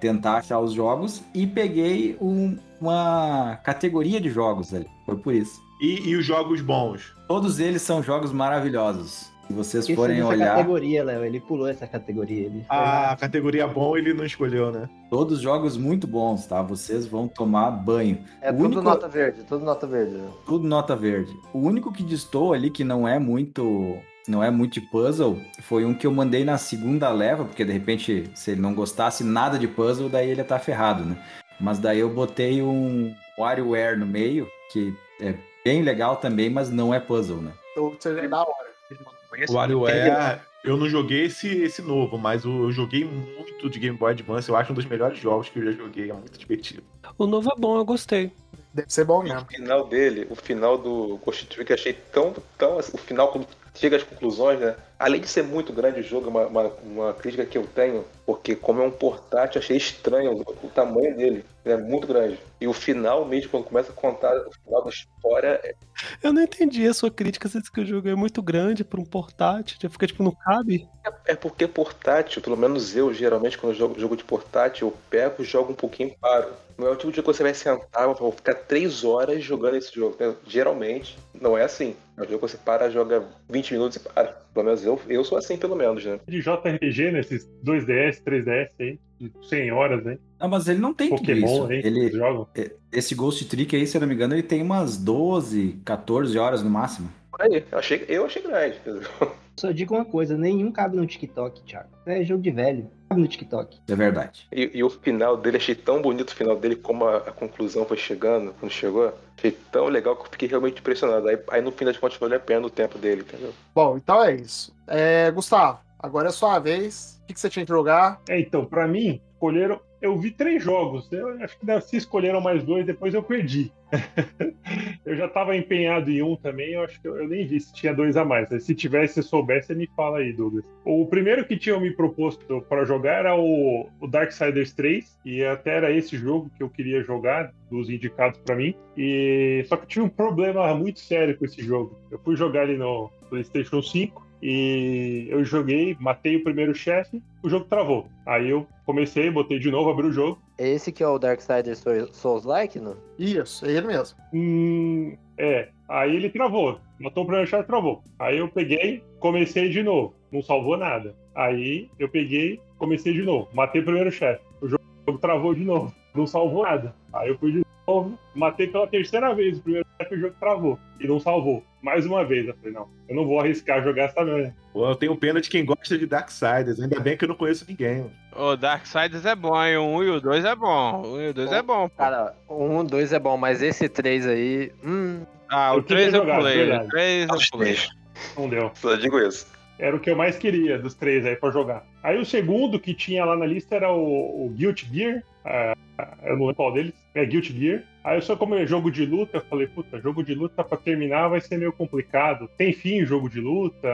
tentar achar os jogos e peguei um- uma categoria de jogos ali. Foi por isso. E, e os jogos bons? Todos eles são jogos maravilhosos. Se vocês Esse forem olhar, categoria, Léo, ele pulou essa categoria. Ele lá. A categoria bom ele não escolheu, né? todos jogos muito bons, tá? Vocês vão tomar banho. É O tudo único- nota verde, tudo nota verde. tudo nota verde. O único que distou ali que não é muito não é muito de puzzle foi um que eu mandei na segunda leva, porque de repente se ele não gostasse nada de puzzle, daí ele ia estar ferrado, né? Mas daí eu botei um WarioWare no meio, que é bem legal também, mas não é puzzle, né? Então, seja da hora. O WarioWare, eu não joguei esse, esse novo, mas eu joguei muito de Game Boy Advance. Eu acho um dos melhores jogos que eu já joguei. É muito divertido. O novo é bom, eu gostei. Deve ser bom mesmo. o final dele, o final do Ghost Trick, eu achei tão, tão. assim, O final, quando chega às conclusões, né? Além de ser muito grande o jogo, uma, uma, uma crítica que eu tenho, porque como é um portátil, eu achei estranho o, o tamanho dele. Ele é muito grande. E o final mesmo, quando começa a contar o final da história, é- Eu não entendi a sua crítica, você disse que o jogo é muito grande para um portátil, já fica tipo, não cabe. é porque portátil, pelo menos eu, geralmente, quando eu jogo jogo de portátil, eu pego, jogo um pouquinho e paro. Não é o tipo de coisa que você vai sentar, vou ficar três horas jogando esse jogo. Geralmente, não é assim. É um jogo que você para, joga 20 minutos e para. Pelo menos eu, eu sou assim, pelo menos, né? De JRPG nesses 2DS, 3DS aí, de 100 horas, hein? Ah, mas ele não tem tudo Pokémon, isso. hein? Ele, Jogam. esse Ghost Trick aí, se eu não me engano, ele tem umas 12, 14 horas no máximo. Aí, eu achei, eu achei grande. Só digo uma coisa, nenhum cabe no TikTok, Thiago. É jogo de velho. Cabe no TikTok. É verdade. E, e o final dele, achei tão bonito o final dele, como a, a conclusão foi chegando, quando chegou. Achei tão legal que eu fiquei realmente impressionado. Aí, aí no fim das contas, valeu a pena o tempo dele, entendeu? Bom, então é isso. É, Gustavo, agora é sua vez. O que, que você tinha que jogar? É, então, pra mim, escolheram. Eu vi três jogos. Eu acho que se escolheram mais dois, depois eu perdi. eu já tava empenhado em um também, eu acho que eu, eu nem vi se tinha dois a mais. Se tivesse, se soubesse, me fala aí, Douglas. O primeiro que tinham me proposto para jogar era o, o Darksiders 3, e até era esse jogo que eu queria jogar, dos indicados pra mim. E só que eu tive um problema muito sério com esse jogo. Eu fui jogar ele no PlayStation 5 e eu joguei, matei o primeiro chefe, o jogo travou. Aí eu comecei, botei de novo, abri o jogo. Esse que é o Darksiders Souls- Souls-like, não? Isso, é ele mesmo. Hum, é, aí ele travou. Matou o primeiro chefe, travou. Aí eu peguei, comecei de novo. Não salvou nada. Aí eu peguei, comecei de novo. Matei o primeiro chefe. O jogo travou de novo. Não salvou nada. Aí eu fui de novo, matei pela terceira vez o primeiro chefe e o jogo travou. E não salvou. Mais uma vez. Eu falei, não, eu não vou arriscar jogar essa merda. Pô, eu tenho pena de quem gosta de Darksiders. Ainda bem que eu não conheço ninguém. mano. O Darksiders é bom, hein? O 1 e o 2 é bom. O 1 e o 2 é bom, pô. Cara, o 1, 2 é bom, mas esse 3 aí. Hum, Ah, o Eu queria 3 eu jogar, pulei. O verdade. 3 eu pulei. Não deu. Só digo isso. Era o que eu mais queria dos três aí pra jogar. Aí o segundo que tinha lá na lista era o, o Guilty Gear. ah, eu não lembro qual deles. É Guilty Gear. Aí eu só como é jogo de luta, eu falei, puta, jogo de luta pra terminar vai ser meio complicado. Tem fim jogo de luta,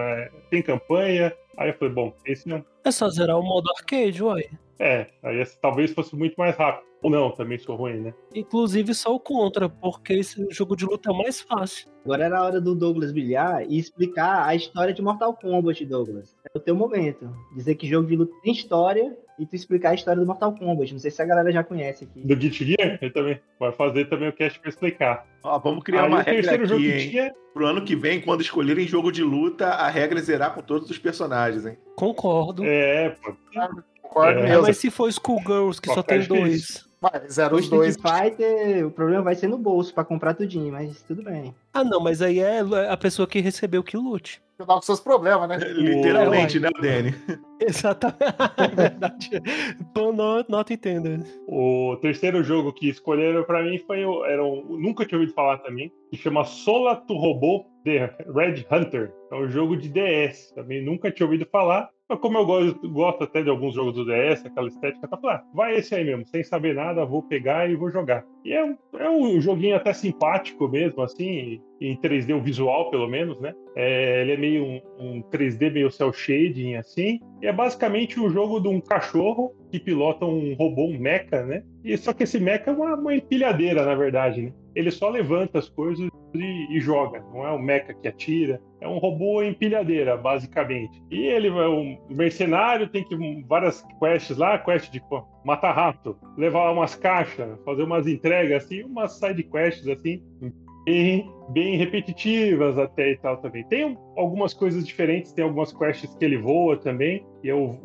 tem campanha. Aí eu falei, bom, esse não. É só zerar o modo arcade, uai. É, aí esse talvez fosse muito mais rápido. Ou não, também sou ruim, né? Inclusive sou contra, porque esse jogo de luta é mais fácil. Agora era a hora do Douglas brilhar e explicar a história de Mortal Kombat, Douglas. É o teu momento. Dizer que jogo de luta tem história e tu explicar a história do Mortal Kombat. Não sei se a galera já conhece aqui. Do Guilty Gear, eu também. Vai fazer também o cast pra explicar. Ó, vamos criar Aí uma o terceiro regra jogo aqui, que hein? Pro ano que vem, quando escolherem jogo de luta, a regra é zerar com todos os personagens, hein? Concordo. É, pô. Concordo É, mesmo. mas se for Skullgirls, que Só só tem dois. Mas eram O os dois. Fighter, o problema vai ser no bolso pra comprar tudinho, mas tudo bem. Ah, não, mas aí é a pessoa que recebeu que lute. Dá com seus problemas, né? Literalmente, É, né, Danny? Exatamente. É verdade. Tô no, not entendendo. O terceiro jogo que escolheram pra mim foi o. Era um, nunca tinha ouvido falar também. Que chama Sola to Robô The Red Hunter. É um jogo de DS. Também nunca tinha ouvido falar. Mas como eu gosto, gosto até de alguns jogos do DS, aquela estética, tá falando, ah, vai esse aí mesmo, sem saber nada, vou pegar e vou jogar. E é um, é um joguinho até simpático mesmo, assim, em 3D, o visual pelo menos, né? É, ele é meio um, um 3D meio cel shading, assim. E é basicamente um jogo de um cachorro que pilota um robô, um mecha, né? E só que esse mecha é uma, uma empilhadeira, na verdade, né? Ele só levanta as coisas e, e joga. Não é um mecha que atira. É um robô empilhadeira, basicamente. E ele é um mercenário, tem que várias quests lá, quest de matar rato, levar umas caixas, fazer umas entregas assim, umas side quests assim, bem, bem repetitivas até e tal também. Tem um- algumas coisas diferentes, tem algumas quests que ele voa também, e é o,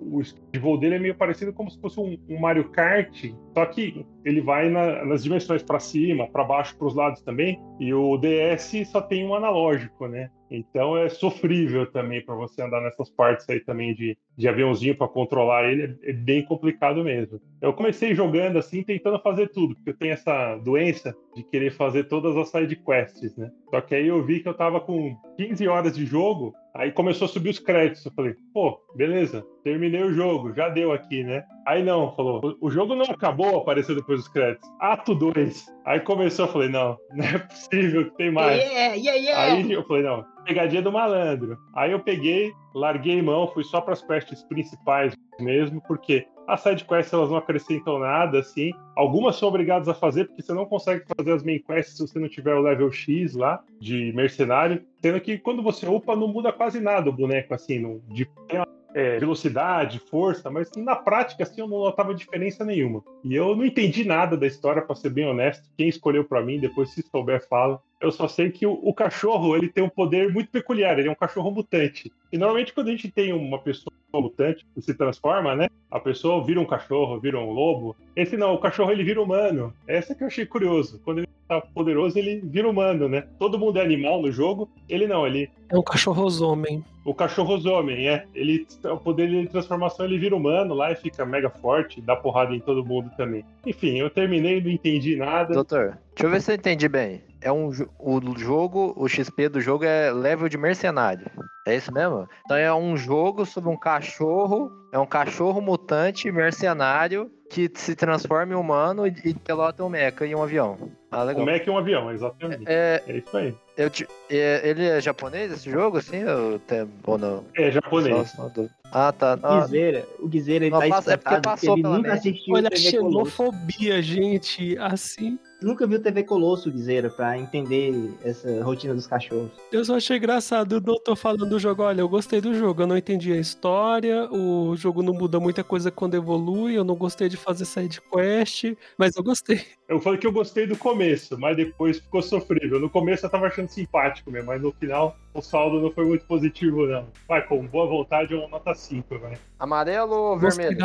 de voo dele é meio parecido como se fosse um, um Mario Kart, só que ele vai na- nas dimensões para cima, para baixo, para os lados também, e o DS só tem um analógico, né? Então é sofrível também para você andar nessas partes aí também de, de aviãozinho para controlar ele, é, é bem complicado mesmo. Eu comecei jogando assim, tentando fazer tudo, porque eu tenho essa doença de querer fazer todas as side quests, né? Só que aí eu vi que eu tava com 15 horas de jogo, aí começou a subir os créditos. Eu falei, pô, beleza, terminei o jogo, já deu aqui, né? Aí não, falou, o, o jogo não acabou, apareceu depois dos créditos. Ato 2. Aí começou, eu falei, não, não é possível que tem mais. Yeah, yeah, yeah! Aí eu falei, não, pegadinha do malandro. Aí eu peguei, larguei mão, fui só para as quests principais mesmo, porque as side quests elas não acrescentam nada, assim. Algumas são obrigadas a fazer, porque você não consegue fazer as main quests se você não tiver o level X lá, de mercenário. Sendo que quando você upa, não muda quase nada o boneco, assim, de é, velocidade, força, mas na prática, assim, eu não notava diferença nenhuma. E eu não entendi nada da história, para ser bem honesto. Quem escolheu para mim, depois se souber, fala. Eu só sei que o, o cachorro, ele tem um poder muito peculiar, ele é um cachorro mutante. E normalmente quando a gente tem uma pessoa mutante que se transforma, né? A pessoa vira um cachorro, vira um lobo. Esse não, o cachorro ele vira humano. Essa que eu achei curioso. Quando ele tá poderoso, ele vira humano, né? Todo mundo é animal no jogo, ele não, ele É um cachorrosomem. o cachorro-homem, é. Ele, o poder de transformação, ele vira humano lá e fica mega forte, dá porrada em todo mundo também. Enfim, eu terminei, não entendi nada. Doutor, deixa eu ver se eu entendi bem. É um o jogo, o XP do jogo é level de mercenário. É isso mesmo? Então é um jogo sobre um cachorro, é um cachorro mutante mercenário que se transforma em humano e, e pilota um mecha e um avião. Ah, legal. Como é que é um avião, exatamente. É, É isso aí. eu te- é, ele é japonês esse jogo, assim, ou, tem- ou não? É japonês. Ah, tá. Ah, Guizeira, o Guizeira ele Não, tá passa- é porque espantado porque passou ele pela nunca assistiu Olha a Colosso. xenofobia, gente. Assim. Nunca viu TV Colosso, Guizeira, pra entender essa rotina dos cachorros. Eu só achei engraçado o doutor falando do jogo. Olha, eu gostei do jogo. Eu não entendi a história. O jogo não muda muita coisa quando evolui. Eu não gostei de fazer side quest. Mas eu gostei. Eu falei que eu gostei do começo, mas depois ficou sofrível. No começo eu tava achando simpático mesmo, mas no final o saldo não foi muito positivo, não. Vai, com boa vontade, uma nota 5, vai. Amarelo ou vermelho?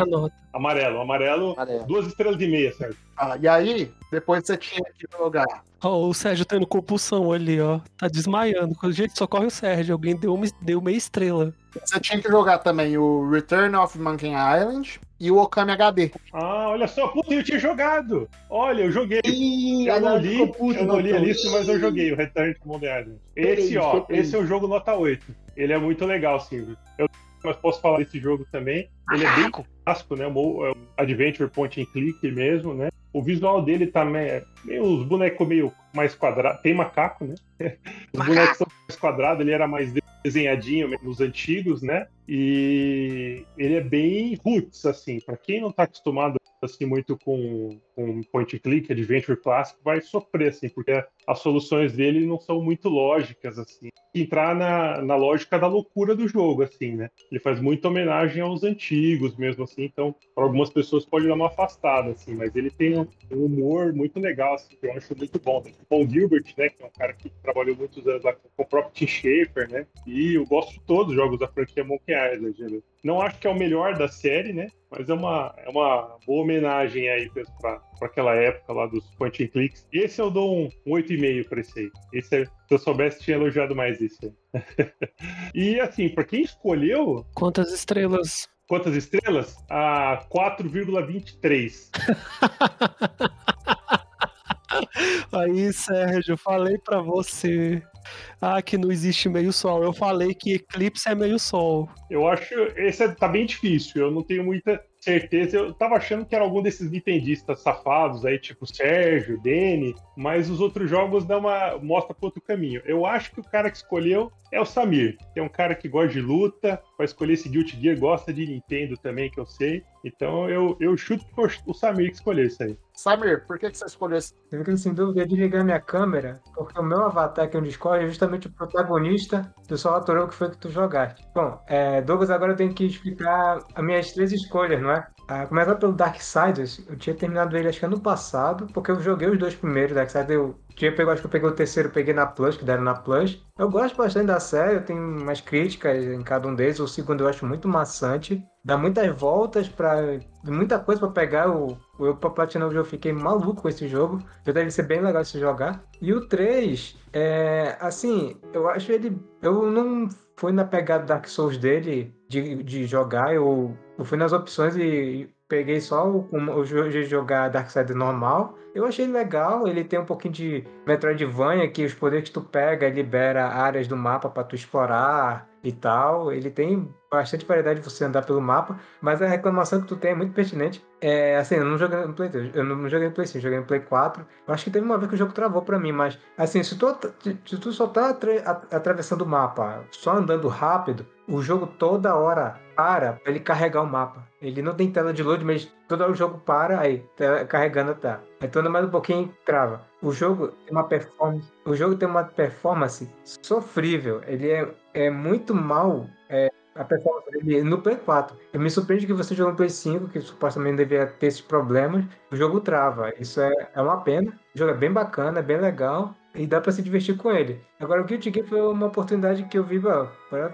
Amarelo, amarelo, Amarelo. duas estrelas e meia, certo? Ah, e aí, depois você tinha que jogar. Ó, o Sérgio tendo compulsão ali, ó. Tá desmaiando. Gente, socorre o Sérgio. Alguém deu, uma, deu meia estrela. Você tinha que jogar também o Return of Monkey Island e o Okami HD. Ah, olha só, puta, eu tinha jogado. Olha, eu joguei. Ih, Eu não li, puto, eu não li a doutor. lista, mas eu joguei o Return to Monkey Island. Esse, ó, esse é o jogo nota 8. Ele é muito legal, sim. Eu mas posso falar desse jogo também. Ele é bem clássico, né? Mo- é um Adventure point and click mesmo, né? O visual dele tá meio, meio os bonecos meio mais quadrados. Tem macaco, né? Os bonecos são mais quadrados, ele era mais desenhadinho nos antigos, né? E ele é bem roots, assim. Pra quem não tá acostumado assim muito com, com point click, adventure clássico, vai sofrer, assim, porque as soluções dele não são muito lógicas, assim. Entrar na, na lógica da loucura do jogo, assim, né? Ele faz muita homenagem aos antigos mesmo, assim, então para algumas pessoas pode dar uma afastada, assim, mas ele tem um, um humor muito legal, assim, que eu acho muito bom. Né? Paul Gilbert, né, que é um cara que trabalhou muitos anos lá com o próprio Tim Schafer, né? E eu gosto de todos os jogos da franquia Monkey Island, né? Não acho que é o melhor da série, né? Mas é uma, é uma boa homenagem aí para aquela época lá dos point and clicks. E esse eu dou um, um 8,5 para esse aí. Esse é, se eu soubesse, tinha elogiado mais esse aí. e assim, para quem escolheu, Quantas estrelas? quantas estrelas? A 4,23. Aí, Sérgio, falei pra você. Ah, que não existe meio sol. Eu falei que eclipse é meio sol. Eu acho esse é- tá bem difícil. Eu não tenho muita certeza. Eu tava achando que era algum desses nintendistas safados aí, tipo Sérgio, Dene, mas os outros jogos dão uma mostra para outro caminho. Eu acho que o cara que escolheu é o Samir, que é um cara que gosta de luta, vai escolher esse Guilty Gear, gosta de Nintendo também, que eu sei. Então eu, eu chuto que o Samir que escolheu isso aí. Samir, por que, que você escolheu esse? Eu sem dúvida de ligar minha câmera, porque o meu avatar aqui no Discord é justamente o protagonista do Sol Atorou que foi que tu jogaste. Bom, é, Douglas, agora eu tenho que explicar as minhas três escolhas, não é? Ah, começar pelo Darksiders, eu tinha terminado ele acho que ano passado, porque eu joguei os dois primeiros, Darksiders eu tinha pego, acho que eu peguei o terceiro, peguei na Plus, que deram na Plus. Eu gosto bastante da série, eu tenho umas críticas em cada um deles, o segundo eu acho muito maçante, dá muitas voltas para muita coisa pra pegar, o, eu pra platinar o jogo, fiquei maluco com esse jogo, já deve ser bem legal se jogar. E o 3, é, assim, eu acho ele, eu não fui na pegada Dark Souls dele, de, de jogar, eu, eu fui nas opções e peguei só o, o jogo de jogar Darkseid normal. Eu achei legal, ele tem um pouquinho de Metroidvania, que os poderes que tu pega libera áreas do mapa para tu explorar e tal. Ele tem bastante variedade de você andar pelo mapa, mas a reclamação que tu tem é muito pertinente. É, assim, eu não joguei no Play 3, eu não joguei no Play 5, eu joguei no Play 4. Eu acho que teve uma vez que o jogo travou pra mim, mas assim, se tu, se tu só tá atravessando o mapa, só andando rápido, o jogo toda hora para pra ele carregar o mapa. Ele não tem tela de load, mas toda hora o jogo para, aí, tá carregando tá. Aí mais um pouquinho trava. O jogo tem uma performance. O jogo tem uma performance sofrível. Ele é, é muito mal. é, a performance dele no Play 4. Eu me surpreende que você jogou no Play 5, que supostamente deveria ter esses problemas. O jogo trava. Isso é, é uma pena. O jogo é bem bacana, é bem legal. E dá pra se divertir com ele. Agora, o Guilty Gear foi uma oportunidade que eu vi para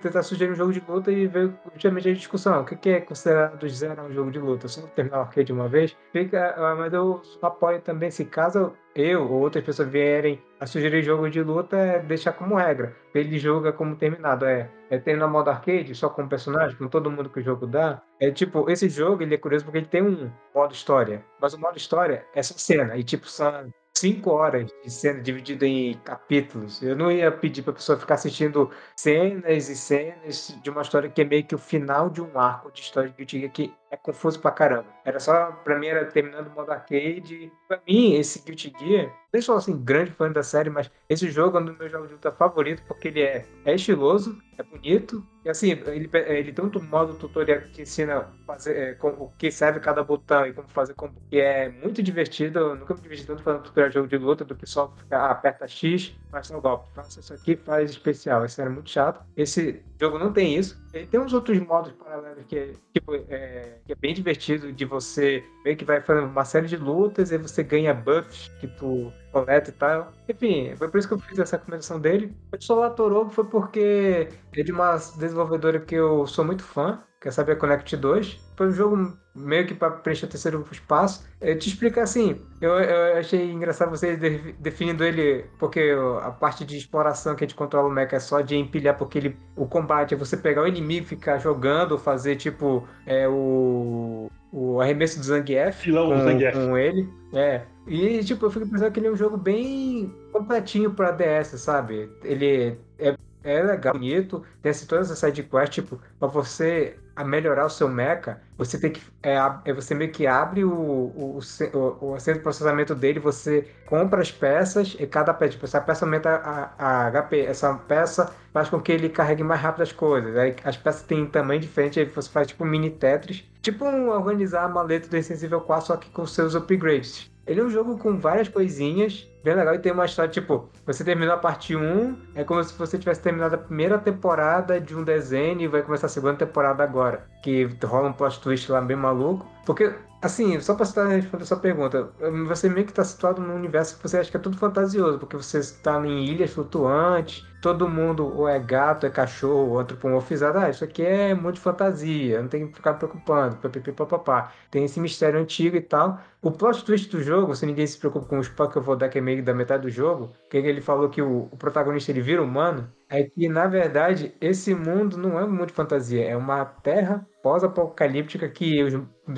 tentar sugerir um jogo de luta e ver justamente a discussão. O que é considerado zero um jogo de luta? Só terminar o arcade de uma vez? Fica, ah, mas eu apoio também, se caso eu ou outras pessoas vierem a sugerir jogo de luta, é deixar como regra. Ele joga como terminado. É, é terminar modo arcade, só com o personagem, com todo mundo que o jogo dá. É tipo, esse jogo ele é curioso porque ele tem um modo história. Mas o modo história é só cena. E tipo, são cinco horas de cena dividida em capítulos. Eu não ia pedir pra pessoa ficar assistindo cenas e cenas de uma história que é meio que o final de um arco de história de Guilty Gear que é confuso pra caramba. Era só, pra mim, era terminando o modo arcade. Pra mim, esse Guilty Gear, não sou assim, grande fã da série, mas esse jogo é um dos meus jogos de luta favoritos porque ele é, é estiloso, é bonito, e assim, ele, ele tem um modo tutorial que ensina fazer, é, com, o que serve cada botão e como fazer combo, que é muito divertido. Eu nunca me diverti tanto fazendo tutorial de jogo de luta do que só ficar, ah, aperta X, faz tal golpe, faça isso aqui, faz especial. Isso era muito chato. Esse jogo não tem isso. Tem uns outros modos paralelos que é, tipo, é, que é bem divertido de você ver que vai fazendo uma série de lutas e você ganha buffs que tu coleta e tal. Enfim, foi por isso que eu fiz essa recomendação dele. O Solar Torobo foi porque é de uma desenvolvedora que eu sou muito fã, que é Saber Connect 2. Foi um jogo meio que para preencher o terceiro espaço. Eu te explico assim, eu, eu achei engraçado você de- definindo ele, porque a parte de exploração que a gente controla o mecha é só de empilhar, porque ele, o combate é você pegar o inimigo, ficar jogando, fazer tipo é, o, o arremesso do Zangief Filão do com, Zangief. com ele. É. E tipo, eu fico pensando que ele é um jogo bem completinho pra DS, sabe? Ele é, é legal, bonito, tem assim, todas as sidequests, tipo, pra você a melhorar o seu mecha, você tem que. É, é você meio que abre o, o, o, o, centro de processamento dele, você compra as peças e cada peça, tipo, essa peça aumenta a, a HP. Essa peça faz com que ele carregue mais rápido as coisas. Aí as peças têm tamanho diferente, aí você faz tipo mini Tetris. Tipo um organizar a maleta do Insensível 4, só que com seus upgrades. Ele é um jogo com várias coisinhas, bem legal, e tem uma história, tipo, você terminou a parte 1, é como se você tivesse terminado a primeira temporada de um desenho e vai começar a segunda temporada agora. Que rola um plot twist lá bem maluco. Porque, assim, só pra citar responder a sua pergunta, você meio que tá situado num universo que você acha que é tudo fantasioso, porque você está em ilhas flutuantes, todo mundo ou é gato, é cachorro, ou antropomorfizado. Ah, isso aqui é muito de fantasia, não tem que ficar preocupando, papapá. Tem esse mistério antigo e tal. O plot twist do jogo, se ninguém se preocupa com o spoiler que eu vou dar, que é meio da metade do jogo, que ele falou que o, o protagonista ele vira humano, é que, na verdade, esse mundo não é um mundo de fantasia, é uma terra pós-apocalíptica que os,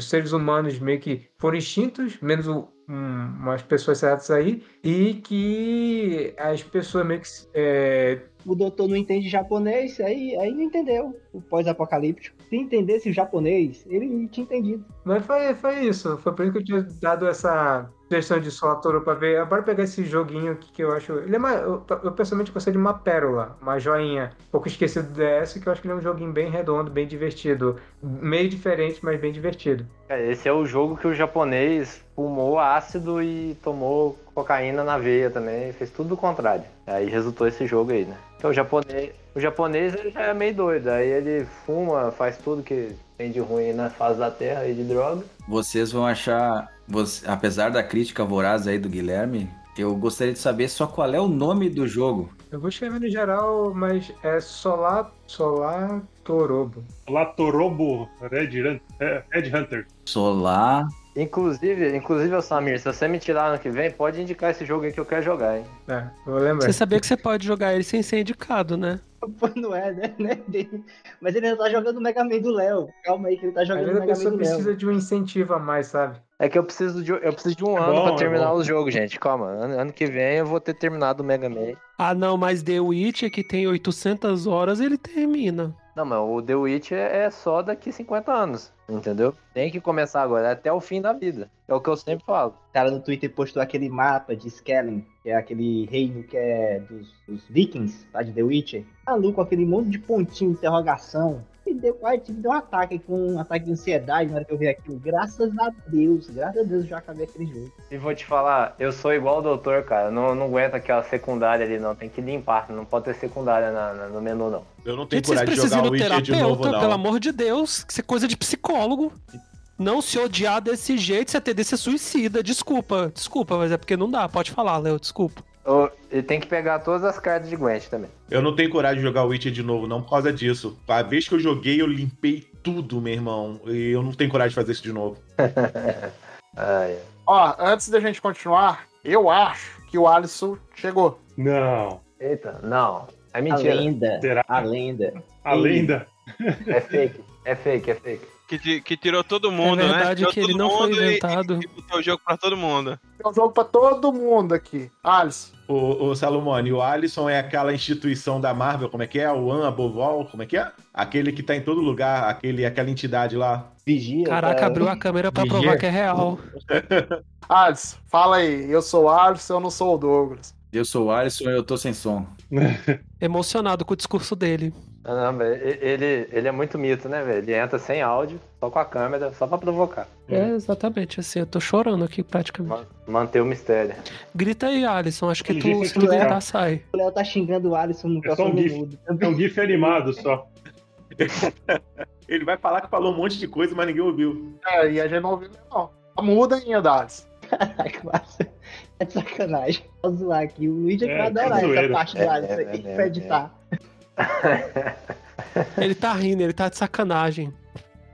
seres humanos meio que foram extintos, menos o- um- umas pessoas certas aí, e que as pessoas meio que é, O doutor não entende japonês, aí, aí não entendeu o pós-apocalíptico. Se entendesse o japonês, ele tinha entendido. Mas foi, foi isso. Foi por isso que eu tinha dado essa sugestão de Solatoro pra ver. Bora pegar esse joguinho aqui que eu acho. Ele é uma, eu, eu pessoalmente gostei de uma pérola, uma joinha. Um pouco esquecido do DS, que eu acho que ele é um joguinho bem redondo, bem divertido. Meio diferente, mas bem divertido. Cara, Esse é o jogo que o japonês fumou ácido e tomou cocaína na veia também, fez tudo o contrário. Aí resultou esse jogo aí, né? Então o japonês, o japonês ele já é meio doido, aí ele fuma, faz tudo que tem de ruim na face da terra e de droga. Vocês vão achar, você- apesar da crítica voraz aí do Guilherme, eu gostaria de saber só qual é o nome do jogo. Eu vou escrever no geral, mas é Solar, Solar Torobo. Lá Torobo Red, é, Red Hunter. Solar. Inclusive, inclusive, ô Samir, se você me tirar ano que vem, pode indicar esse jogo aí que eu quero jogar, hein? É, vou lembrar. Você sabia que você pode jogar ele sem ser indicado, né? Não é, né? né? Mas ele ainda tá jogando o Mega Man do Léo. Calma aí que ele tá jogando o a Mega Man pessoa do Léo. precisa de um incentivo a mais, sabe? É que eu preciso de, eu preciso de um É ano bom, pra é terminar bom. o jogo, gente. Calma, ano, ano que vem eu vou ter terminado o Mega Man. Ah, não, mas The Witcher, que tem 800 horas, ele termina. Não, mas o The Witch é é só daqui 50 anos, entendeu? Tem que começar agora, é até o fim da vida. É o que eu sempre falo. O cara no Twitter postou aquele mapa de Skellen, que é aquele reino que é dos, dos vikings, lá de The Witcher. Maluco, aquele monte de pontinho interrogação. E deu, quase me deu um ataque com um ataque de ansiedade na hora que eu vi aquilo. Graças a Deus, graças a Deus eu já acabei aquele jogo. E vou te falar, eu sou igual o doutor, cara. Não, não aguento aquela secundária ali, não. Tem que limpar. Não pode ter secundária na- na- no menu, não. Eu não tenho Gente, coragem de precisam jogar o Witcher de novo, terapeuta, não. pelo amor de Deus. Que isso é coisa de psicólogo. Não se odiar desse jeito, se a tendência é suicida. Desculpa, desculpa, mas é porque não dá. Pode falar, Léo, desculpa. Ô, E tem que pegar todas as cartas de Gwent também. Eu não tenho coragem de jogar o Witcher de novo, não, por causa disso. A vez que eu joguei, eu limpei tudo, meu irmão. E eu não tenho coragem de fazer isso de novo. Ai, Ó, antes da gente continuar, eu acho que o Alisson chegou. Não. Eita, não. É A mentira. lenda, Será? a lenda. A lenda. É fake. É fake, é fake. Que, que tirou todo mundo, é né? verdade Tirou que ele não foi e- inventado. E, botou o jogo pra todo mundo. Tem um jogo pra todo mundo aqui. Alisson, O, o Salomone, o Alisson é aquela instituição da Marvel, como é que é? O One Above All, como é que é? Aquele que tá em todo lugar, aquele, aquela entidade lá. Vigia. Caraca, cara. abriu a câmera pra Vigia. provar que é real. Alisson, fala aí. Eu sou o Alisson, eu não sou o Douglas. Eu sou o Alisson e eu tô sem som. Emocionado com o discurso dele. Não, ele, ele é muito mito, né, velho? Ele entra sem áudio, só com a câmera, só pra provocar. É, exatamente, assim, eu tô chorando aqui praticamente. Manter o mistério. Grita aí, Alisson, acho que tu, se tu gritar, sai. O Léo tá xingando o Alisson no É só um próximo gif. minuto. É um gif animado só. Ele vai falar que falou um monte de coisa, mas ninguém ouviu. É, e a gente não ouviu, não. Tá muda ainda, Dades. Caraca, massa. É de sacanagem. Vou zoar aqui. O Luigi é que vai adorar é essa zoeira. parte do É, Alisson é, aí é, pra é. editar. Ele tá rindo, ele tá de sacanagem.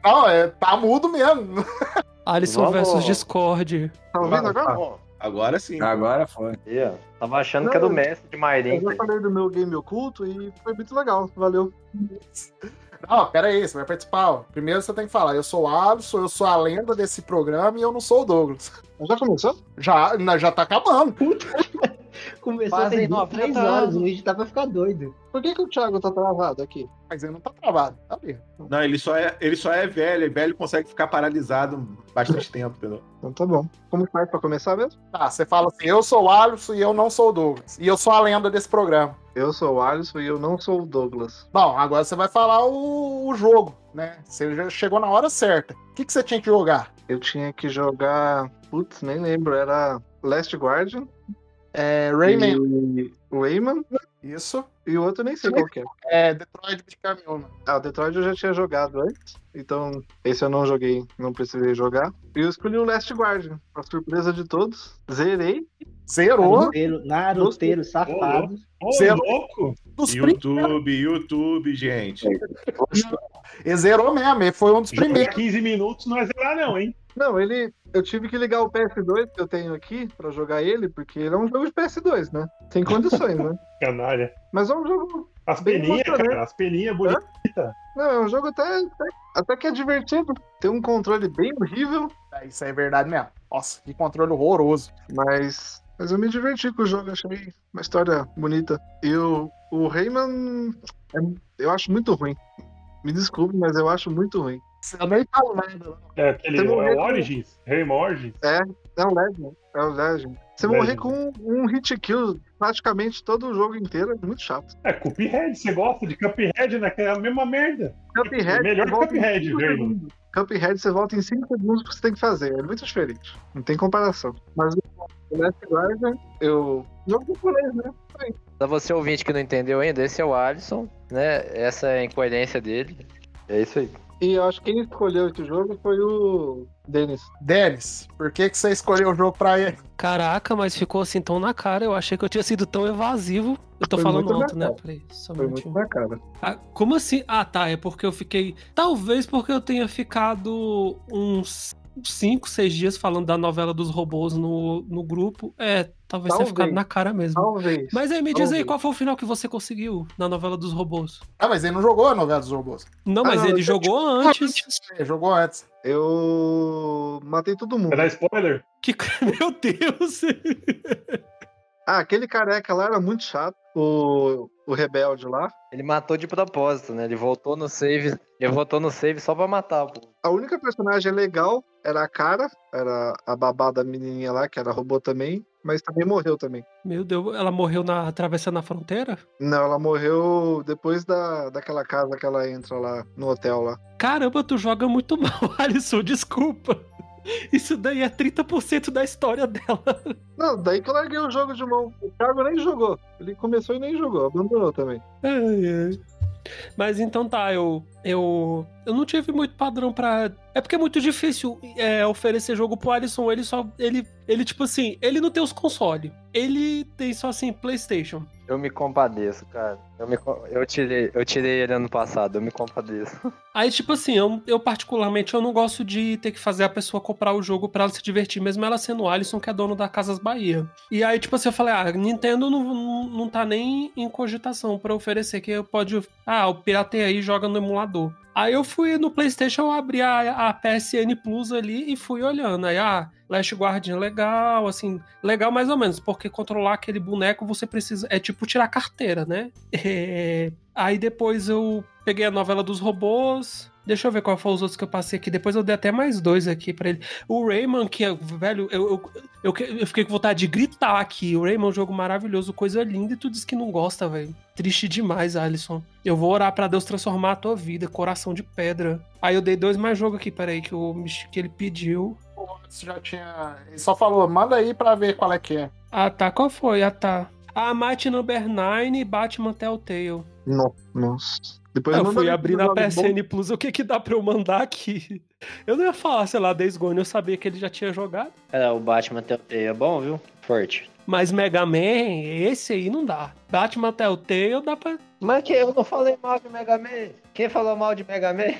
Não, é, tá mudo mesmo. Alisson Vamos- versus Discord. Tá ouvindo agora? Agora sim. Agora foi. Ó. Tava achando Não, que era do mestre de Mairim. Eu já falei do meu game oculto e foi muito legal. Valeu. Não, pera aí, você vai participar. ó. Primeiro você tem que falar, eu sou o Alisson, eu sou a lenda desse programa e eu não sou o Douglas. Já começou? Já, já tá acabando. Começou Fazem tem duas, 90 três horas. anos. O Luigi tá pra ficar doido. Por que, que o Thiago tá travado aqui? Mas ele não tá travado, tá ali. Não, ele só é, ele só é velho, e velho consegue ficar paralisado bastante tempo, entendeu? Então tá bom. Como faz pra começar mesmo? Tá, você fala assim, eu sou o Alisson e eu não sou o Douglas. E eu sou a lenda desse programa. Eu sou o Alisson e eu não sou o Douglas. Bom, agora você vai falar o, o jogo, né? Você já chegou na hora certa. O que, que você tinha que jogar? Eu tinha que jogar. Putz, nem lembro. Era Last Guardian. É, Rayman. E Rayman. Isso. E o outro nem sei qual que é. É, Detroit Become Human. Ah, o Detroit eu já tinha jogado antes. Então, esse eu não joguei, não precisei jogar. E eu escolhi o Last Guardian, pra surpresa de todos. Zerei. Zerou. Naruteiro, naruteiro safado. Ô, Você é louco! Dos primeiros. YouTube, YouTube, gente. Ele zerou mesmo, ele foi um dos primeiros. 15 minutos não é zerar, não, hein? Não, ele. Eu tive que ligar o PS2 que eu tenho aqui pra jogar ele, porque ele é um jogo de PS2, né? Sem condições, né? Canalha. Mas é um jogo. As Bem peninhas, cara, as peninhas bonitas. Não, é um jogo até, até, até que é divertido. Tem um controle bem horrível, É, Isso é verdade mesmo. Nossa, que controle horroroso. mas. Mas eu me diverti com o jogo, achei uma história bonita. E o, o Rayman. é- eu acho muito ruim. Me desculpe, mas eu acho muito ruim. Eu nem falo nada. não. É aquele Você é morreu o com- Origins? Rayman Origins? É, é o Legend. É o Legend. Você Legend. morrer com um hit kill praticamente todo o jogo inteiro é muito chato. É, Cuphead, você gosta de Cuphead, né? Que é a mesma merda. Cuphead, Melhor você em Cuphead, Rayman. Cuphead você volta em 5 segundos que você tem que fazer. É muito diferente. Não tem comparação. Mas o Last Guardian, eu. Jogo japonês, né? Pra você ouvinte que não entendeu ainda, esse é o Alisson, né? Essa é a incoerência dele. É isso aí. E eu acho que quem escolheu esse jogo foi o Denis. Denis, por que, que você escolheu o jogo pra ele? Caraca, mas ficou assim tão na cara. Eu achei que eu tinha sido tão evasivo. Eu tô Foi falando muito alto, né? Peraí, só um Foi muito na cara. Ah, como assim? Ah, tá. É porque eu fiquei. Talvez porque eu tenha ficado uns 5, 6 dias falando da novela dos robôs no, no grupo. É, talvez tenha Talvez. ficado na cara mesmo. Talvez. Mas aí me diz aí Talvez. qual foi o final que você conseguiu na novela dos robôs. Ah, mas ele não jogou a novela dos robôs. Não, Ah, mas não, ele jogou antes. Ele jogou antes. Eu matei todo mundo. Vai dar spoiler? Que... Meu Deus! Ah, aquele careca lá era muito chato. O, o rebelde lá. Ele matou de propósito, né? Ele voltou no save. Ele voltou no save só pra matar, pô. A única personagem legal era a cara, era a babá da menininha lá, que era robô também, mas também morreu também. Meu Deus, ela morreu na atravessando a fronteira? Não, ela morreu depois da, daquela casa que ela entra lá no hotel lá. Caramba, tu joga muito mal, Alisson, desculpa. Isso daí é 30% da história dela. Não, daí que eu larguei o jogo de mão. O Thiago nem jogou. Ele começou e nem jogou, abandonou também. Ai, ai. Mas então tá, eu, eu. Eu não tive muito padrão pra. É porque é muito difícil é, oferecer jogo pro Alisson. Ele só. Ele, ele, tipo assim, ele não tem os consoles. Ele tem só assim, PlayStation. Eu me compadeço, cara. Eu, me, eu, tirei, eu tirei ele ano passado, eu me compadeço. Aí, tipo assim, eu, eu particularmente eu não gosto de ter que fazer a pessoa comprar o jogo pra ela se divertir, mesmo ela sendo Alisson, que é dono da Casas Bahia. E aí, tipo assim, eu falei, ah, Nintendo não, não, não tá nem em cogitação pra oferecer, que pode. Ah, o pirateia aí joga no emulador. Aí eu fui no PlayStation, eu abri a, a PSN Plus ali e fui olhando. Aí, ah, Last Guardian legal, assim, legal mais ou menos, porque controlar aquele boneco você precisa. É tipo tirar carteira, né? É, Aí depois eu peguei a novela dos robôs. Deixa eu ver qual foram os outros que eu passei aqui. Depois eu dei até mais dois aqui pra ele. O Rayman, que é, velho, eu, eu, eu, eu fiquei com vontade de gritar aqui. O Rayman é um jogo maravilhoso, coisa linda, e tu diz que não gosta, velho. Triste demais, Alisson. Eu vou orar pra Deus transformar a tua vida, coração de pedra. Aí eu dei dois mais jogos aqui, peraí, que, o, que ele pediu. Você já tinha. Ele só falou, manda aí pra ver qual é que é. Ah, tá. Qual foi? Ah, tá. A Mighty Number 9 e Batman Telltale. No, nossa. Depois eu manda fui abrir na PSN Plus, o que que dá pra eu mandar aqui? Eu não ia falar, sei lá, Days Gone, eu sabia que ele já tinha jogado. É, o Batman Telltale é bom, viu? Forte. Mas Mega Man, esse aí não dá. Batman Telltale dá pra... Mas que eu não falei mal de Mega Man. Quem falou mal de Mega Man?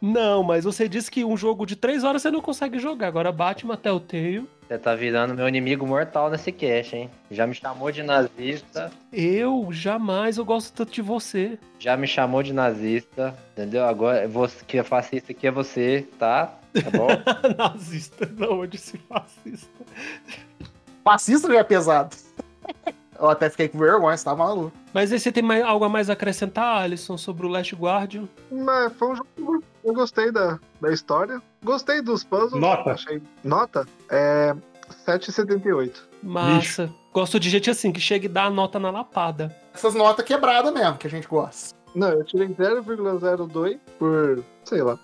Não, mas você disse que um jogo de 3 horas você não consegue jogar. Agora Batman Telltale... Você tá virando meu inimigo mortal nesse cast, hein? Já me chamou de nazista, Eu jamais, eu gosto tanto de você. já me chamou de nazista, entendeu? Agora, você, que é fascista aqui é você, tá? Tá bom? Nazista, não, eu disse fascista. Fascista já é pesado. Eu até fiquei com vergonha, você tá maluco. Mas aí você tem mais, algo a mais a acrescentar, Alisson, sobre o Last Guardian? Mas foi um jogo. Eu gostei da, da história. Gostei dos puzzles. Nota. Achei. Nota? É. 7,78. Massa. Gosto de gente assim, que chega e dá a nota na lapada. Essas notas quebradas mesmo, que a gente gosta. Não, eu tirei 0,02 por. sei lá.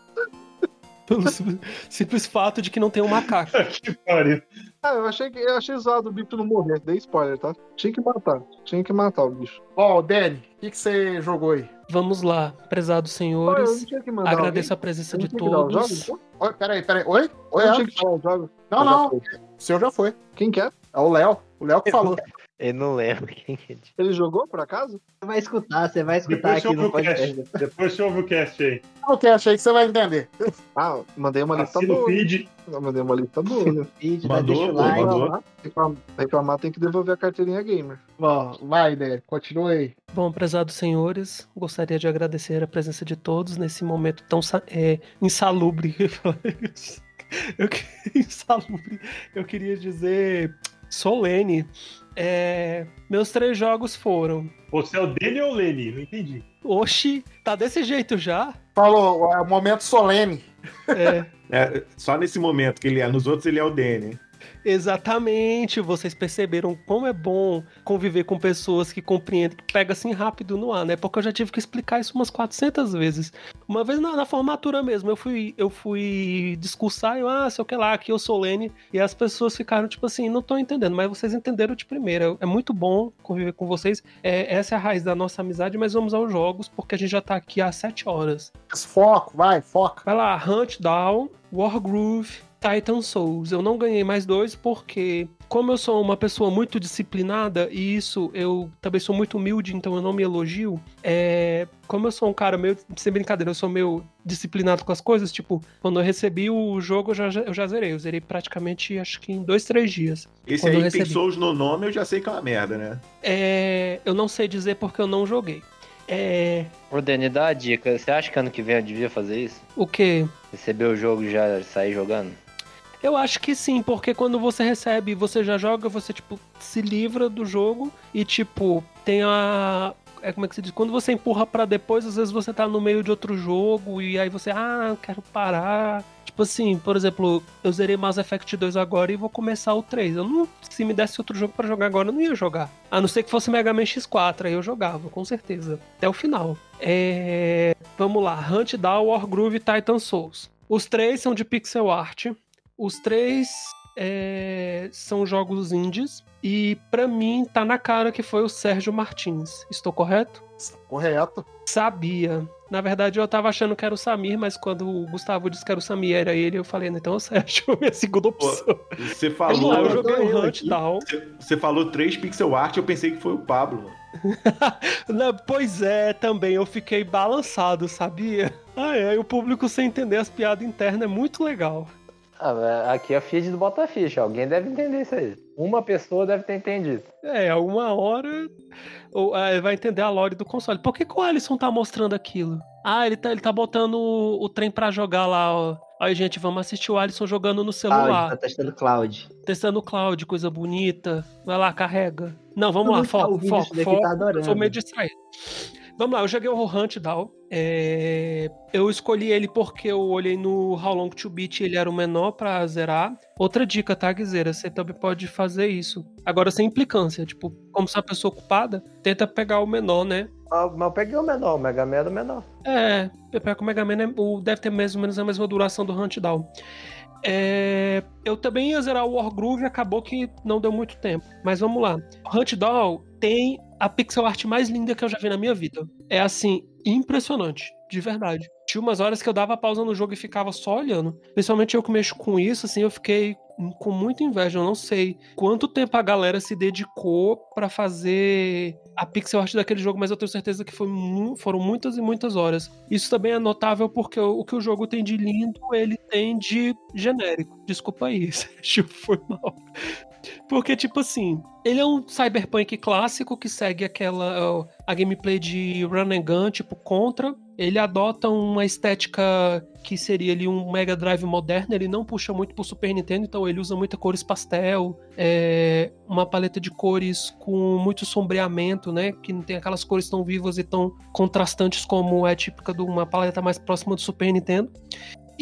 Pelo sim- simples fato de que não tem um macaco. que pariu. Ah, eu achei, que, eu achei zoado o bicho não morrer. Dei spoiler, tá? Tinha que matar. Tinha que matar o bicho. Bom, Dani, o que, que você jogou aí? Vamos lá, prezados senhores. não tinha que mandar Agradeço a alguém? presença Eu não de todos. jogos, então? Oi, peraí, peraí. Oi? Oi, Eu não tinha que falar jogos? Não, Eu não. O seu já foi. Quem que é? É o Léo. O Léo que falou. Ele não lembra quem que é. Ele jogou, por acaso? Você vai escutar, você vai escutar Depois aqui no o cast. podcast. Depois você ouve o cast aí. O que achei que você vai entender. Ah, mandei uma lista Assina o boa. feed. Eu mandei uma lista boa. né? Vídeo, Mandou, deixa o pô, like. mandou. Reclamar, tem que devolver a carteirinha gamer. Bom, vai, Dani, continua aí. Bom, prezados senhores, gostaria de agradecer a presença de todos nesse momento tão é, insalubre. Eu que- insalubre. Eu queria dizer solene. É, meus três jogos foram. Você é o Dani ou o Leni? Não entendi. Oxi, tá desse jeito já? Falou, é o momento solene. É, É, só nesse momento que ele é. Nos outros ele é o Danny. Exatamente. Vocês perceberam como é bom conviver com pessoas que compreendem, que pega assim rápido no ar, né? Porque eu já tive que explicar isso umas 400 vezes. Uma vez na, na formatura mesmo, eu fui, eu fui discursar, eu, ah, sei o que lá, aqui eu sou Lene, e as pessoas ficaram tipo assim, não tô entendendo, mas vocês entenderam de primeira. É muito bom conviver com vocês. É, essa é a raiz da nossa amizade, mas vamos aos jogos, porque a gente já tá aqui há 7 horas. Foco, vai, foca. Vai lá, Hunt Down, Wargroove, Titan Souls. Eu não ganhei mais dois porque, como eu sou uma pessoa muito disciplinada, e isso eu também sou muito humilde, então eu não me elogio. É, como eu sou um cara meio, sem brincadeira, eu sou meio disciplinado com as coisas, tipo, quando eu recebi o jogo, eu já, eu já zerei. Eu zerei praticamente, acho que em dois, três dias. Esse aí tem. Souls no nome, eu já sei que é uma merda, né? É, eu não sei dizer porque eu não joguei. É, Ô, Dani, dá a dica. Você acha que ano que vem eu devia fazer isso? o que? Receber o jogo e já sair jogando? Eu acho que sim, porque quando você recebe você já joga, você, tipo, se livra do jogo e, tipo, tem a. É como é que se diz? Quando você empurra pra depois, às vezes você tá no meio de outro jogo e aí você, ah, quero parar. Tipo assim, por exemplo, eu zerei Mass Effect 2 agora e vou começar o 3. Eu não. Se me desse outro jogo pra jogar agora, eu não ia jogar. A não ser que fosse Mega Man X4, aí eu jogava, com certeza. Até o final. É. Vamos lá, Hunt Down, Wargroove e Titan Souls. Os três são de pixel art. Os três é, são jogos indies. E pra mim tá na cara que foi o Sérgio Martins. Estou correto? Correto. Sabia. Na verdade, eu tava achando que era o Samir, mas quando o Gustavo disse que era o Samir, era ele, eu falei, então é o Sérgio, minha segunda opção. Você falou. eu joguei o aqui. Hunt Down. Você- Você falou três pixel art, eu pensei que foi o Pablo. Não, pois é, também eu fiquei balançado, sabia? Ah, é, e o público sem entender as piadas internas é muito legal. Ah, aqui é a feed do Bota Ficha. Alguém deve entender isso aí. Uma pessoa deve ter entendido. É, alguma hora ou, ah, vai entender a lore do console. Por que, que o Alisson tá mostrando aquilo? Ah, ele tá, ele tá botando o, o trem pra jogar lá, ó. Aí, gente, vamos assistir o Alisson jogando no Cloud, celular. tá testando Cloud. Testando o cloud, coisa bonita. Vai lá, carrega. Não, vamos Todo lá, foco, foco, foco. tá eu sou adorando. meio distraído. Vamos lá, eu joguei o Hunt Down. É, Eu escolhi ele porque eu olhei no How Long to Beat ele era o menor pra zerar. Outra dica, tá, Guizeira? Você também pode fazer isso. Agora sem implicância. Tipo, como é uma pessoa ocupada, tenta pegar o menor, né? Ah, Mas eu peguei o menor, o Mega Man era o menor. É, eu pego o Mega Man, né, deve ter mais ou menos a mesma duração do Hunt Down. É, eu também ia zerar o Wargroove acabou que não deu muito tempo. Mas vamos lá. Hunt Down tem a pixel art mais linda que eu já vi na minha vida. É assim, impressionante, de verdade. Tinha umas horas que eu dava pausa no jogo e ficava só olhando. Principalmente eu que mexo com isso, assim, eu fiquei com muita inveja. Eu não sei quanto tempo a galera se dedicou pra fazer a pixel art daquele jogo, mas eu tenho certeza que foi foram muitas e muitas horas. Isso também é notável porque o, que o jogo tem de lindo, ele tem de genérico. Desculpa aí, Sérgio, foi mal. Porque, tipo assim, ele é um cyberpunk clássico que segue aquela. a gameplay de run and gun, tipo Contra. Ele adota uma estética que seria ali um Mega Drive moderno. Ele não puxa muito pro Super Nintendo, então ele usa muita cores pastel, é, uma paleta de cores com muito sombreamento, né? Que não tem aquelas cores tão vivas e tão contrastantes como é típica de uma paleta mais próxima do Super Nintendo.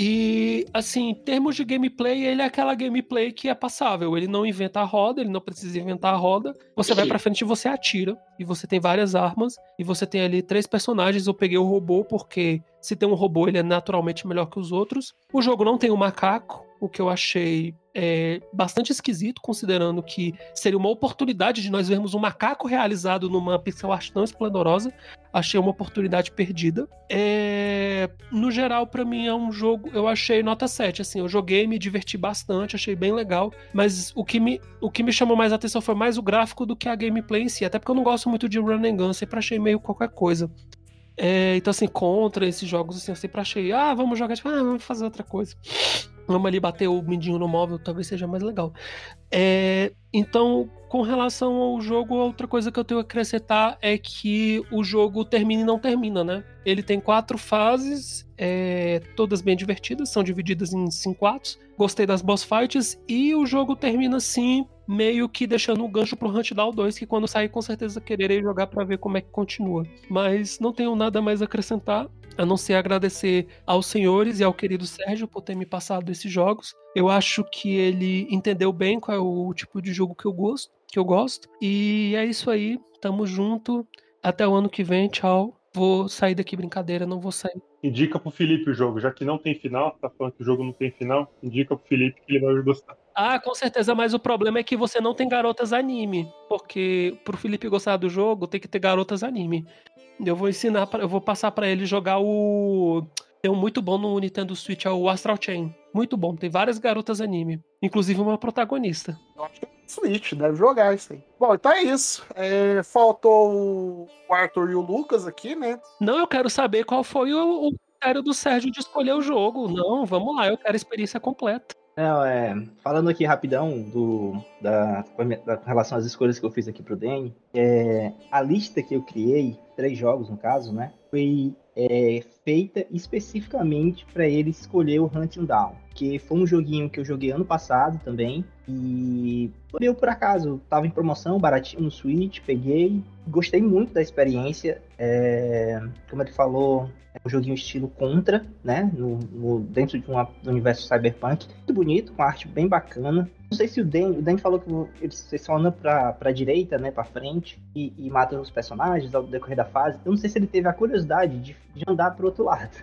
E, assim, em termos de gameplay, ele é aquela gameplay que é passável. Ele não inventa a roda, ele não precisa inventar a roda. Você vai pra frente e você atira. E você tem várias armas. E você tem ali três personagens. Eu peguei o robô porque se tem um robô, ele é naturalmente melhor que os outros. O jogo não tem um macaco, o que eu achei é, bastante esquisito, considerando que seria uma oportunidade de nós vermos um macaco realizado numa pixel art tão esplendorosa. Achei uma oportunidade perdida. É, no geral, pra mim é um jogo. Eu achei nota 7. Assim, eu joguei, me diverti bastante, achei bem legal. Mas o que me, o que me chamou mais atenção foi mais o gráfico do que a gameplay em si. Até porque eu não gosto muito de run and gun, sempre achei meio qualquer coisa. É, então, assim, contra esses jogos, assim, eu sempre achei, ah, vamos jogar, tipo, ah, vamos fazer outra coisa. Vamos ali bater o mindinho no móvel, talvez seja mais legal. É, então, com relação ao jogo, outra coisa que eu tenho a acrescentar é que o jogo termina e não termina, né? Ele tem quatro fases, é, todas bem divertidas, são divididas em cinco atos. Gostei das boss fights e o jogo termina assim, meio que deixando um gancho pro Hunt Down 2, que quando sair com certeza quererei jogar pra ver como é que continua. Mas não tenho nada mais a acrescentar, a não ser agradecer aos senhores e ao querido Sérgio por ter me passado esses jogos. Eu acho que ele entendeu bem qual é o tipo de jogo que eu gosto, que eu gosto. E é isso aí, tamo junto. Até o ano que vem, tchau. Vou sair daqui brincadeira, não vou sair. Indica pro Felipe o jogo, já que não tem final, tá falando que o jogo não tem final, indica pro Felipe que ele vai gostar. Ah, com certeza, mas o problema é que você não tem garotas anime. Porque pro Felipe gostar do jogo, tem que ter garotas anime. Eu vou ensinar, pra, eu vou passar pra ele jogar o. Tem um muito bom no Nintendo Switch, é o Astral Chain. Muito bom, tem várias garotas anime. Inclusive uma protagonista. Eu acho que é Switch, deve jogar isso aí. Bom, então é isso. É, faltou o Arthur e o Lucas aqui, né? Não, eu quero saber qual foi o, o critério do Sérgio de escolher o jogo. Não, vamos lá, eu quero a experiência completa. Não, é, falando aqui rapidão do, da, da- com relação às escolhas que eu fiz aqui pro Danny, é, a lista que eu criei, três jogos no caso, né, foi é, feita especificamente para ele escolher o Hunting Down, que foi um joguinho que eu joguei ano passado também, e eu por acaso tava em promoção, baratinho no Switch, peguei, gostei muito da experiência, é, como ele falou, é um joguinho estilo Contra, né? No, no- dentro de uma, do universo cyberpunk. Muito bonito, com arte bem bacana. Não sei se o Dan, o Dan falou que ele- só anda pra, pra direita, né? Pra frente, e, e mata os personagens ao decorrer da fase. Eu não sei se ele teve a curiosidade de, de andar pro outro lado.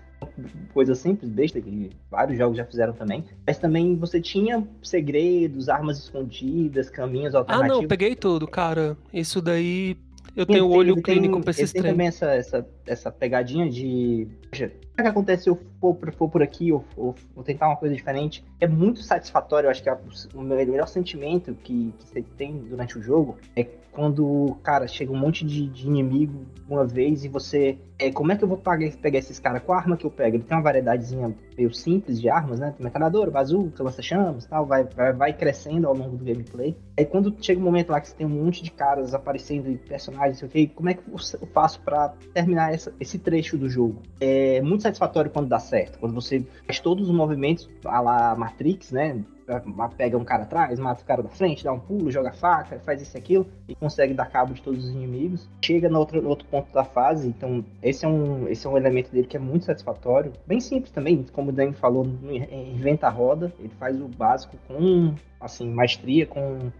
Coisa simples, besta, que vários jogos já fizeram também. Mas também você tinha segredos, armas escondidas, caminhos Ah, alternativos. não, peguei tudo, cara. Isso daí. Eu tenho tem- olho tem- clínico pra ele esses tem trem. também essa, essa, essa pegadinha de. Poxa, o que que acontece se eu for, for por aqui ou, ou, tentar uma coisa diferente? É muito satisfatório, eu acho que é o melhor sentimento que, que você tem durante o jogo é quando, cara, chega um monte de, de inimigo uma vez e você. É, como é que eu vou pagar- pegar esses caras? Qual arma que eu pego? Ele tem uma variedadezinha meio simples de armas, né? Tem metralhadora, bazuca, lança-chamas tal, vai, vai, vai crescendo ao longo do gameplay. Aí quando chega um momento lá que você tem um monte de caras aparecendo e personagens, sei o quê, como é que eu faço pra terminar essa- esse trecho do jogo. É muito satisfatório quando dá certo. Quando você faz todos os movimentos, a la Matrix, né? Pega um cara atrás, mata o cara da frente, dá um pulo, joga faca, faz isso e aquilo, e consegue dar cabo de todos os inimigos. Chega no outro, no outro ponto da fase, então esse é, um, esse é um elemento dele que é muito satisfatório. Bem simples também, como o Dan falou, não inventa a roda, ele faz o básico com assim, maestria, com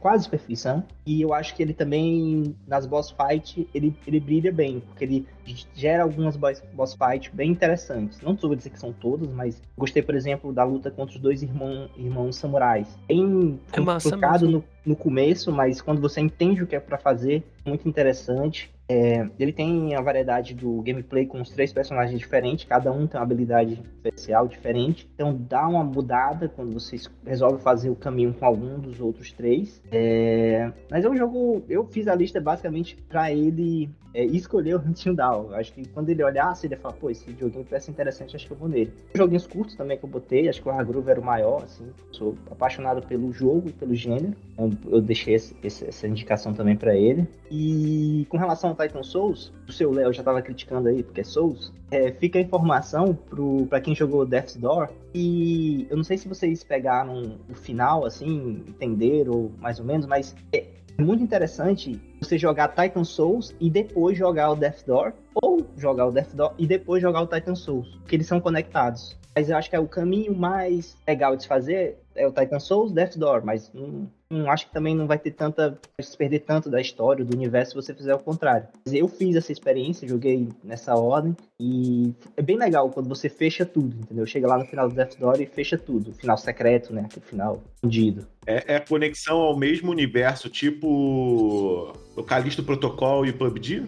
quase perfeição. E eu acho que ele também, nas boss fight, ele, ele brilha bem, porque ele gera algumas boss, boss fight bem interessantes. Não vou dizer que são todas, mas gostei, por exemplo, da luta contra os dois irmão, irmãos samurais. Bem É massa complicado mesmo. no, no começo, mas quando você entende o que é pra fazer, muito interessante. É, ele tem a variedade do gameplay com os três personagens diferentes, cada um tem uma habilidade especial diferente. Então dá uma mudada quando você es- resolve fazer o caminho com algum dos outros três. É, mas é um jogo. Eu fiz a lista basicamente pra ele é, escolher o Hunting Down. Acho que quando ele olhasse, ele ia falar, pô, esse joguinho parece interessante, acho que eu vou nele. Joguinhos curtos também que eu botei, acho que o Hargroove era o maior, assim. Sou apaixonado pelo jogo e pelo gênero. Então eu deixei esse- esse- essa indicação também pra ele. E com relação ao Titan Souls, o seu Léo já tava criticando aí, porque é Souls. é, fica a informação pro, pra quem jogou Death's Door. E eu não sei se vocês pegaram o final, assim, entenderam mais ou menos, mas é muito interessante você jogar Titan Souls e depois jogar o Death Door, ou jogar o Death Door e depois jogar o Titan Souls, porque eles são conectados. Mas eu acho que é o caminho mais legal de se fazer é o Titan Souls, Death Door, mas não, não acho que também não vai ter tanta vai se perder tanto da história, do universo, se você fizer o contrário. Eu fiz essa experiência, joguei nessa ordem e é bem legal quando você fecha tudo, entendeu? Chega lá no final do Death Door e fecha tudo, final secreto, né? Aquele final escondido. É, é conexão ao mesmo universo, tipo o Callisto Protocol e PUBG?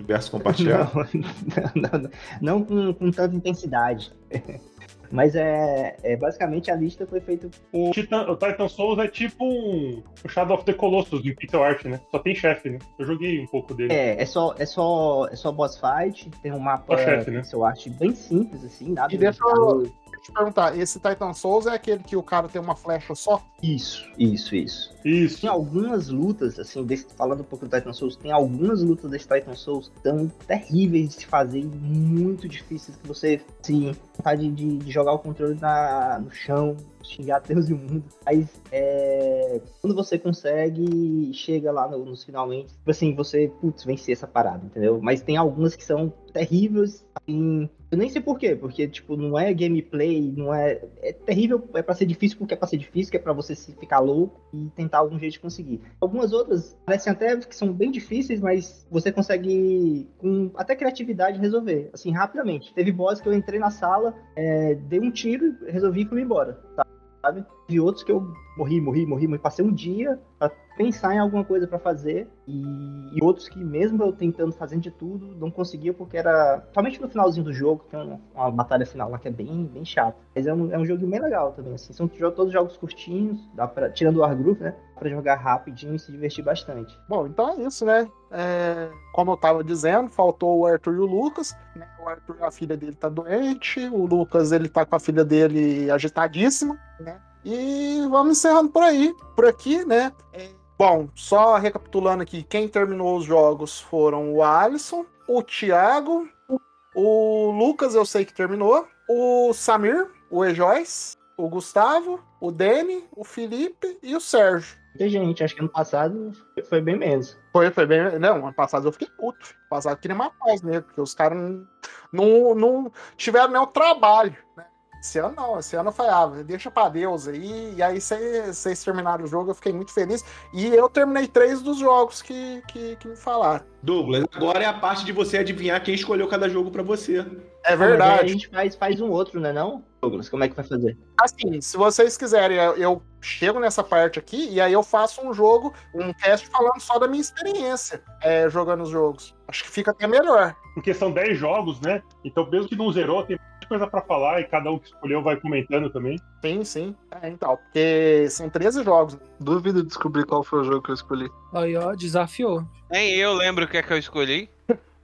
O universo compartilhado? Não, não, não, não com, com tanta intensidade. Mas é, é basicamente a lista foi feita O Titan, o Titan Souls é tipo um, um Shadow of the Colossus de pixel art, né? Só tem chefe, né? Eu joguei um pouco dele. É, é só, é só, é só boss fight, tem um mapa Só chefe, né? pixel art bem simples, assim, nada E deixa de- eu te perguntar, esse Titan Souls é aquele que o cara tem uma flecha só? Isso, isso, isso. Isso. Tem algumas lutas, assim, desse, falando um pouco do Titan Souls, tem algumas lutas desse Titan Souls que são terríveis de se fazer e muito difíceis que você, assim, vontade de, de jogar o controle na, no chão, xingar Deus e o mundo. Mas é, quando você consegue, chega lá no- nos finalmente, tipo assim, você, putz, vencer essa parada, entendeu? Mas tem algumas que são terríveis, assim, eu nem sei por quê, porque, tipo, não é gameplay, não é. É terrível, é pra ser difícil porque é pra ser difícil, que é pra você se ficar louco e tentar algum jeito de conseguir. Algumas outras parecem até que são bem difíceis, mas você consegue, com até criatividade, resolver, assim, rapidamente. Teve boss que eu entrei na sala, é, dei um tiro, resolvi e fui embora, sabe? E outros que eu morri, morri, morri, morri. Passei um dia pra pensar em alguma coisa pra fazer. E, e outros que, mesmo eu tentando fazer de tudo, não conseguia porque era. Somente no finalzinho do jogo, tem uma, uma batalha final lá que é bem, bem chata. Mas é um, é um jogo bem legal também, assim. São todos jogos curtinhos, dá pra, tirando o Wargroove, né? Dá pra jogar rapidinho e se divertir bastante. Bom, então é isso, né? É, como eu tava dizendo, faltou o Arthur e o Lucas. né? O Arthur, a filha dele tá doente, o Lucas, ele tá com a filha dele agitadíssima, né? E vamos encerrando por aí, por aqui, né? É, bom, só recapitulando aqui, quem terminou os jogos foram o Alisson, o Thiago, o Lucas, eu sei que terminou, o Samir, o E-Joyce, o Gustavo, o Dani, o Felipe e o Sérgio. Muita gente, acho que ano passado foi bem menos. Foi, foi bem. Não, ano passado eu fiquei puto. Ano passado eu queria matar os negros, porque os caras não, não, não tiveram nenhum trabalho, né? Esse ano não, esse ano eu falei, ah, deixa pra Deus aí. E aí cê- vocês terminaram o jogo, eu fiquei muito feliz. E eu terminei três dos jogos que, que, que me falaram. Douglas, agora é a parte de você adivinhar quem escolheu cada jogo pra você. É Ah, verdade. a gente faz, faz um outro, né não? Douglas, como é que vai fazer? Assim, se vocês quiserem, eu, eu chego nessa parte aqui e aí eu faço um jogo, um teste falando só da minha experiência é, jogando os jogos. Acho que fica até melhor. Porque são 10 jogos, né? Então, mesmo que não zerou, tem coisa pra falar e cada um que escolheu vai comentando também. Sim, sim. É, então, porque são 13 jogos. Duvido descobrir qual foi o jogo que eu escolhi. Aí, ó, desafiou. Nem eu lembro o que é que eu escolhi.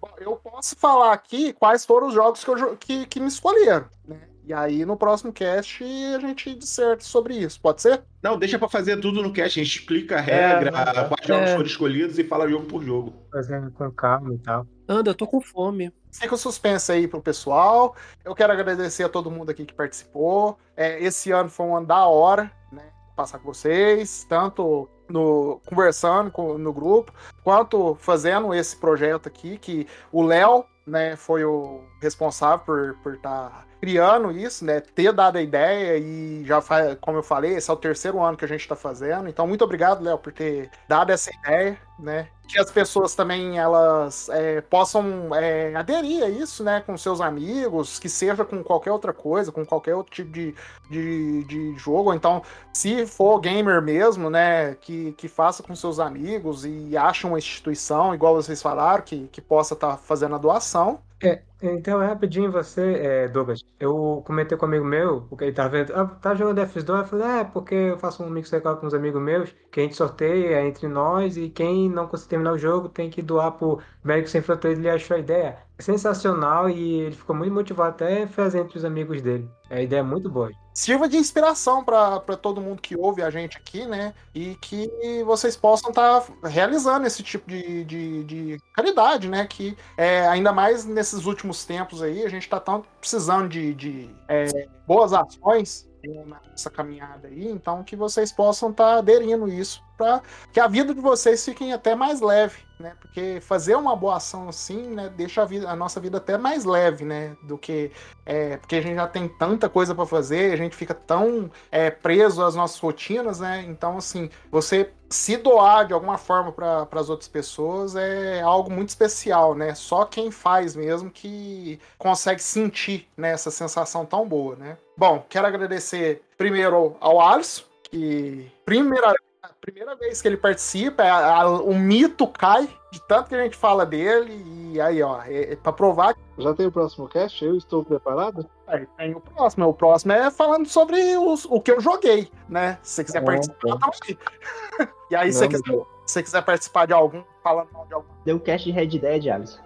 Bom, eu posso falar aqui quais foram os jogos que, eu que, que me escolheram. Né? E aí no próximo cast a gente disserta sobre isso, pode ser? Não, deixa pra fazer tudo no cast. A gente explica a regra, É, quais jogos é. foram escolhidos e fala jogo por jogo. Fazendo com calma e tal. Anda, eu tô com fome. Fica o suspense aí pro pessoal. Eu quero agradecer a todo mundo aqui que participou. É, esse ano foi um ano da hora, né? Passar com vocês, tanto no conversando com- no grupo, quanto fazendo esse projeto aqui, que o Léo, né, foi o responsável por por estar criando isso, né, ter dado a ideia e já faz, como eu falei, esse é o terceiro ano que a gente está fazendo. Então, muito obrigado, Léo, por ter dado essa ideia, né, que as pessoas também elas é, possam é, aderir a isso, né, com seus amigos, que seja com qualquer outra coisa, com qualquer outro tipo de, de, de jogo. Então, se for gamer mesmo, né, que, que faça com seus amigos e ache uma instituição, igual vocês falaram, que, que possa estar fazendo a doação. É, então, rapidinho, você, é, Douglas, eu comentei com um amigo meu, porque ele tava vendo, ah, tá jogando F2, eu falei, é, porque eu faço um mix legal com uns amigos meus, que a gente sorteia entre nós, e quem não conseguir terminar o jogo tem que doar pro Médico Sem Fronteiras, ele achou a ideia sensacional, e ele ficou muito motivado até fazer entre os amigos dele. A ideia é muito boa. sirva de inspiração para todo mundo que ouve a gente aqui, né? E que vocês possam estar realizando esse tipo de, de, de caridade, né? Que é, ainda mais nesses últimos tempos aí, a gente está tão precisando de, de é, boas ações nessa caminhada aí, então que vocês possam estar aderindo isso para que a vida de vocês fique até mais leve, né? Porque fazer uma boa ação assim, né, deixa a, vida, a nossa vida até mais leve, né? Do que é, porque a gente já tem tanta coisa para fazer, a gente fica tão é, preso às nossas rotinas, né? Então, assim, você se doar de alguma forma para as outras pessoas é algo muito especial, né? Só quem faz mesmo que consegue sentir né, essa sensação tão boa, né? Bom, quero agradecer primeiro ao Alisson, que primeira, a primeira vez que ele participa, a- a- o mito cai de tanto que a gente fala dele, e aí, ó, é, é para provar que Já tem o próximo cast? Eu estou preparado? Aí tem o próximo. O próximo é falando sobre os- o que eu joguei, né? Se você quiser Ah, participar, tamo aí. E aí, se você Não, quiser, se você quiser participar de algum, falando mal de algum. Deu cast de Red Dead, Alisson.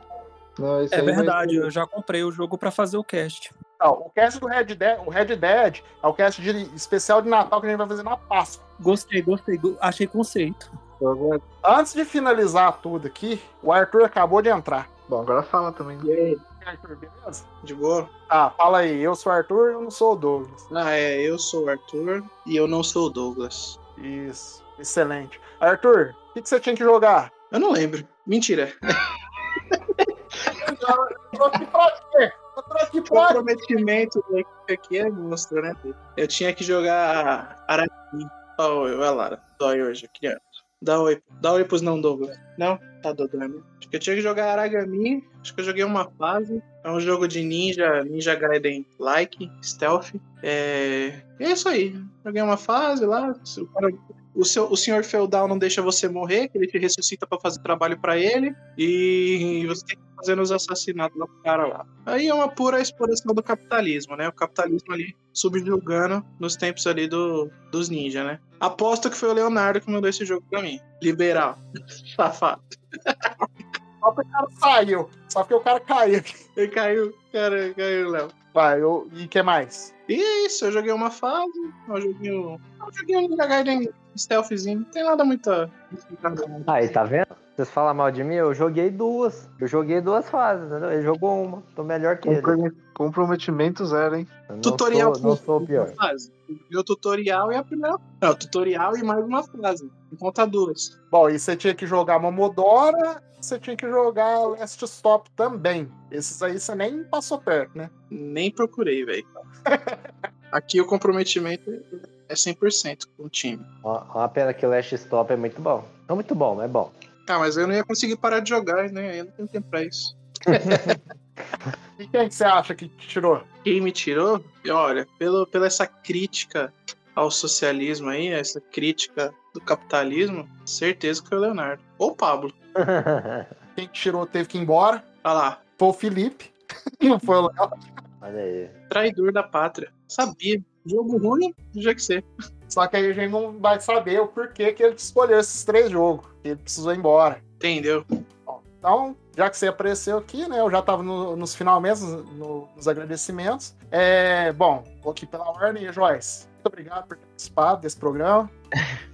Não, É vai verdade, eu já comprei o jogo pra fazer o cast. Não, o cast do Red Dead, o Red Dead é o cast de, especial de Natal que a gente vai fazer na Páscoa. Gostei, gostei, go- achei conceito. Antes de finalizar tudo aqui, o Arthur acabou de entrar. Bom, agora fala também. E aí, Arthur, beleza? De boa? Tá, fala aí. Eu sou o Arthur, eu não sou o Douglas. Ah, é, eu sou o Arthur e eu não sou o Douglas. Isso, excelente. Arthur, o que, que você tinha que jogar? Eu não lembro. Mentira. Eu tô aqui pra quê? Eu tô aqui O pra comprometimento da equipe aqui é monstro, né? Eu tinha que jogar Aragami. Ó, oi, olha Lara. Dói hoje, criança. Dá oi. Dá oi pros não Douglas. Não? Tá dodando. Acho que eu tinha que jogar Aragami. Acho que eu joguei uma fase. É um jogo de ninja, Ninja Gaiden like, stealth. É, é isso aí. Joguei uma fase lá. O, cara- o seu, o senhor feudal não deixa você morrer, que ele te ressuscita pra fazer trabalho pra ele. E você tem que fazendo os assassinatos lá pro cara lá. Aí é uma pura exploração do capitalismo, né? O capitalismo ali subjugando nos tempos ali do, dos ninjas, né? Aposto que foi o Leonardo que mandou esse jogo pra mim. Liberal. Safado. Só porque o cara saiu. Só porque o cara caiu. Ele caiu. Cara, caiu, Léo. Vai, eu... e o que mais? E é isso, eu joguei uma fase, eu joguei um. Eu joguei um Ninja Gaiden stealthzinho. Não tem nada muito. a- Aí, tá vendo? Vocês falam mal de mim? Eu joguei duas. Eu joguei duas fases, entendeu? Ele jogou uma. Tô melhor que ele. Comprom- Comprometimento zero, hein? Tutorial sou, não sou o pior. fase. O tutorial e a primeira. Não, tutorial e mais uma fase. Conta duas. Bom, e você tinha que jogar Momodora, você tinha que jogar Last Stop também. Esses aí você nem passou perto, né? Nem procurei, velho. Aqui o comprometimento é 100% com o time. Ó, Uma pena que o Last Stop é muito bom. Não muito bom, mas é bom. Ah, mas eu não ia conseguir parar de jogar, né? Eu não tenho tempo pra isso. E quem que você acha que tirou? Quem me tirou? E olha, pelo, pela essa crítica ao socialismo aí, essa crítica do capitalismo, certeza que foi o Leonardo. Ou o Pablo. Quem que tirou teve que ir embora. Olha lá. Foi o Felipe. Não foi o Léo. Olha aí. Traidor da pátria. Sabia. Jogo ruim, já que ser. Só que aí a gente não vai saber o porquê que ele escolheu esses três jogos. Ele precisou ir embora. Entendeu? Então, já que você apareceu aqui, né? Eu já tava no- nos finalmente, no- nos agradecimentos. É, bom, vou aqui pela ordem, Joyce. Muito obrigado por ter participado desse programa.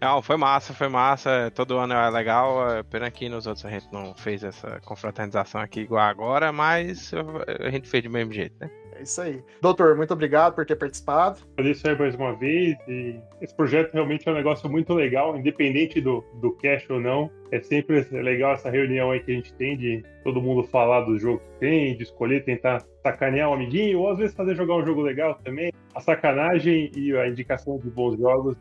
Não, foi massa, foi massa. Todo ano é legal. é Pena que nos outros a gente não fez essa confraternização aqui igual agora, mas a gente fez do mesmo jeito, né? É isso aí. Doutor, muito obrigado por ter participado. Agradeço aí mais uma vez. E esse projeto realmente é um negócio muito legal, independente do, do cash ou não. É sempre legal essa reunião aí que a gente tem de todo mundo falar do jogo que tem, de escolher, tentar sacanear um amiguinho, ou às vezes fazer jogar um jogo legal também. A sacanagem e a indicação de bons jogos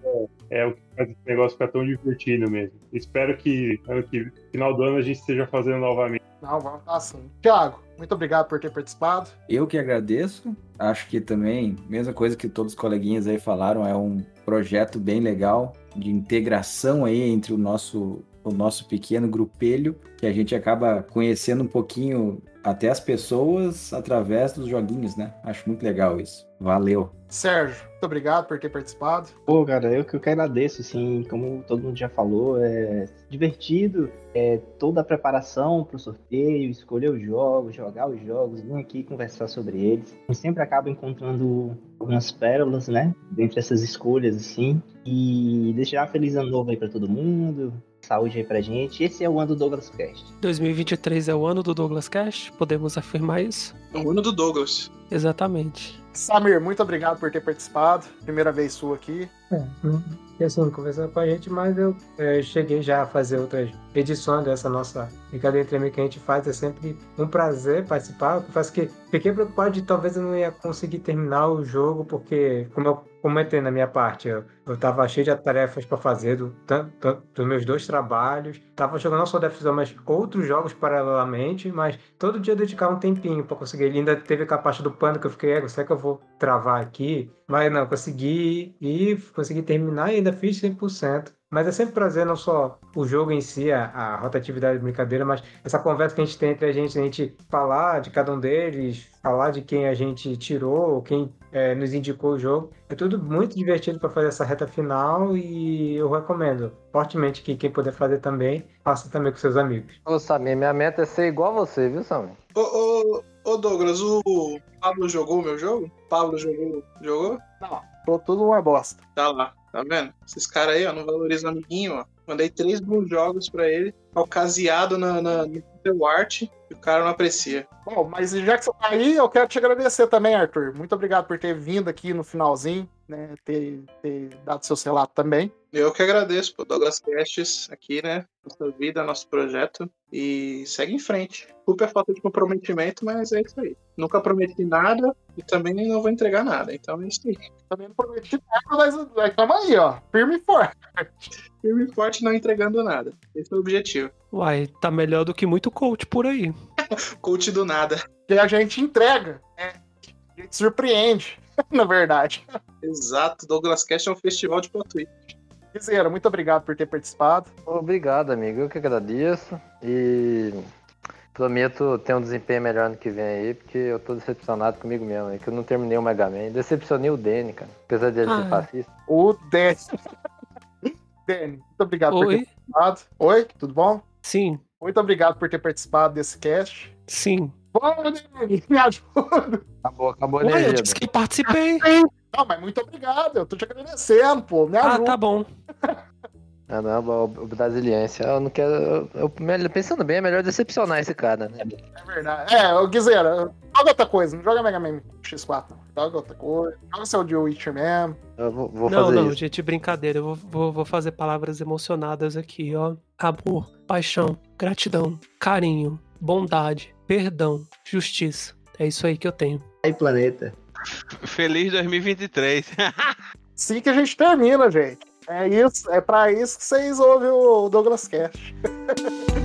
é, é o que faz esse negócio ficar tão divertido mesmo. Espero que ano que final do ano a gente esteja fazendo novamente. Não, vamos estar assim. Tiago, muito obrigado por ter participado. Eu que agradeço. Acho que também, mesma coisa que todos os coleguinhas aí falaram, é um projeto bem legal de integração aí entre o nosso, o nosso pequeno grupelho, que a gente acaba conhecendo um pouquinho até as pessoas através dos joguinhos, né? Acho muito legal isso. Valeu. Sérgio, muito obrigado por ter participado. Pô, cara, eu que eu que agradeço, assim, como todo mundo já falou, é divertido, é toda a preparação pro sorteio, escolher os jogos, jogar os jogos, vir aqui conversar sobre eles. Gente sempre acaba encontrando algumas pérolas, né, dentre essas escolhas, assim, e deixar feliz ano novo aí pra todo mundo, saúde aí pra gente. Esse é o ano do Douglas Cast. 2023 é o ano do Douglas Cash, podemos afirmar isso? É o ano do Douglas. Exatamente. Samir, muito obrigado por ter participado. Primeira vez sua aqui. É, e assim, conversando com a gente, mas eu é, cheguei já a fazer outras edições dessa nossa brincadeira entre que a gente faz. É sempre um prazer participar. Eu confesso que fiquei preocupado de talvez eu não ia conseguir terminar o jogo, porque, como eu comentei na minha parte, eu, eu tava cheio de tarefas para fazer do, dos meus dois trabalhos. Tava jogando não só Death Zone, mas outros jogos paralelamente, mas todo dia eu dedicava um tempinho para conseguir. Ele ainda teve aquela parte do pano que eu fiquei, "Ego, será que eu vou travar aqui? Mas não, consegui e consegui terminar e ainda fiz 100%. Mas é sempre prazer não só o jogo em si, a, a rotatividade da brincadeira, mas essa conversa que a gente tem entre a gente, a gente falar de cada um deles, falar de quem a gente tirou, quem é, nos indicou o jogo. É tudo muito divertido para fazer essa reta final e eu recomendo fortemente que quem puder fazer também, faça também com seus amigos. Ô, Samir, minha meta é ser igual a você, viu, Samir? Ô, ô, ô Douglas, o Pablo jogou o meu jogo? Pablo jogou? Jogou? Não, tô tudo uma bosta. Tá lá, tá vendo? Esses caras aí, ó, não valorizam o amiguinho, ó. Mandei três bons jogos pra ele, ocasiado na, na, no seu arte, e o cara não aprecia. Bom, mas já que você tá aí, eu quero te agradecer também, Arthur. Muito obrigado por ter vindo aqui no finalzinho, né? Ter, ter dado seu relato também. Eu que agradeço, pô, Douglas Castes aqui, né? Nossa vida, nosso projeto. E segue em frente. Culpa é falta de comprometimento, mas é isso aí. Nunca prometi nada e também não vou entregar nada. Então é isso aí. Também não prometi nada, mas tamo aí, ó. Firme e forte. Firme e forte não entregando nada. Esse é o objetivo. Uai, tá melhor do que muito coach por aí. Coach do nada. Que a gente entrega, né? A gente surpreende, na verdade. Exato. Douglas Cash é um festival de plot twist. Guizeira, muito obrigado por ter participado. Obrigado, amigo. Eu que agradeço. E prometo ter um desempenho melhor no que vem aí, porque eu tô decepcionado comigo mesmo, aí, que eu não terminei o Mega Man. Decepcionei o Danny, cara. Apesar de ele Ah. ser fascista. O Dani. Dani, muito obrigado por Oi? ter participado. Oi, tudo bom? Sim, Muito obrigado por ter participado desse cast. sim. Vamos, Dani, me ajuda. Acabou, acabou a Ué, eu disse que participei. Não, mas muito obrigado. Eu tô te agradecendo, pô. Me Ah, ajuda. tá bom. Ah, não, o, o brasiliense. Eu não quero. Eu, eu- pensando bem, é melhor decepcionar esse cara, né? É verdade. É, ô Guizeira, joga outra coisa. Não joga Mega Man X4, não. Joga outra coisa. Joga seu de Witcher mesmo. Eu vou, vou não, fazer não, isso. gente, brincadeira. Eu vou, vou, vou fazer palavras emocionadas aqui, ó. Amor, paixão, gratidão, carinho, bondade, perdão, justiça. É isso aí que eu tenho. Aí, planeta. Feliz 2023. Assim que a gente termina, gente. É isso, é pra isso que vocês ouvem o Douglas Cash.